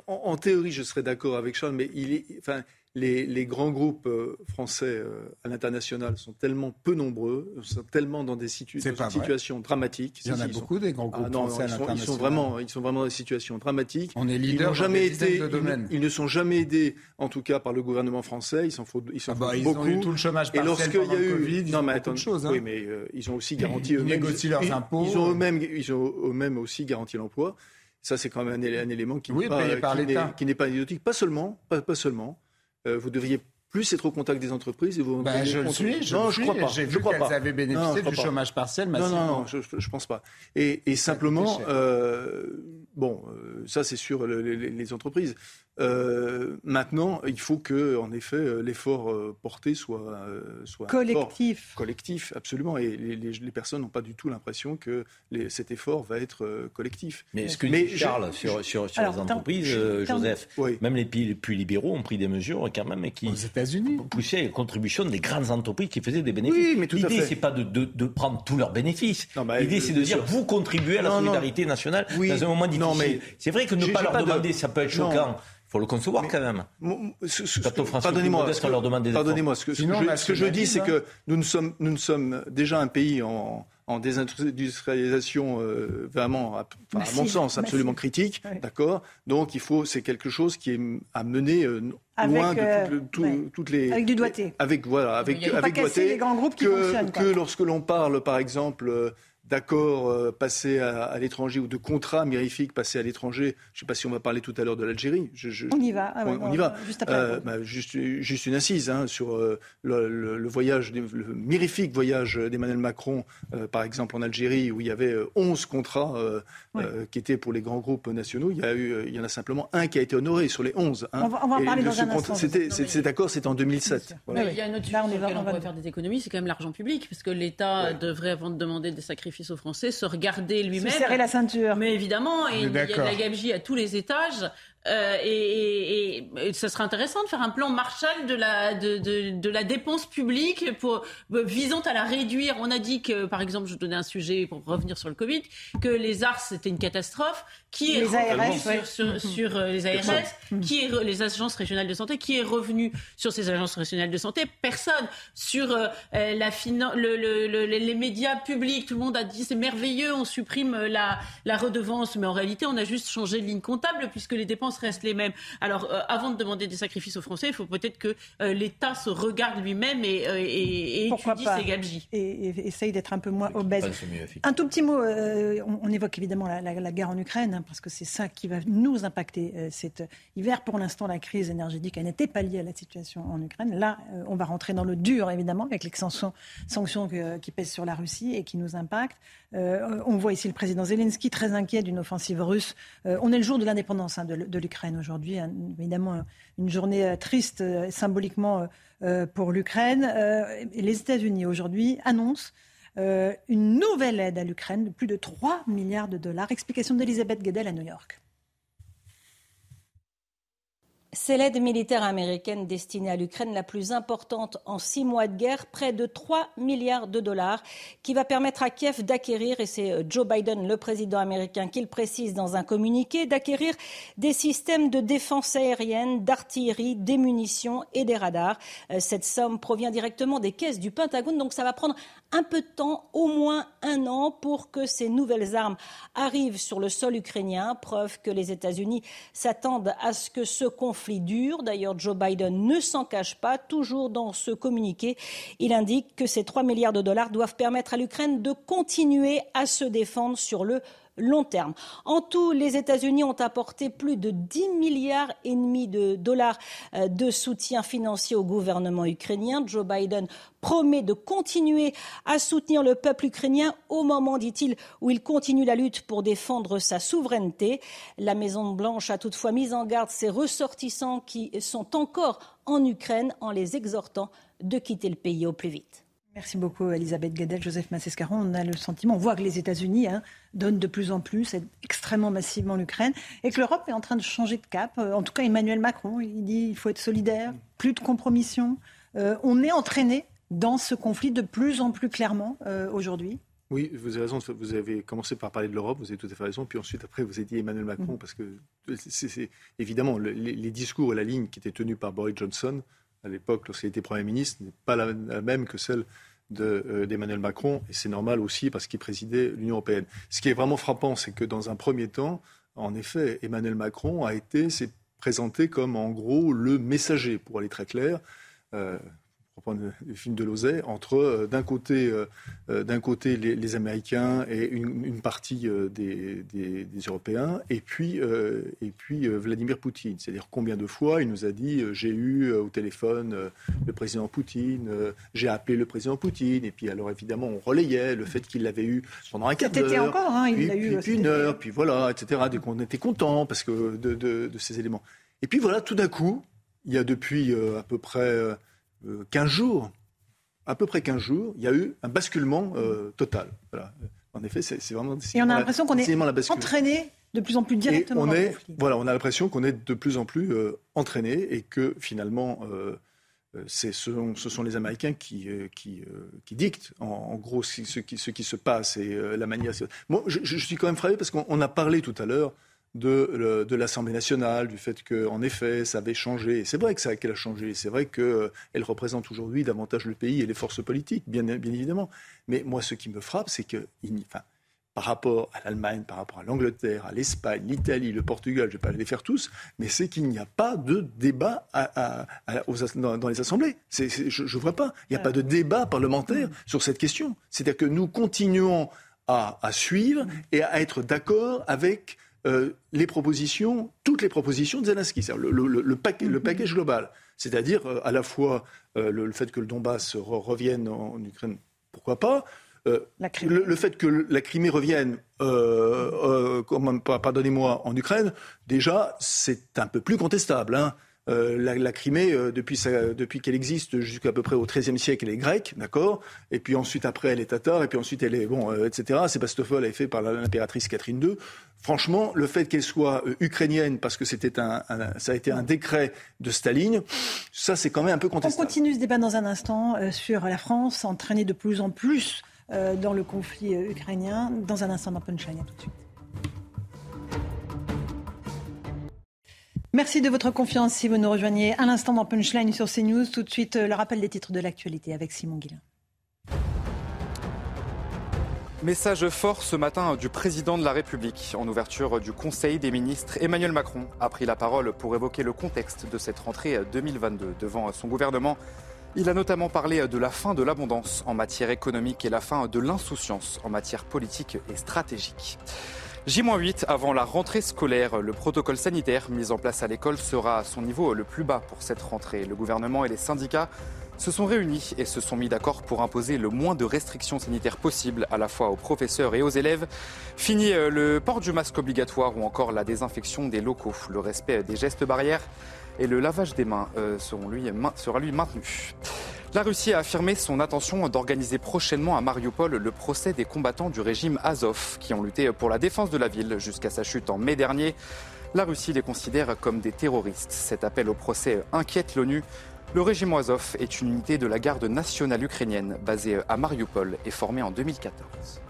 en, en théorie, je serais d'accord avec Charles, mais il est, enfin, les, les grands groupes euh, français euh, à l'international sont tellement peu nombreux, sont tellement dans des situ- dans pas une vrai. situation dramatique. Il y en a si, ils sont- beaucoup des grands Ah groupes non, français à ils, sont, ils sont l'international. vraiment, ils sont vraiment dans des situations dramatiques. On est Ils leader dans jamais des été, de ils, domaines. ne- ils ne sont jamais aidés, en tout cas par le gouvernement français. Ils s'en ils s'en Ah bah, foutent ils ont beaucoup. eu tout le chômage Et partiel lorsqu'il y a eu, Covid, ils non mais beaucoup attends, hein. oui, mais euh, ils ont aussi garanti Ils eux-mêmes. négocient leurs ils- impôts. Ils ont eux-mêmes, ils ont eux-mêmes aussi garanti l'emploi. Ça, c'est quand même un, élé- un élément qui Oui, n'est pas, qui n'est- anecdotique. Pas seulement, pas seulement. Euh, vous devriez plus être au contact des entreprises et vous Ben, je le suis, je non, le je suis, crois pas. J'ai je vu crois qu'elles avaient Non, bénéficié je du chômage partiel Non, massivement. non, non, je, je, je pense pas. Et, et simplement, euh, bon, euh, ça c'est sur le- les, entreprises. Euh, maintenant, il faut que, en effet, euh, l'effort porté soit, Collectif. collectif, absolument. Et les, les- les personnes n'ont pas du tout l'impression que les- cet effort va être collectif. Mais ce que Mais dit je- Charles sur, sur, sur Alors, les entreprises, je- euh. Joseph, Oui. même les pays les plus libéraux ont pris des mesures quand même et qui Aux États-Unis. poussaient les contributions des grandes entreprises qui faisaient des bénéfices. Oui, mais tout à L'idée, c'est pas de, de, de prendre tous leurs bénéfices. Bah, L'idée, c'est de dire sûr. vous contribuez à la Non, non. solidarité nationale Oui. dans un moment difficile. Non, mais c'est vrai que ne pas leur pas de- demander, ça peut être Non. choquant. Il faut le concevoir quand même. Pardonnez-moi, modeste, ce que- on leur demande des efforts. pardonnez-moi, ce que, Sinon, je, ce que je dis, c'est hein. que nous ne sommes, nous ne sommes déjà un pays en, en désindustrialisation euh, vraiment, à, enfin, à Massive, mon sens, absolument critique, Oui. d'accord? Donc il faut, c'est quelque chose qui est à mener euh, Avec, loin de euh, tout- ouais. toutes les, Avec du doigté. avec voilà, avec avec doigté, les grands groupes qui que, que lorsque l'on parle, par exemple. D'accords euh, passés à, à l'étranger ou de contrats mirifiques passés à l'étranger. Je ne sais pas si on va parler tout à l'heure de l'Algérie. Je- je- On y va. Ah ouais, on, y va. Juste après. Euh, bah, juste, juste une assise hein, sur euh, le, le- le voyage, le mirifique voyage d'Emmanuel Macron, euh, par exemple en Algérie, où il y avait euh, 11 contrats euh, Ouais. euh, qui étaient pour les grands groupes nationaux. Il y, a eu, il y en a simplement un qui a été honoré sur les 11. hein. On va- on va parler le- dans ce un contrat- instant, Cet accord, c'était en 2007. Voilà. Mais il y a un autre sujet Là, on sur est lequel va- on va- faire des économies, c'est quand même l'argent public, parce que l'État devrait, avant de demander des sacrifices aux Français, se regarder lui-même. Se serrer la ceinture. Mais évidemment, et il y a de la gabegie à tous les étages. Euh, et, et, ça serait intéressant de faire un plan Marshall de la, de, de, de la dépense publique pour, visant à la réduire. On a dit que, par exemple, je donnais un sujet pour revenir sur le Covid, que les ARS c'était une catastrophe. Qui est Les ARS, sur, ouais. sur, sur, euh, les ARS, qui est re- les agences régionales de santé, qui est revenu sur ces agences régionales de santé Personne. Sur euh, la finan- le, le- le- les médias publics, tout le monde a dit c'est merveilleux, on supprime la, la redevance, mais en réalité on a juste changé de ligne comptable puisque les dépenses restent les mêmes. Alors euh, avant de demander des sacrifices aux Français, il faut peut-être que euh, l'État se regarde lui-même et, euh, et, et Pourquoi étudie pas ses gabegies. et, et essaye d'être un peu moins obèse. Un tout petit mot, euh, on, on évoque évidemment la, la- la guerre en Ukraine, hein, parce que c'est ça qui va nous impacter euh, cet hiver. Pour l'instant, la crise énergétique elle n'était pas liée à la situation en Ukraine. Là, euh, on va rentrer dans le dur, évidemment, avec les sanctions, sanctions que- qui pèsent sur la Russie et qui nous impactent. Euh, on voit ici le président Zelensky très inquiet d'une offensive russe. Euh, on est le jour de l'indépendance hein, de, l- l'Ukraine aujourd'hui. évidemment, une journée euh, triste euh, symboliquement euh, pour l'Ukraine. Les États-Unis aujourd'hui annoncent une nouvelle aide à l'Ukraine de plus de 3 milliards de dollars. Explication d'Elisabeth Guedel à New York. C'est l'aide militaire américaine destinée à l'Ukraine la plus importante en six mois de guerre, près de 3 milliards de dollars, qui va permettre à Kiev d'acquérir, et c'est euh, Joe Biden, le président américain, qui le précise dans un communiqué, d'acquérir des systèmes de défense aérienne, d'artillerie, des munitions et des radars. Euh, Cette somme provient directement des caisses du Pentagone, donc ça va prendre un peu de temps, au moins un an, pour que ces nouvelles armes arrivent sur le sol ukrainien. Preuve que les États-Unis s'attendent à ce que ce conflit dure. D'ailleurs, Joe Biden ne s'en cache pas. Toujours dans ce communiqué, il indique que ces 3 milliards de dollars doivent permettre à l'Ukraine de continuer à se défendre sur le long terme. En tout, les États-Unis ont apporté plus de 10 milliards et demi de dollars euh, de soutien financier au gouvernement ukrainien. Joe Biden promet de continuer à soutenir le peuple ukrainien au moment, dit-il, où il continue la lutte pour défendre sa souveraineté. La Maison-Blanche a toutefois mis en garde ses ressortissants qui sont encore en Ukraine en les exhortant de quitter le pays au plus vite. Merci beaucoup, Elisabeth Guedel, Joseph Massescaron. On a le sentiment, on voit que les États-Unis hein, donnent de plus en plus, aident extrêmement massivement l'Ukraine, et que l'Europe est en train de changer de cap. Euh, En tout cas, Emmanuel Macron, il dit il faut être solidaire, plus de compromission. Euh, on est entraîné dans ce conflit de plus en plus clairement aujourd'hui oui, vous avez raison. Vous avez commencé par parler de l'Europe, vous avez tout à fait raison. Puis ensuite, après, vous avez dit Emmanuel Macron, mm. parce que c'est évidemment les, discours et la ligne qui étaient tenus par Boris Johnson à l'époque, lorsqu'il était Premier ministre, n'est pas la, même que celle euh, d'Emmanuel Macron. Et c'est normal aussi parce qu'il présidait l'Union européenne. Ce qui est vraiment frappant, c'est que dans un premier temps, en effet, Emmanuel Macron a été s'est présenté comme en gros le messager, pour aller très clair. Euh, le film de Lozay, entre euh, d'un côté, euh, euh, d'un côté les, Américains et une, partie des, Européens, et puis, et puis Vladimir Poutine. C'est-à-dire combien de fois il nous a dit j'ai eu au téléphone le président Poutine, j'ai appelé le président Poutine, et puis alors évidemment on relayait le fait qu'il l'avait eu pendant un quart d'heure, encore, hein, il l'a eu, puis une heure, puis voilà, etc. Donc on était content parce que de, de, ces éléments. Et puis voilà, tout d'un coup, il y a depuis à peu près 15 euh, jours, à peu près 15 jours, il y a eu un basculement euh, total. Voilà. En effet, c'est vraiment. Et on a l'impression qu'on est entraîné de plus en plus directement. on est, voilà, on a l'impression qu'on est de plus en plus euh, entraîné et que finalement, ce sont, ce, sont, les Américains qui, qui, qui dictent en, gros ce, qui, ce, qui, se passe et la manière. Moi, je, je, suis quand même frappé parce qu'on a parlé tout à l'heure de, l'Assemblée nationale, du fait qu'en effet, ça avait changé. C'est vrai que ça qu'elle a changé. C'est vrai qu'elle euh, représente aujourd'hui davantage le pays et les forces politiques, bien, évidemment. Mais moi, ce qui me frappe, c'est que, par rapport à l'Allemagne, par rapport à l'Angleterre, à l'Espagne, l'Italie, le Portugal, je ne vais pas les faire tous, mais c'est qu'il n'y a pas de débat dans, les assemblées. je ne vois pas. Il n'y a pas de débat parlementaire sur cette question. C'est-à-dire que nous continuons à, suivre et à être d'accord avec euh, les propositions, toutes les propositions de Zelensky, le, le, le, le, package global, c'est-à-dire euh, à la fois euh, le, fait que le Donbass revienne en, Ukraine, pourquoi pas, le, fait que la Crimée revienne, pardonnez-moi, en Ukraine, déjà, c'est un peu plus contestable. Hein. Euh, la, Crimée, euh, depuis, depuis qu'elle existe jusqu'à peu près au XIIIe siècle, elle est grecque, d'accord? Et puis ensuite, après, elle est tatar, et puis ensuite, elle est, bon, euh, etc. Sébastopol est fait par l'impératrice Catherine II. Franchement, le fait qu'elle soit ukrainienne, parce que c'était un, ça a été un décret de Staline, ça, c'est quand même un peu contestable. On continue ce débat dans un instant sur la France, entraînée de plus en plus dans le conflit ukrainien. Dans un instant dans Punchline, tout de suite. Merci de votre confiance si vous nous rejoignez à l'instant dans Punchline sur CNews. Tout de suite, euh, le rappel des titres de l'actualité avec Simon Guillain. Message fort ce matin du président de la République. En ouverture du Conseil des ministres, Emmanuel Macron a pris la parole pour évoquer le contexte de cette rentrée 2022 devant son gouvernement. Il a notamment parlé de la fin de l'abondance en matière économique et la fin de l'insouciance en matière politique et stratégique. J-8 avant la rentrée scolaire. Le protocole sanitaire mis en place à l'école sera à son niveau le plus bas pour cette rentrée. Le gouvernement et les syndicats se sont réunis et se sont mis d'accord pour imposer le moins de restrictions sanitaires possibles à la fois aux professeurs et aux élèves. Fini euh, le port du masque obligatoire ou encore la désinfection des locaux. Le respect des gestes barrières et le lavage des mains euh, sera lui maintenu. La Russie a affirmé son intention d'organiser prochainement à Mariupol le procès des combattants du régime Azov qui ont lutté pour la défense de la ville jusqu'à sa chute en mai dernier. La Russie les considère comme des terroristes. Cet appel au procès inquiète l'ONU. Le régime Azov est une unité de la garde nationale ukrainienne basée à Mariupol et formée en 2014.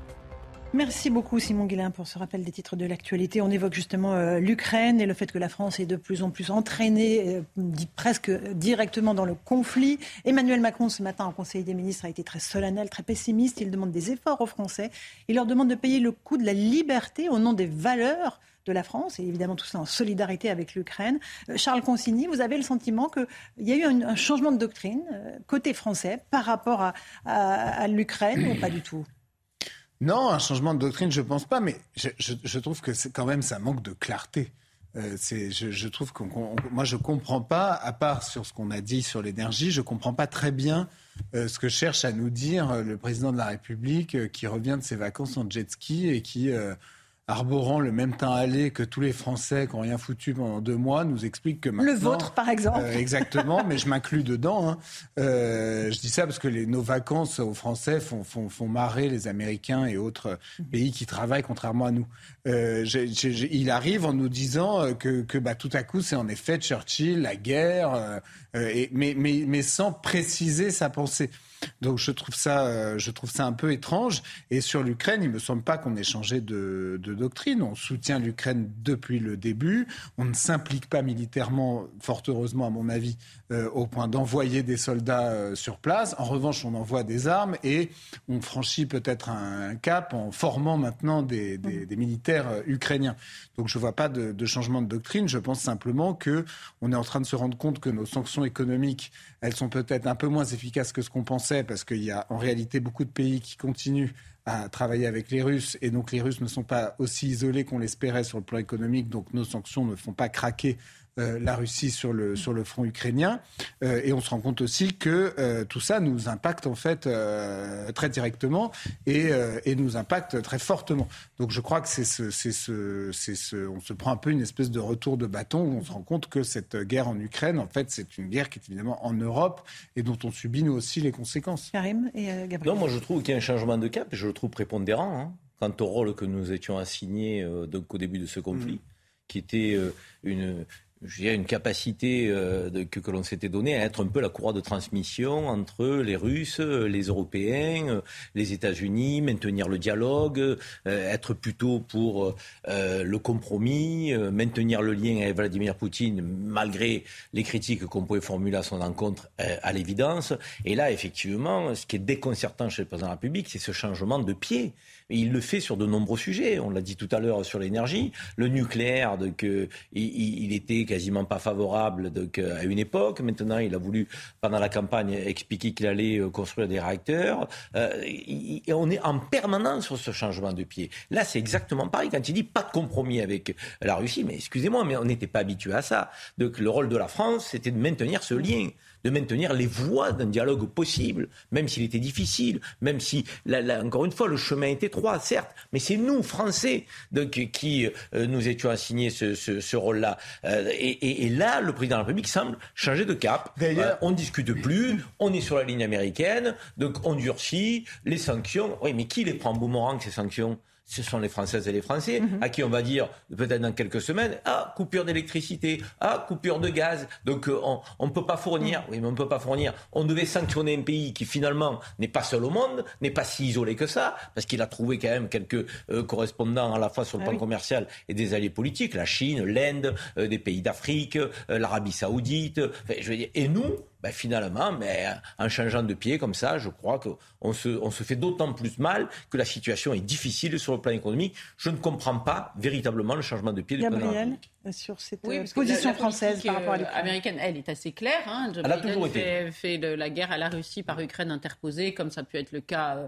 Merci beaucoup Simon Guillain pour ce rappel des titres de l'actualité. On évoque justement euh, l'Ukraine et le fait que la France est de plus en plus entraînée, euh, presque directement dans le conflit. Emmanuel Macron ce matin en Conseil des ministres a été très solennel, très pessimiste. Il demande des efforts aux Français. Il leur demande de payer le coût de la liberté au nom des valeurs de la France, et évidemment tout ça en solidarité avec l'Ukraine. Euh, Charles Consigny, vous avez le sentiment qu'il y a eu un, changement de doctrine côté français par rapport à, à l'Ukraine ou pas du tout? Non, un changement de doctrine, je pense pas, mais je, trouve que quand même ça manque de clarté. Euh, je, trouve que moi je comprends pas, à part sur ce qu'on a dit sur l'énergie, je comprends pas très bien euh, ce que cherche à nous dire euh, le président de la République qui revient de ses vacances en jet ski et qui arborant le même teint allé que tous les Français qui n'ont rien foutu pendant deux mois, nous explique que maintenant... Le vôtre, par exemple. Euh, exactement, mais je m'inclus dedans. Hein. Euh, je dis ça parce que les, nos vacances aux Français font, font, font, marrer les Américains et autres pays qui travaillent contrairement à nous. Euh, il arrive en nous disant que, que bah, tout à coup, c'est en effet Churchill, la guerre, et, mais, mais, mais sans préciser sa pensée. Donc je trouve ça, euh, je trouve ça un peu étrange. Et sur l'Ukraine, il me semble pas qu'on ait changé de, de doctrine. On soutient l'Ukraine depuis le début. On ne s'implique pas militairement, fort heureusement à mon avis, euh, au point d'envoyer des soldats euh, sur place. En revanche, on envoie des armes et on franchit peut-être un, cap en formant maintenant des, des, des militaires ukrainiens. Donc je ne vois pas de, de, changement de doctrine. Je pense simplement que on est en train de se rendre compte que nos sanctions économiques, elles sont peut-être un peu moins efficaces que ce qu'on pensait parce qu'il y a en réalité beaucoup de pays qui continuent à travailler avec les Russes et donc les Russes ne sont pas aussi isolés qu'on l'espérait sur le plan économique, donc nos sanctions ne font pas craquer euh, la Russie sur le, sur le front ukrainien. Euh, et on se rend compte aussi que euh, tout ça nous impacte en fait très directement et, et, nous impacte très fortement. Donc je crois que c'est ce, c'est ce, c'est ce, on se prend un peu une espèce de retour de bâton où on se rend compte que cette guerre en Ukraine, en fait, c'est une guerre qui est évidemment en Europe et dont on subit nous aussi les conséquences. Karim et Gabriel. Non, moi je trouve qu'il y a un changement de cap et je le trouve prépondérant hein, quant au rôle que nous étions assignés donc, au début de ce conflit. Mmh. qui était une, j'ai une capacité euh, que, que l'on s'était donnée à être un peu la courroie de transmission entre les Russes, les Européens, les États-Unis, maintenir le dialogue, euh, être plutôt pour euh, le compromis, maintenir le lien avec Vladimir Poutine malgré les critiques qu'on pouvait formuler à son encontre à l'évidence. Et là, effectivement, ce qui est déconcertant chez le président de la République, c'est ce changement de pied. Il le fait sur de nombreux sujets. On l'a dit tout à l'heure sur l'énergie, le nucléaire, donc, il, était quasiment pas favorable à une époque. Maintenant, il a voulu, pendant la campagne, expliquer qu'il allait euh, construire des réacteurs. Euh, et on est en permanence sur ce changement de pied. Là, c'est exactement pareil. Quand il dit pas de compromis avec la Russie, mais excusez-moi, mais on n'était pas habitué à ça. Donc, le rôle de la France, c'était de maintenir ce lien de maintenir les voies d'un dialogue possible, même s'il était difficile, même si, encore une fois, le chemin était étroit, certes, mais c'est nous, Français, donc, qui euh, nous étions assignés ce, ce, ce rôle-là. Euh, et, et, et, là, le président de la République semble changer de cap. D'ailleurs, on ne discute plus, on est sur la ligne américaine, donc on durcit les sanctions. Oui, mais qui les prend boomerang, ces sanctions? Ce sont les Françaises et les Français, mhm. à qui on va dire peut-être dans quelques semaines, ah, coupure d'électricité, ah, coupure de gaz, donc euh, on ne peut pas fournir, mhm. oui, mais on ne peut pas fournir. On devait sanctionner un pays qui finalement n'est pas seul au monde, n'est pas si isolé que ça, parce qu'il a trouvé quand même quelques euh, correspondants à la fois sur le ah plan commercial et des alliés politiques, la Chine, l'Inde, euh, des pays d'Afrique, l'Arabie saoudite, je veux dire, et nous, ben finalement, mais en changeant de pied comme ça, je crois qu'on se, on se fait d'autant plus mal que la situation est difficile sur le plan économique. Je ne comprends pas véritablement le changement de pied de Gabriel, sur cette euh, position française par rapport à l'Ukraine. américaine, elle est assez claire. Hein. elle a toujours fait, été. fait de la guerre à la Russie par Ukraine interposée, comme ça peut être le cas euh,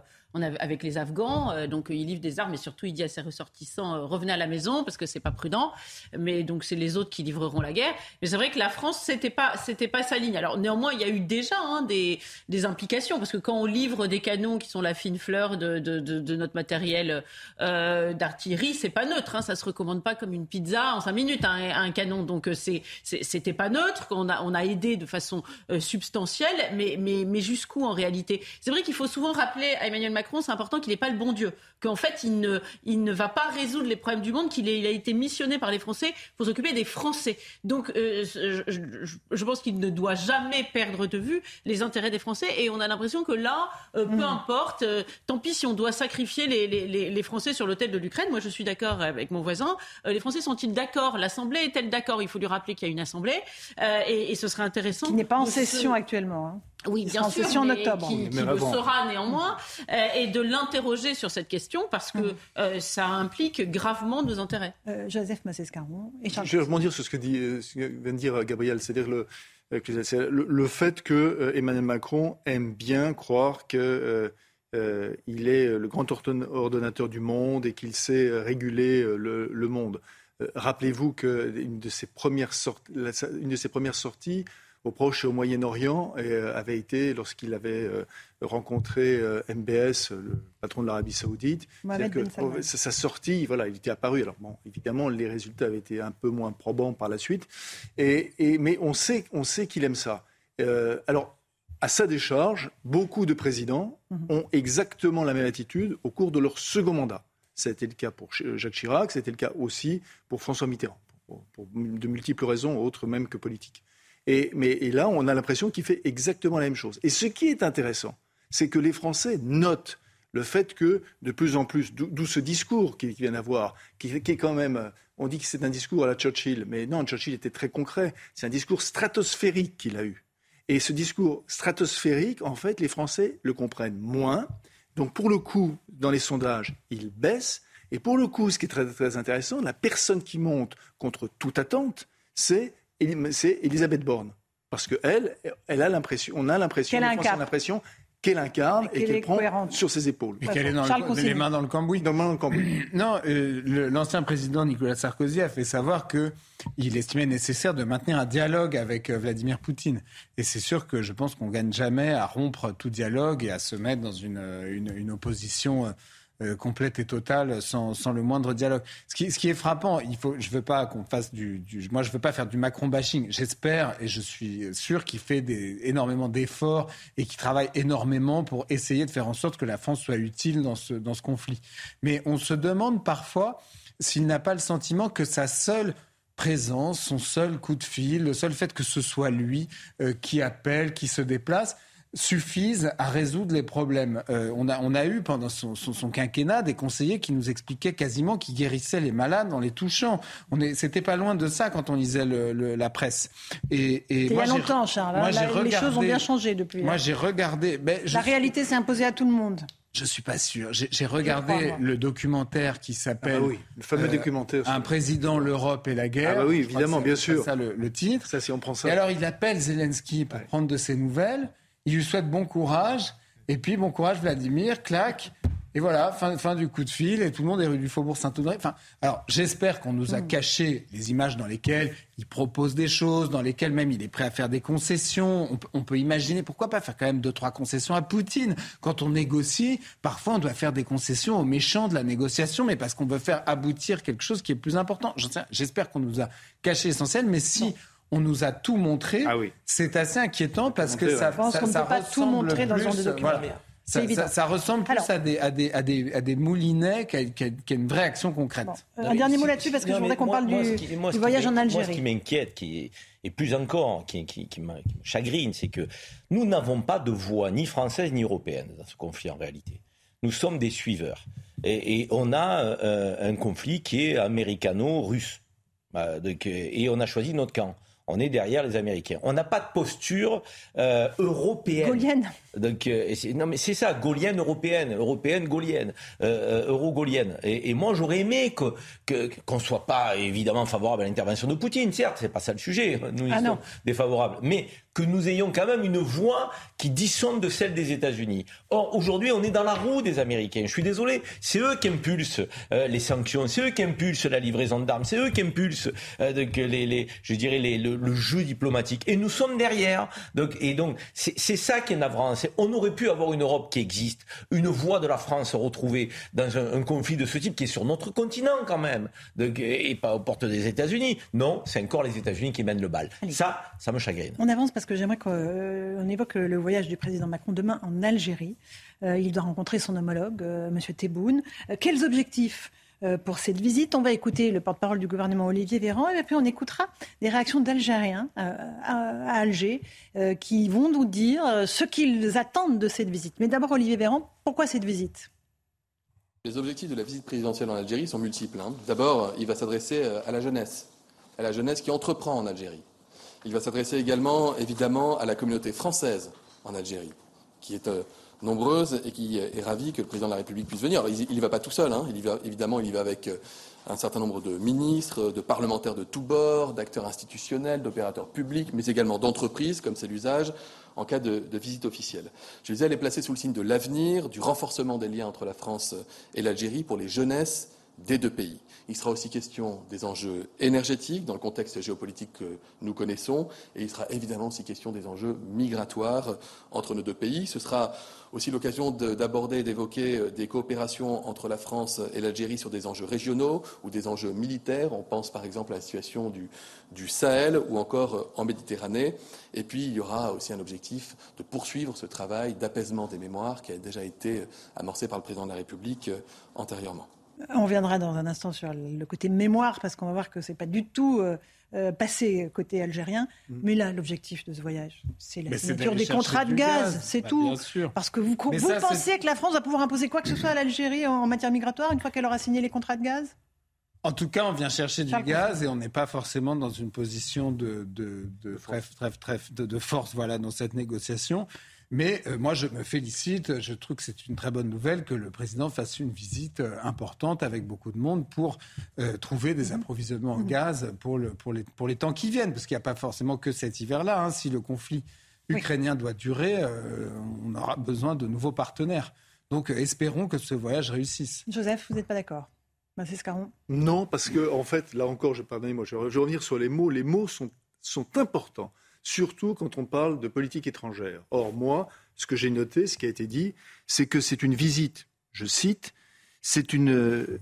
avec les Afghans. Euh, donc il livre des armes et surtout il dit à ses ressortissants euh, revenez à la maison parce que c'est pas prudent. Mais donc c'est les autres qui livreront la guerre. Mais c'est vrai que la France c'était pas c'était pas sa ligne. Alors néanmoins il y a eu déjà hein, des, des implications parce que quand on livre des canons qui sont la fine fleur de, de, de, notre matériel euh, d'artillerie, c'est pas neutre. Hein, ça se recommande pas comme une pizza en cinq minutes hein, un, canon. Donc c'est c'était pas neutre. On a on a aidé de façon substantielle, mais mais mais jusqu'où en réalité? C'est vrai qu'il faut souvent rappeler à Emmanuel Macron c'est important qu'il n'ait pas le bon Dieu, qu'en fait, il ne, il ne va pas résoudre les problèmes du monde, qu'il a été missionné par les Français pour s'occuper des Français. Donc, euh, je, pense qu'il ne doit jamais perdre de vue les intérêts des Français. Et on a l'impression que là, euh, peu mmh. importe, euh, tant pis si on doit sacrifier les, les, les Français sur l'autel de l'Ukraine. Moi, je suis d'accord avec mon voisin. les Français sont-ils d'accord? L'Assemblée est-elle d'accord? Il faut lui rappeler qu'il y a une Assemblée. Et, et, ce serait intéressant. Qui n'est pas en session actuellement. Hein. Oui, bien sûr, en octobre. qui, qui le sera néanmoins, euh, et de l'interroger sur cette question parce que hum. euh, ça implique gravement nos intérêts. Euh, Joseph Massescaron. Je vais rebondir sur ce que, dit, vient de dire Gabriel, c'est-à-dire le, le, fait que Emmanuel Macron aime bien croire qu'il il est le grand ordonnateur du monde et qu'il sait réguler le, le monde. Rappelez-vous qu'une de, ses premières sorties, une de ses premières sorties au Proche et au Moyen-Orient avait été, lorsqu'il avait rencontré MBS, le patron de l'Arabie Saoudite, que, sa sortie, voilà, il était apparu. Alors bon, évidemment, les résultats avaient été un peu moins probants par la suite, et, mais on sait, on sait qu'il aime ça. alors, à sa décharge, beaucoup de présidents mhm. ont exactement la même attitude au cours de leur second mandat. Été le cas pour Jacques Chirac, c'était le cas aussi pour François Mitterrand, pour, de multiples raisons, autres même que politiques. Et, mais, là, on a l'impression qu'il fait exactement la même chose. Et ce qui est intéressant, c'est que les Français notent le fait que de plus en plus, d'où ce discours qu'il vient d'avoir, qui, est quand même, on dit que c'est un discours à la Churchill, mais non, Churchill était très concret, c'est un discours stratosphérique qu'il a eu. Et ce discours stratosphérique, en fait, les Français le comprennent moins. Donc, pour le coup, dans les sondages, il baisse. Et pour le coup, ce qui est très, très intéressant, la personne qui monte contre toute attente, c'est Elisabeth Borne. Parce qu'elle, elle a l'impression, on a l'impression, Français ont l'impression qu'elle incarne et, qu'elle prend sur ses épaules. Et qu'elle est dans les mains dans le cambouis. Dans le cambouis. non, euh, l'ancien président Nicolas Sarkozy a fait savoir que il estimait nécessaire de maintenir un dialogue avec euh, Vladimir Poutine. Et c'est sûr que je pense qu'on gagne jamais à rompre tout dialogue et à se mettre dans une, une, une opposition euh, complète et totale sans, sans, le moindre dialogue. Ce qui, ce qui est frappant, il faut, je veux pas qu'on fasse du, du, moi je veux pas faire du Macron bashing. J'espère et je suis sûr qu'il fait énormément d'efforts et qu'il travaille énormément pour essayer de faire en sorte que la France soit utile dans ce, dans ce conflit. Mais on se demande parfois s'il n'a pas le sentiment que sa seule présence, son seul coup de fil, le seul fait que ce soit lui euh, qui appelle, qui se déplace, suffisent à résoudre les problèmes. Euh, on, a, on a eu pendant son, son, quinquennat des conseillers qui nous expliquaient quasiment qu'ils guérissaient les malades en les touchant. On est, c'était pas loin de ça quand on lisait le, la presse. Et, et il y a longtemps, Charles. Moi, les choses ont bien changé depuis. Moi, j'ai regardé. Ben, la réalité s'est imposée à tout le monde. Je suis pas sûr. J'ai regardé le documentaire qui s'appelle. Ah bah oui, le fameux euh, documentaire. Un président, l'Europe et la guerre. Ah bah oui, évidemment, bien sûr. C'est ça le, le, titre. Ça, si on prend ça. Et alors, il appelle Zelensky pour prendre de ses nouvelles. Il lui souhaite bon courage. Et puis, bon courage, Vladimir, claque. Et voilà, fin, fin, du coup de fil, et tout le monde est rue du Faubourg Saint-Honoré. Enfin, alors, j'espère qu'on nous a mm. caché les images dans lesquelles il propose des choses, dans lesquelles même il est prêt à faire des concessions. On, peut imaginer, pourquoi pas faire quand même deux, trois concessions à Poutine. Quand on négocie, parfois on doit faire des concessions aux méchants de la négociation, mais parce qu'on veut faire aboutir quelque chose qui est plus important. J'espère qu'on nous a caché l'essentiel, mais si on nous a tout montré. Ah c'est assez inquiétant parce que ça, ça, ça, ça pas tout montrer dans ce documentaire. Ça, ressemble plus à, des, à, des, à, des, à des moulinets qu'à une vraie action concrète. un dernier mot là-dessus, parce que je voudrais qu'on parle du, voyage en Algérie. Moi, ce qui m'inquiète, qui et plus encore, qui, qui, qui me chagrine, c'est que nous n'avons pas de voix ni française ni européenne dans ce conflit en réalité. Nous sommes des suiveurs. Et, et on a euh, un conflit qui est américano-russe. Euh, et on a choisi notre camp on est derrière les Américains. On n'a pas de posture euh, européenne. Gaulienne. Donc, euh, non, mais c'est ça, gaulienne, européenne, européenne, gaulienne, euh, euro-gaulienne. Et, moi, j'aurais aimé que, qu'on ne soit pas évidemment favorable à l'intervention de Poutine, certes, c'est pas ça le sujet. Nous, ah sommes défavorables. Mais que nous ayons quand même une voix qui dissonne de celle des États-Unis. Or, aujourd'hui, on est dans la roue des Américains. Je suis désolé, c'est eux qui impulsent euh, les sanctions, c'est eux qui impulsent la livraison d'armes, c'est eux qui impulsent euh, donc, les, les, je dirais les, le, jeu diplomatique. Et nous sommes derrière. Donc, et donc, c'est ça qui est navrant. On aurait pu avoir une Europe qui existe, une voix de la France retrouvée dans un, un conflit de ce type qui est sur notre continent quand même, donc, et pas aux portes des États-Unis. Non, c'est encore les États-Unis qui mènent le bal. Ça, ça me chagrine. On avance parce que j'aimerais qu'on euh, évoque le voyage du président Macron demain en Algérie. Euh, il doit rencontrer son homologue, euh, M. Tebboune. quels objectifs pour cette visite? On va écouter le porte-parole du gouvernement Olivier Véran et puis on écoutera des réactions d'Algériens à, Alger qui vont nous dire ce qu'ils attendent de cette visite. Mais d'abord, Olivier Véran, pourquoi cette visite? Les objectifs de la visite présidentielle en Algérie sont multiples. Hein. D'abord, il va s'adresser à la jeunesse, à la jeunesse qui entreprend en Algérie. Il va s'adresser également, évidemment, à la communauté française en Algérie, qui est euh, nombreuse et qui est ravie que le président de la République puisse venir. il n'y va pas tout seul, hein. il y va, évidemment, il va avec euh, un certain nombre de ministres, de parlementaires de tous bords, d'acteurs institutionnels, d'opérateurs publics, mais également d'entreprises, comme c'est l'usage en cas de, de, visite officielle. Je disais, elle est placée sous le signe de l'avenir, du renforcement des liens entre la France et l'Algérie pour les jeunesses des deux pays. Il sera aussi question des enjeux énergétiques dans le contexte géopolitique que nous connaissons et il sera évidemment aussi question des enjeux migratoires entre nos deux pays. Ce sera aussi l'occasion d'aborder et d'évoquer euh, des coopérations entre la France et l'Algérie sur des enjeux régionaux ou des enjeux militaires. On pense par exemple à la situation du, Sahel ou encore euh, en Méditerranée. Et puis il y aura aussi un objectif de poursuivre ce travail d'apaisement des mémoires qui a déjà été euh, amorcé par le président de la République antérieurement. On reviendra dans un instant sur le côté mémoire, parce qu'on va voir que ce n'est pas du tout euh, euh, passé côté algérien. Mm. Mais là, l'objectif de ce voyage, c'est la signature des contrats de gaz, c'est bah, tout. Parce que vous, vous pensez que la France va pouvoir imposer quoi que ce soit à l'Algérie en, matière migratoire une fois qu'elle aura signé les contrats de gaz? En tout cas, on vient chercher du gaz et on n'est pas forcément dans une position de, de, de, de force voilà, dans cette négociation. Mais euh, moi, je me félicite, je trouve que c'est une très bonne nouvelle que le président fasse une visite euh, importante avec beaucoup de monde pour euh, trouver des mhm. approvisionnements en mhm. gaz pour, le, pour, les, pour les temps qui viennent, parce qu'il n'y a pas forcément que cet hiver-là. Hein. Si le conflit ukrainien doit durer, on aura besoin de nouveaux partenaires. Donc espérons que ce voyage réussisse. Joseph, vous n'êtes pas d'accord? Scaron Non, parce que en fait, là encore, je, pardonnez-moi, je vais revenir sur les mots. Les mots sont, sont importants surtout quand on parle de politique étrangère. Or, moi, ce que j'ai noté, ce qui a été dit, c'est que c'est une visite, je cite, c'est une,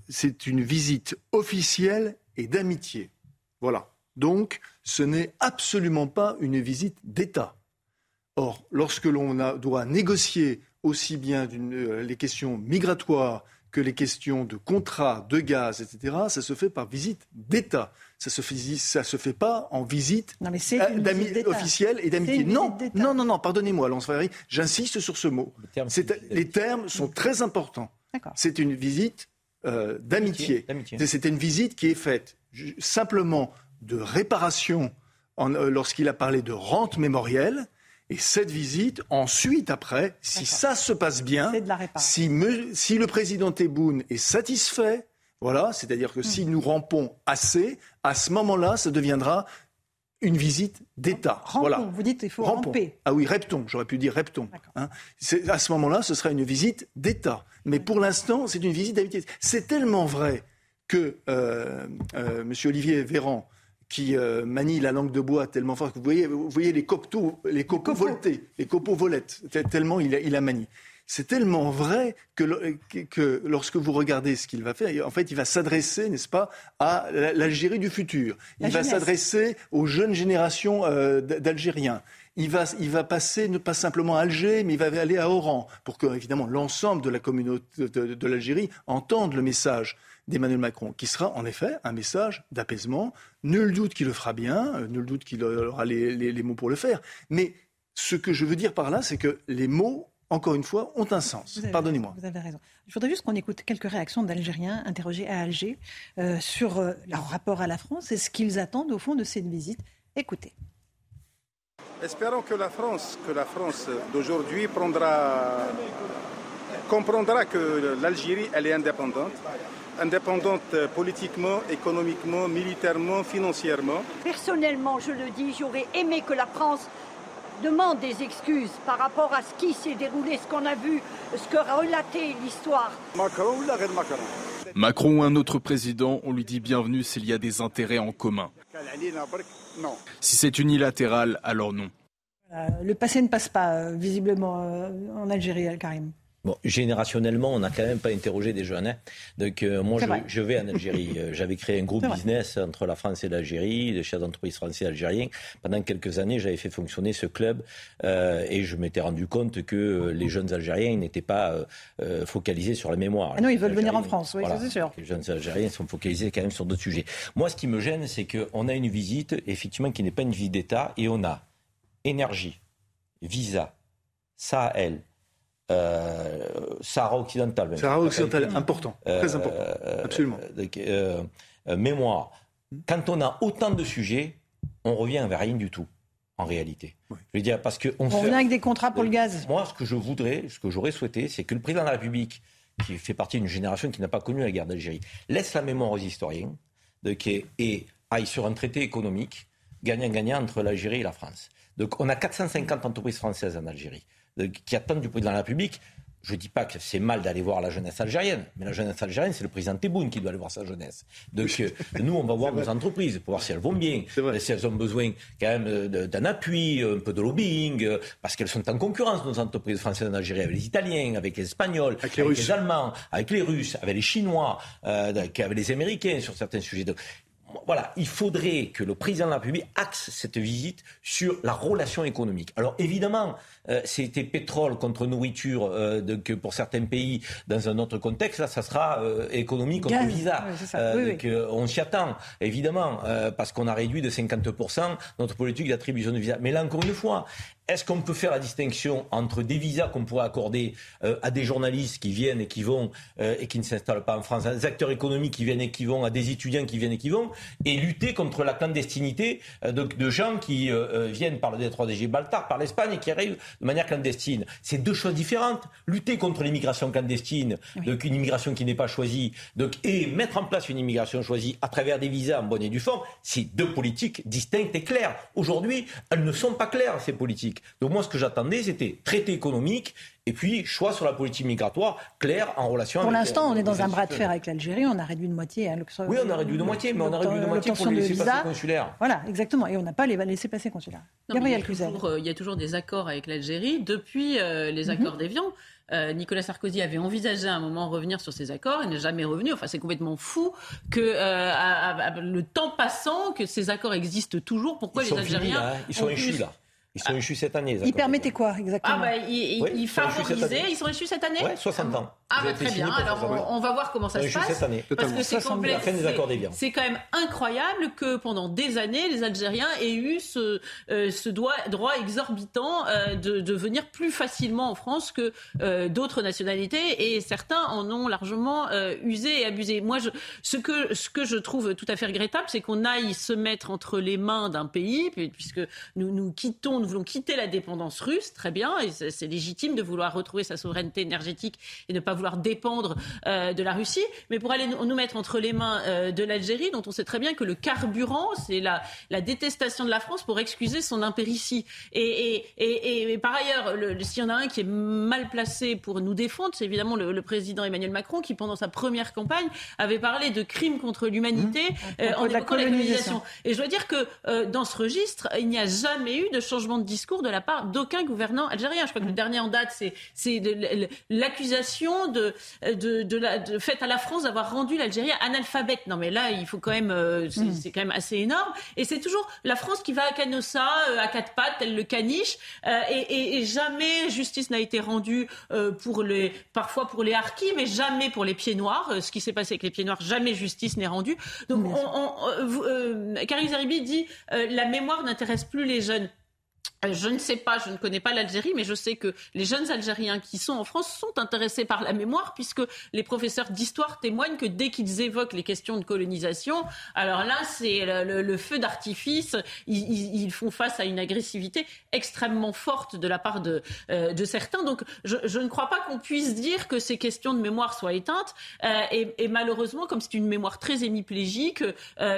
visite officielle et d'amitié. Voilà. Donc, ce n'est absolument pas une visite d'État. Or, lorsque l'on doit négocier aussi bien euh, les questions migratoires que les questions de contrat, de gaz, etc., ça se fait par visite d'État. Ça se fait, ça se fait pas en visite, officielle et d'amitié. Non, non, non, non, pardonnez-moi, Lance Valéry, j'insiste sur ce mot. les termes sont très importants. C'est une visite euh, d'amitié. C'est une visite qui est faite simplement de réparation euh, lorsqu'il a parlé de rente mémorielle et cette visite, ensuite, après, si ça se passe bien, si, le président Tebboune est satisfait, voilà, c'est-à-dire que si nous rampons assez, à ce moment-là, ça deviendra une visite d'État. Voilà. Vous dites qu'il faut ramper. Ah oui, repton, j'aurais pu dire repton. Hein. à ce moment-là, ce sera une visite d'État. Mais pour l'instant, c'est une visite d'amitié. C'est tellement vrai que euh, euh, M. Olivier Véran, qui euh, manie la langue de bois tellement fort que vous voyez, vous voyez les copeaux, les copeaux voltés, les copeaux volettes, tellement il a, il a manie. C'est tellement vrai que, que, lorsque vous regardez ce qu'il va faire, en fait, il va s'adresser, n'est-ce pas, à l'Algérie du futur. Il va s'adresser aux jeunes générations euh, d'Algériens. Il va, il va passer, ne pas simplement à Alger, mais il va aller à Oran, pour que, évidemment, l'ensemble de la communauté de l'Algérie entende le message d'Emmanuel Macron, qui sera en effet un message d'apaisement. Nul doute qu'il le fera bien, euh, nul doute qu'il aura les, mots pour le faire. Mais ce que je veux dire par là, c'est que les mots, encore une fois, ont un sens. Pardonnez-moi. Vous avez raison. Il faudrait juste qu'on écoute quelques réactions d'Algériens interrogés à Alger euh, sur euh, leur rapport à la France et ce qu'ils attendent au fond de cette visite. Écoutez. Espérons que la France, que la France d'aujourd'hui prendra, comprendra que l'Algérie, elle est indépendante indépendante politiquement, économiquement, militairement, financièrement. Personnellement, je le dis, j'aurais aimé que la France demande des excuses par rapport à ce qui s'est déroulé, ce qu'on a vu, ce que relatait l'histoire. Macron ou la reine Macron Macron ou un autre président, on lui dit bienvenue s'il y a des intérêts en commun. Si c'est unilatéral, alors non. le passé ne passe pas, euh, visiblement, euh, en Algérie, Al-Karim. Bon, générationnellement, on n'a quand même pas interrogé des jeunes. Hein. Donc, euh, moi, je, vais en Algérie. Euh, [laughs] j'avais créé un groupe business entre la France et l'Algérie, de chefs d'entreprise français et algériens. Pendant quelques années, j'avais fait fonctionner ce club euh, et je m'étais rendu compte que les jeunes Algériens n'étaient pas focalisés sur la mémoire. Ah non, ils veulent venir en France, oui, ça c'est sûr. Les jeunes Algériens sont focalisés quand même sur d'autres sujets. Moi, ce qui me gêne, c'est qu'on a une visite, effectivement, qui n'est pas une visite d'État et on a énergie, visa, Sahel, euh, Sahara occidental. Sahara occidental, important, très important, euh, absolument. Euh, mémoire. Quand on a autant de sujets, on revient vers rien du tout, en réalité. Je veux dire, parce que on, revient avec des contrats pour le gaz. Moi, ce que je voudrais, ce que j'aurais souhaité, c'est que le président de la République, qui fait partie d'une génération qui n'a pas connu la guerre d'Algérie, laisse la mémoire aux historiens et aille sur un traité économique gagnant-gagnant entre l'Algérie et la France. Donc on a 450 entreprises françaises en Algérie qui attendent du président de la République je ne dis pas que c'est mal d'aller voir la jeunesse algérienne, mais la jeunesse algérienne, c'est le président Tebboune qui doit aller voir sa jeunesse. Donc euh, nous, on va voir nos entreprises pour voir si elles vont bien, si elles ont besoin quand même d'un appui, un peu de lobbying, euh, parce qu'elles sont en concurrence, nos entreprises françaises en Algérie, avec les Italiens, avec les Espagnols, avec les, Allemands, avec les Russes, avec les Chinois, euh, avec les Américains sur certains sujets. Donc, voilà, il faudrait que le président de la République axe cette visite sur la relation économique. Alors évidemment, euh, c'était pétrole contre nourriture euh, pour certains pays dans un autre contexte. Là, ça sera euh, économie contre visa. on s'y attend, évidemment, parce qu'on a réduit de 50% notre politique d'attribution de visa. Mais là, encore une fois, est-ce qu'on peut faire la distinction entre des visas qu'on pourrait accorder à des journalistes qui viennent et qui vont et qui ne s'installent pas en France, à des acteurs économiques qui viennent et qui vont, à des étudiants qui viennent et qui vont, et lutter contre la clandestinité de, gens qui viennent par le détroit des Gibraltar, par l'Espagne et qui arrivent de manière clandestine. C'est deux choses différentes. Lutter contre l'immigration clandestine, donc une immigration qui n'est pas choisie, donc, et mettre en place une immigration choisie à travers des visas en bonne et due forme, c'est deux politiques distinctes et claires. Aujourd'hui, elles ne sont pas claires, ces politiques. Donc moi, ce que j'attendais, c'était traité économique et puis, choix sur la politique migratoire claire en relation pour l'instant, on est dans un bras de fer avec l'Algérie. On a réduit de moitié. Hein, oui, on a réduit de moitié, mais on a réduit de moitié pour les laissés-passer consulaires. Voilà, exactement. Et on n'a pas les laissés-passer consulaires. Gabriel Cluzel. Euh, il y a toujours des accords avec l'Algérie depuis euh, les mhm. accords d'Évian. Euh, Nicolas Sarkozy avait envisagé à un moment revenir sur ces accords, il n'est jamais revenu. Enfin, c'est complètement fou que le temps passant, que ces accords existent toujours. Pourquoi les Algériens hein. Ils sont échus là. Ils sont échus cette année. Ils permettaient quoi exactement Ah bah, ils, ils favorisaient. Ils sont échus cette année Oui, 60 ans. Ah bah, très bien. Alors on, va voir comment ça se passe. Cette année. Parce que c'est complexe. C'est quand même incroyable que pendant des années, les Algériens aient eu ce, euh, ce droit, droit exorbitant euh, de, de, venir plus facilement en France que euh, d'autres nationalités. Et certains en ont largement usé et abusé. Moi, je, ce, que, ce que je trouve tout à fait regrettable, c'est qu'on aille se mettre entre les mains d'un pays, puisque nous, nous quittons nous voulons quitter la dépendance russe, très bien, et c'est légitime de vouloir retrouver sa souveraineté énergétique et ne pas vouloir dépendre euh, de la Russie, mais pour aller nous mettre entre les mains euh, de l'Algérie, dont on sait très bien que le carburant, c'est la, la, détestation de la France pour excuser son impéritie. Et, et, et, par ailleurs, s'il y en a un qui est mal placé pour nous défendre, c'est évidemment le, président Emmanuel Macron, qui pendant sa première campagne avait parlé de crimes contre l'humanité mmh. euh, en évoquant la colonisation. Et je dois dire que dans ce registre, il n'y a jamais eu de changement de discours de la part d'aucun gouvernant algérien. Je crois que le dernier en date, c'est l'accusation de, de, de, la, de faite à la France d'avoir rendu l'Algérie analphabète. Non, mais là, il faut quand même, euh, mm. c'est quand même assez énorme. Et c'est toujours la France qui va à Canossa, euh, à quatre pattes, tel le caniche, euh, et, et, jamais justice n'a été rendue pour les, parfois pour les harkis, mais jamais pour les pieds noirs. ce qui s'est passé avec les pieds noirs, jamais justice n'est rendue. Donc, on, on, Karim Zeribi dit la mémoire n'intéresse plus les jeunes. Euh, je ne sais pas, je ne connais pas l'Algérie, mais je sais que les jeunes Algériens qui sont en France sont intéressés par la mémoire, puisque les professeurs d'histoire témoignent que dès qu'ils évoquent les questions de colonisation, alors là, c'est le, feu d'artifice. Ils, font face à une agressivité extrêmement forte de la part de, euh, certains. Donc, je, ne crois pas qu'on puisse dire que ces questions de mémoire soient éteintes. Euh, et, malheureusement, comme c'est une mémoire très hémiplégique,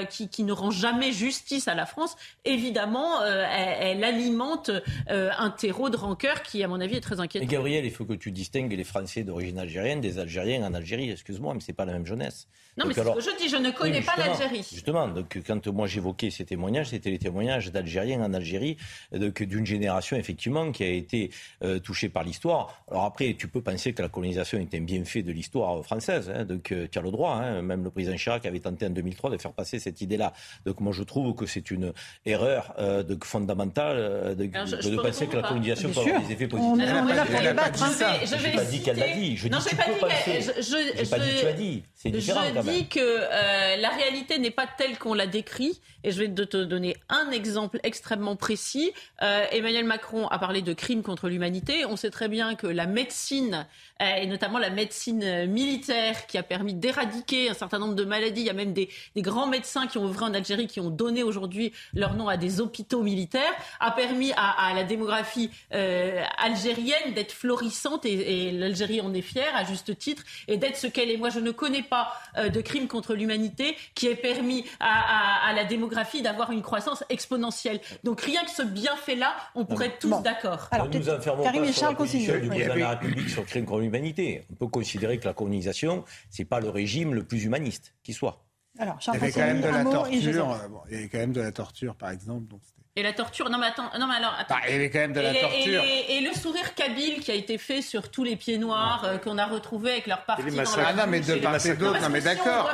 qui, qui, ne rend jamais justice à la France, évidemment, elle, elle alimente euh, un terreau de rancœur qui, à mon avis, est très inquiétant. Mais Gabriel, il faut que tu distingues les Français d'origine algérienne des Algériens en Algérie. Excuse-moi, mais c'est pas la même jeunesse. Non, mais c'est ce que je dis, je ne connais pas l'Algérie. Justement, donc, quand moi j'évoquais ces témoignages, c'était les témoignages d'Algériens en Algérie, d'une génération, effectivement, qui a été euh, touchée par l'histoire. Alors après, tu peux penser que la colonisation est un bienfait de l'histoire française, hein, donc euh, tu as le droit. Hein, même le président Chirac avait tenté en 2003 de faire passer cette idée-là. Donc moi, je trouve que c'est une erreur euh, fondamentale de, de penser que la colonisation peut avoir des effets positifs. On, est là pour débattre. Je n'ai pas dit qu'elle l'a dit. Je dis que tu peux penser. Je n'ai pas dit que tu as dit. C'est différent dis que euh, la réalité n'est pas telle qu'on l'a décrit. Et je vais te donner un exemple extrêmement précis. Euh, Emmanuel Macron a parlé de crimes contre l'humanité. On sait très bien que la médecine, euh, et notamment la médecine militaire, qui a permis d'éradiquer un certain nombre de maladies, il y a même des, des grands médecins qui ont œuvré en Algérie, qui ont donné aujourd'hui leur nom à des hôpitaux militaires, a permis à, la démographie algérienne d'être florissante et, l'Algérie en est fière à juste titre et d'être ce qu'elle est. Moi, je ne connais pas de crime contre l'humanité qui ait permis à, la démographie d'avoir une croissance exponentielle. Donc rien que ce bienfait-là, on pourrait être tous d'accord. Alors, nous enfermons Karim pas sur la position du président de la République sur le crime contre l'humanité. On peut considérer que la colonisation, c'est pas le régime le plus humaniste qui soit. Alors, il y avait quand même de la torture. Euh, il y avait quand même de la torture, par exemple. Donc et la torture, non mais attends, non mais alors attends. Bah, il y avait quand même de la torture. Et, le sourire kabyle qui a été fait sur tous les pieds noirs euh, qu'on a retrouvé avec leur partie dans la Ah non mais de part et d'autre, non mais d'accord.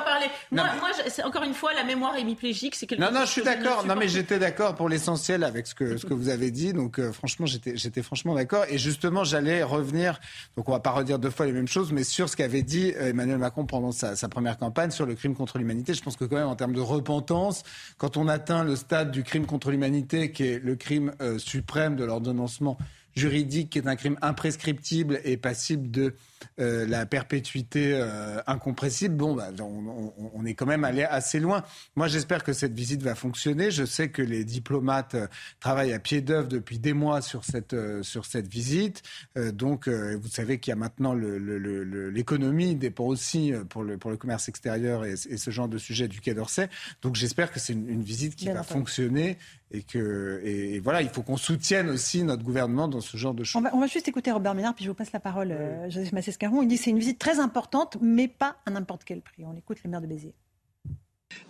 Moi, moi encore une fois, la mémoire hémiplégique, c'est quelque non, Non non, je suis d'accord. Non mais j'étais d'accord pour l'essentiel avec ce que ce que vous avez dit. Donc euh, franchement, j'étais j'étais franchement d'accord. Et justement, j'allais revenir. Donc on va pas redire deux fois les mêmes choses, mais sur ce qu'avait dit euh, Emmanuel Macron pendant sa, sa première campagne sur le crime contre l'humanité. Je pense que quand même en termes de repentance, quand on atteint le stade du crime contre l'humanité, qui est le crime euh, suprême de l'ordonnancement juridique, qui est un crime imprescriptible et passible de euh, la perpétuité euh, incompressible, bon, bah, on, est quand même allé assez loin. Moi, j'espère que cette visite va fonctionner. Je sais que les diplomates euh, travaillent à pied d'œuvre depuis des mois sur cette, sur cette visite. donc, vous savez qu'il y a maintenant l'économie le, dépend aussi pour le, pour le commerce extérieur et, ce genre de sujet du Quai d'Orsay. Donc, j'espère que c'est une, visite qui va fonctionner et que et, voilà, il faut qu'on soutienne aussi notre gouvernement dans ce genre de choses. On va, juste écouter Robert Ménard, puis je vous passe la parole, Joseph Escaron, il dit c'est une visite très importante, mais pas à n'importe quel prix. On écoute le maire de Béziers.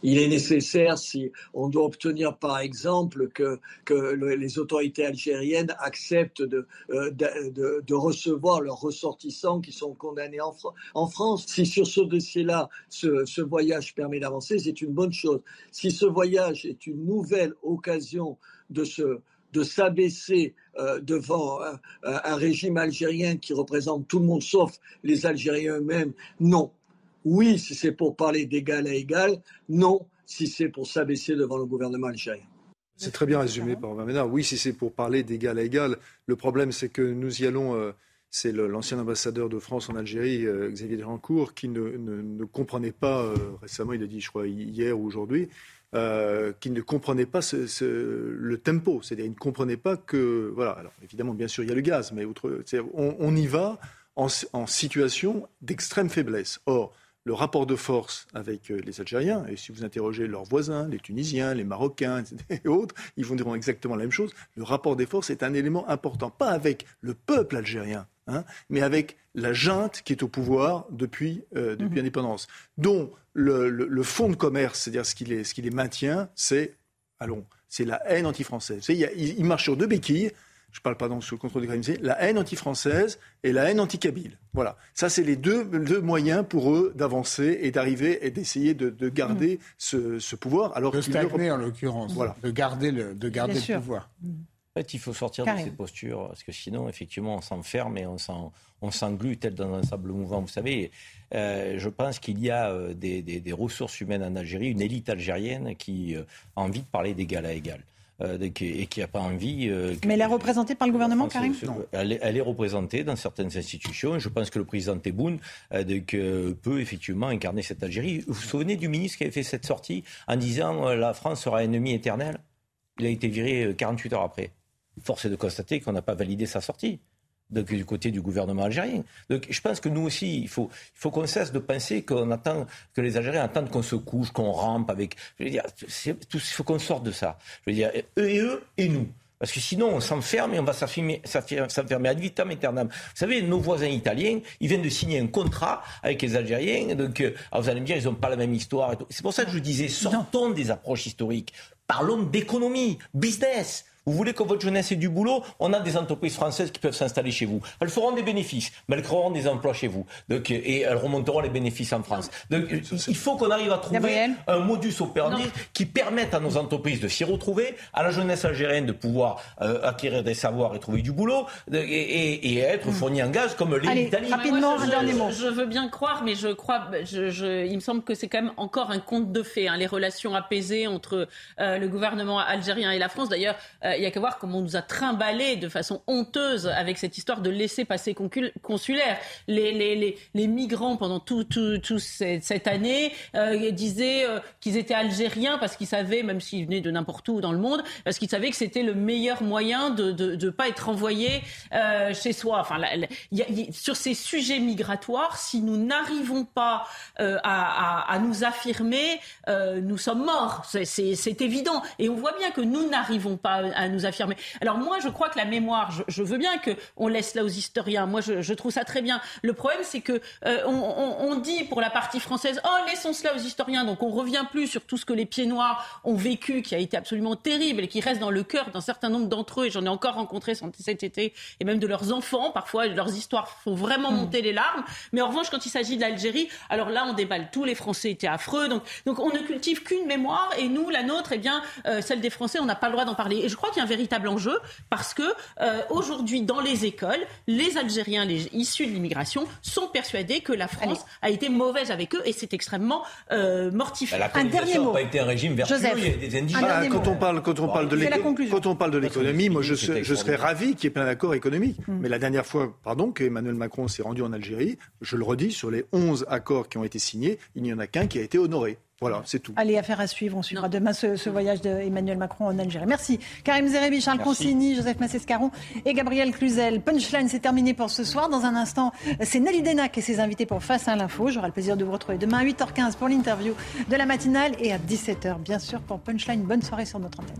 Il est nécessaire, si on doit obtenir par exemple que, les autorités algériennes acceptent de, euh, de, recevoir leurs ressortissants qui sont condamnés en, France, si sur ce dossier-là, ce voyage permet d'avancer, c'est une bonne chose. Si ce voyage est une nouvelle occasion de se de s'abaisser euh, devant un, régime algérien qui représente tout le monde sauf les Algériens eux-mêmes. Non. Oui, si c'est pour parler d'égal à égal. Non, si c'est pour s'abaisser devant le gouvernement algérien. C'est très bien résumé par Ménard. Oui, si c'est pour parler d'égal à égal. Le problème, c'est que nous y allons. Euh, c'est l'ancien ambassadeur de France en Algérie, euh, Xavier Derancourt, qui ne, comprenait pas récemment, il a dit, je crois, hier ou aujourd'hui, euh, qui ne comprenaient pas le tempo. C'est-à-dire, ils ne comprenaient pas que. Voilà, alors évidemment, bien sûr, il y a le gaz, mais on, y va en, situation d'extrême faiblesse. Or, le rapport de force avec euh, les Algériens, et si vous interrogez leurs voisins, les Tunisiens, les Marocains et autres, ils vont dire exactement la même chose. Le rapport des forces est un élément important, pas avec le peuple algérien, hein, mais avec la junte qui est au pouvoir depuis, euh, depuis mhm. l'indépendance, dont le, fond de commerce, c'est-à-dire ce qui les, ce qui les maintient, c'est, allons, c'est la haine anti-française. Il, il, marche sur deux béquilles. Je ne parle pas donc sur le contrôle des crimes, la haine anti-française et la haine anti-kabyle. Voilà. Ça, c'est les deux, deux, moyens pour eux d'avancer et d'arriver et d'essayer de, garder mmh. ce, ce, pouvoir. Alors de stagner, en l'occurrence. Voilà. De garder le, de garder le pouvoir. Mmh. En fait, il faut sortir de ces postures, parce que sinon, effectivement, on s'enferme et on s'englue tel dans un sable mouvant. Vous savez, euh, je pense qu'il y a euh, des, des, ressources humaines en Algérie, une élite algérienne qui euh, a envie de parler d'égal à égal. et qui n'a pas envie. Mais elle est représentée par le gouvernement, Karim elle, est, elle, est représentée dans certaines institutions. Je pense que le président Tebboune peut effectivement incarner cette Algérie. Vous vous souvenez du ministre qui avait fait cette sortie en disant la France sera ennemie éternelle? Il a été viré 48 heures après force est de constater qu'on n'a pas validé sa sortie. Donc, du côté du gouvernement algérien. Donc, je pense que nous aussi, il faut, il faut qu'on cesse de penser qu'on attend, que les Algériens attendent qu'on se couche, qu'on rampe avec. Je veux dire, il faut qu'on sorte de ça. Je veux dire, eux et eux et nous. Parce que sinon, on s'enferme et on va s'enfermer ad vitam aeternam. Vous savez, nos voisins italiens, ils viennent de signer un contrat avec les Algériens. Donc, euh, vous allez me dire, ils n'ont pas la même histoire. C'est pour ça que je disais, sortons des approches historiques. Parlons d'économie, business. Vous voulez que votre jeunesse ait du boulot On a des entreprises françaises qui peuvent s'installer chez vous. Elles feront des bénéfices, mais elles créeront des emplois chez vous. Donc, et elles remonteront les bénéfices en France. Donc, il faut qu'on arrive à trouver un modus operandi qui permette à nos entreprises de s'y retrouver, à la jeunesse algérienne de pouvoir euh, acquérir des savoirs et trouver du boulot, et, être hmm. fourni en gaz comme l'Italie. Rapidement, un dernier mot. Je veux bien croire, mais je crois, je, il me semble que c'est quand même encore un conte de fait, hein, les relations apaisées entre euh, le gouvernement algérien et la France. D'ailleurs, euh, a, a qu'à voir comment on nous a trimballé de façon honteuse avec cette histoire de laisser passer consulaire. Les, les, les, les, migrants, pendant toute tout, tout cette, année, euh, disaient euh, qu'ils étaient algériens parce qu'ils savaient, même s'ils venaient de n'importe où dans le monde, parce qu'ils savaient que c'était le meilleur moyen de ne de, de pas être envoyé euh, chez soi. Enfin, y sur ces sujets migratoires, si nous n'arrivons pas à, à, nous affirmer, nous sommes morts. C'est évident. Et on voit bien que nous n'arrivons pas à nous affirmer. Alors moi, je crois que la mémoire, je, je veux bien qu'on laisse là aux historiens. Moi, je, je, trouve ça très bien. Le problème, c'est que euh, on, on, on, dit pour la partie française, oh, laissons cela aux historiens. Donc on revient plus sur tout ce que les pieds noirs ont vécu, qui a été absolument terrible et qui reste dans le cœur d'un certain nombre d'entre eux. Et j'en ai encore rencontré cet été, et même de leurs enfants. Parfois, leurs histoires font vraiment hmm. monter les larmes. Mais en revanche, quand il s'agit de l'Algérie, alors là, on déballe tout. Les Français étaient affreux. Donc, donc on ne cultive qu'une mémoire. Et nous, la nôtre, eh bien, euh, celle des Français, on n'a pas le droit d'en parler. Et je crois qu'il y a un véritable enjeu parce que euh, aujourd'hui, dans les écoles, les Algériens les, issus de l'immigration sont persuadés que la France a été mauvaise avec eux et c'est extrêmement euh, mortifiant. un dernier mot. Pas été un régime vertueux, il y a des indigènes. quand, on parle, quand on parle de quand on parle de l'économie, moi je, je serais ravi qu'il y ait plein d'accords économiques. Hmm. Mais la dernière fois, pardon, qu'Emmanuel Macron s'est rendu en Algérie, je le redis, sur les 11 accords qui ont été signés, il n'y en a qu'un qui a été honoré. Voilà, c'est tout. Allez, affaire à suivre. On suivra demain ce, voyage d'Emmanuel Macron en Algérie. Merci. Karim Zerebi, Charles Consigny, Joseph Massescaron et Gabriel Cluzel. Punchline, c'est terminé pour ce soir. Dans un instant, c'est Nelly Denac et ses invités pour Face à l'info. J'aurai le plaisir de vous retrouver demain à 8h15 pour l'interview de la matinale et à 17h, bien sûr, pour Punchline. Bonne soirée sur notre antenne.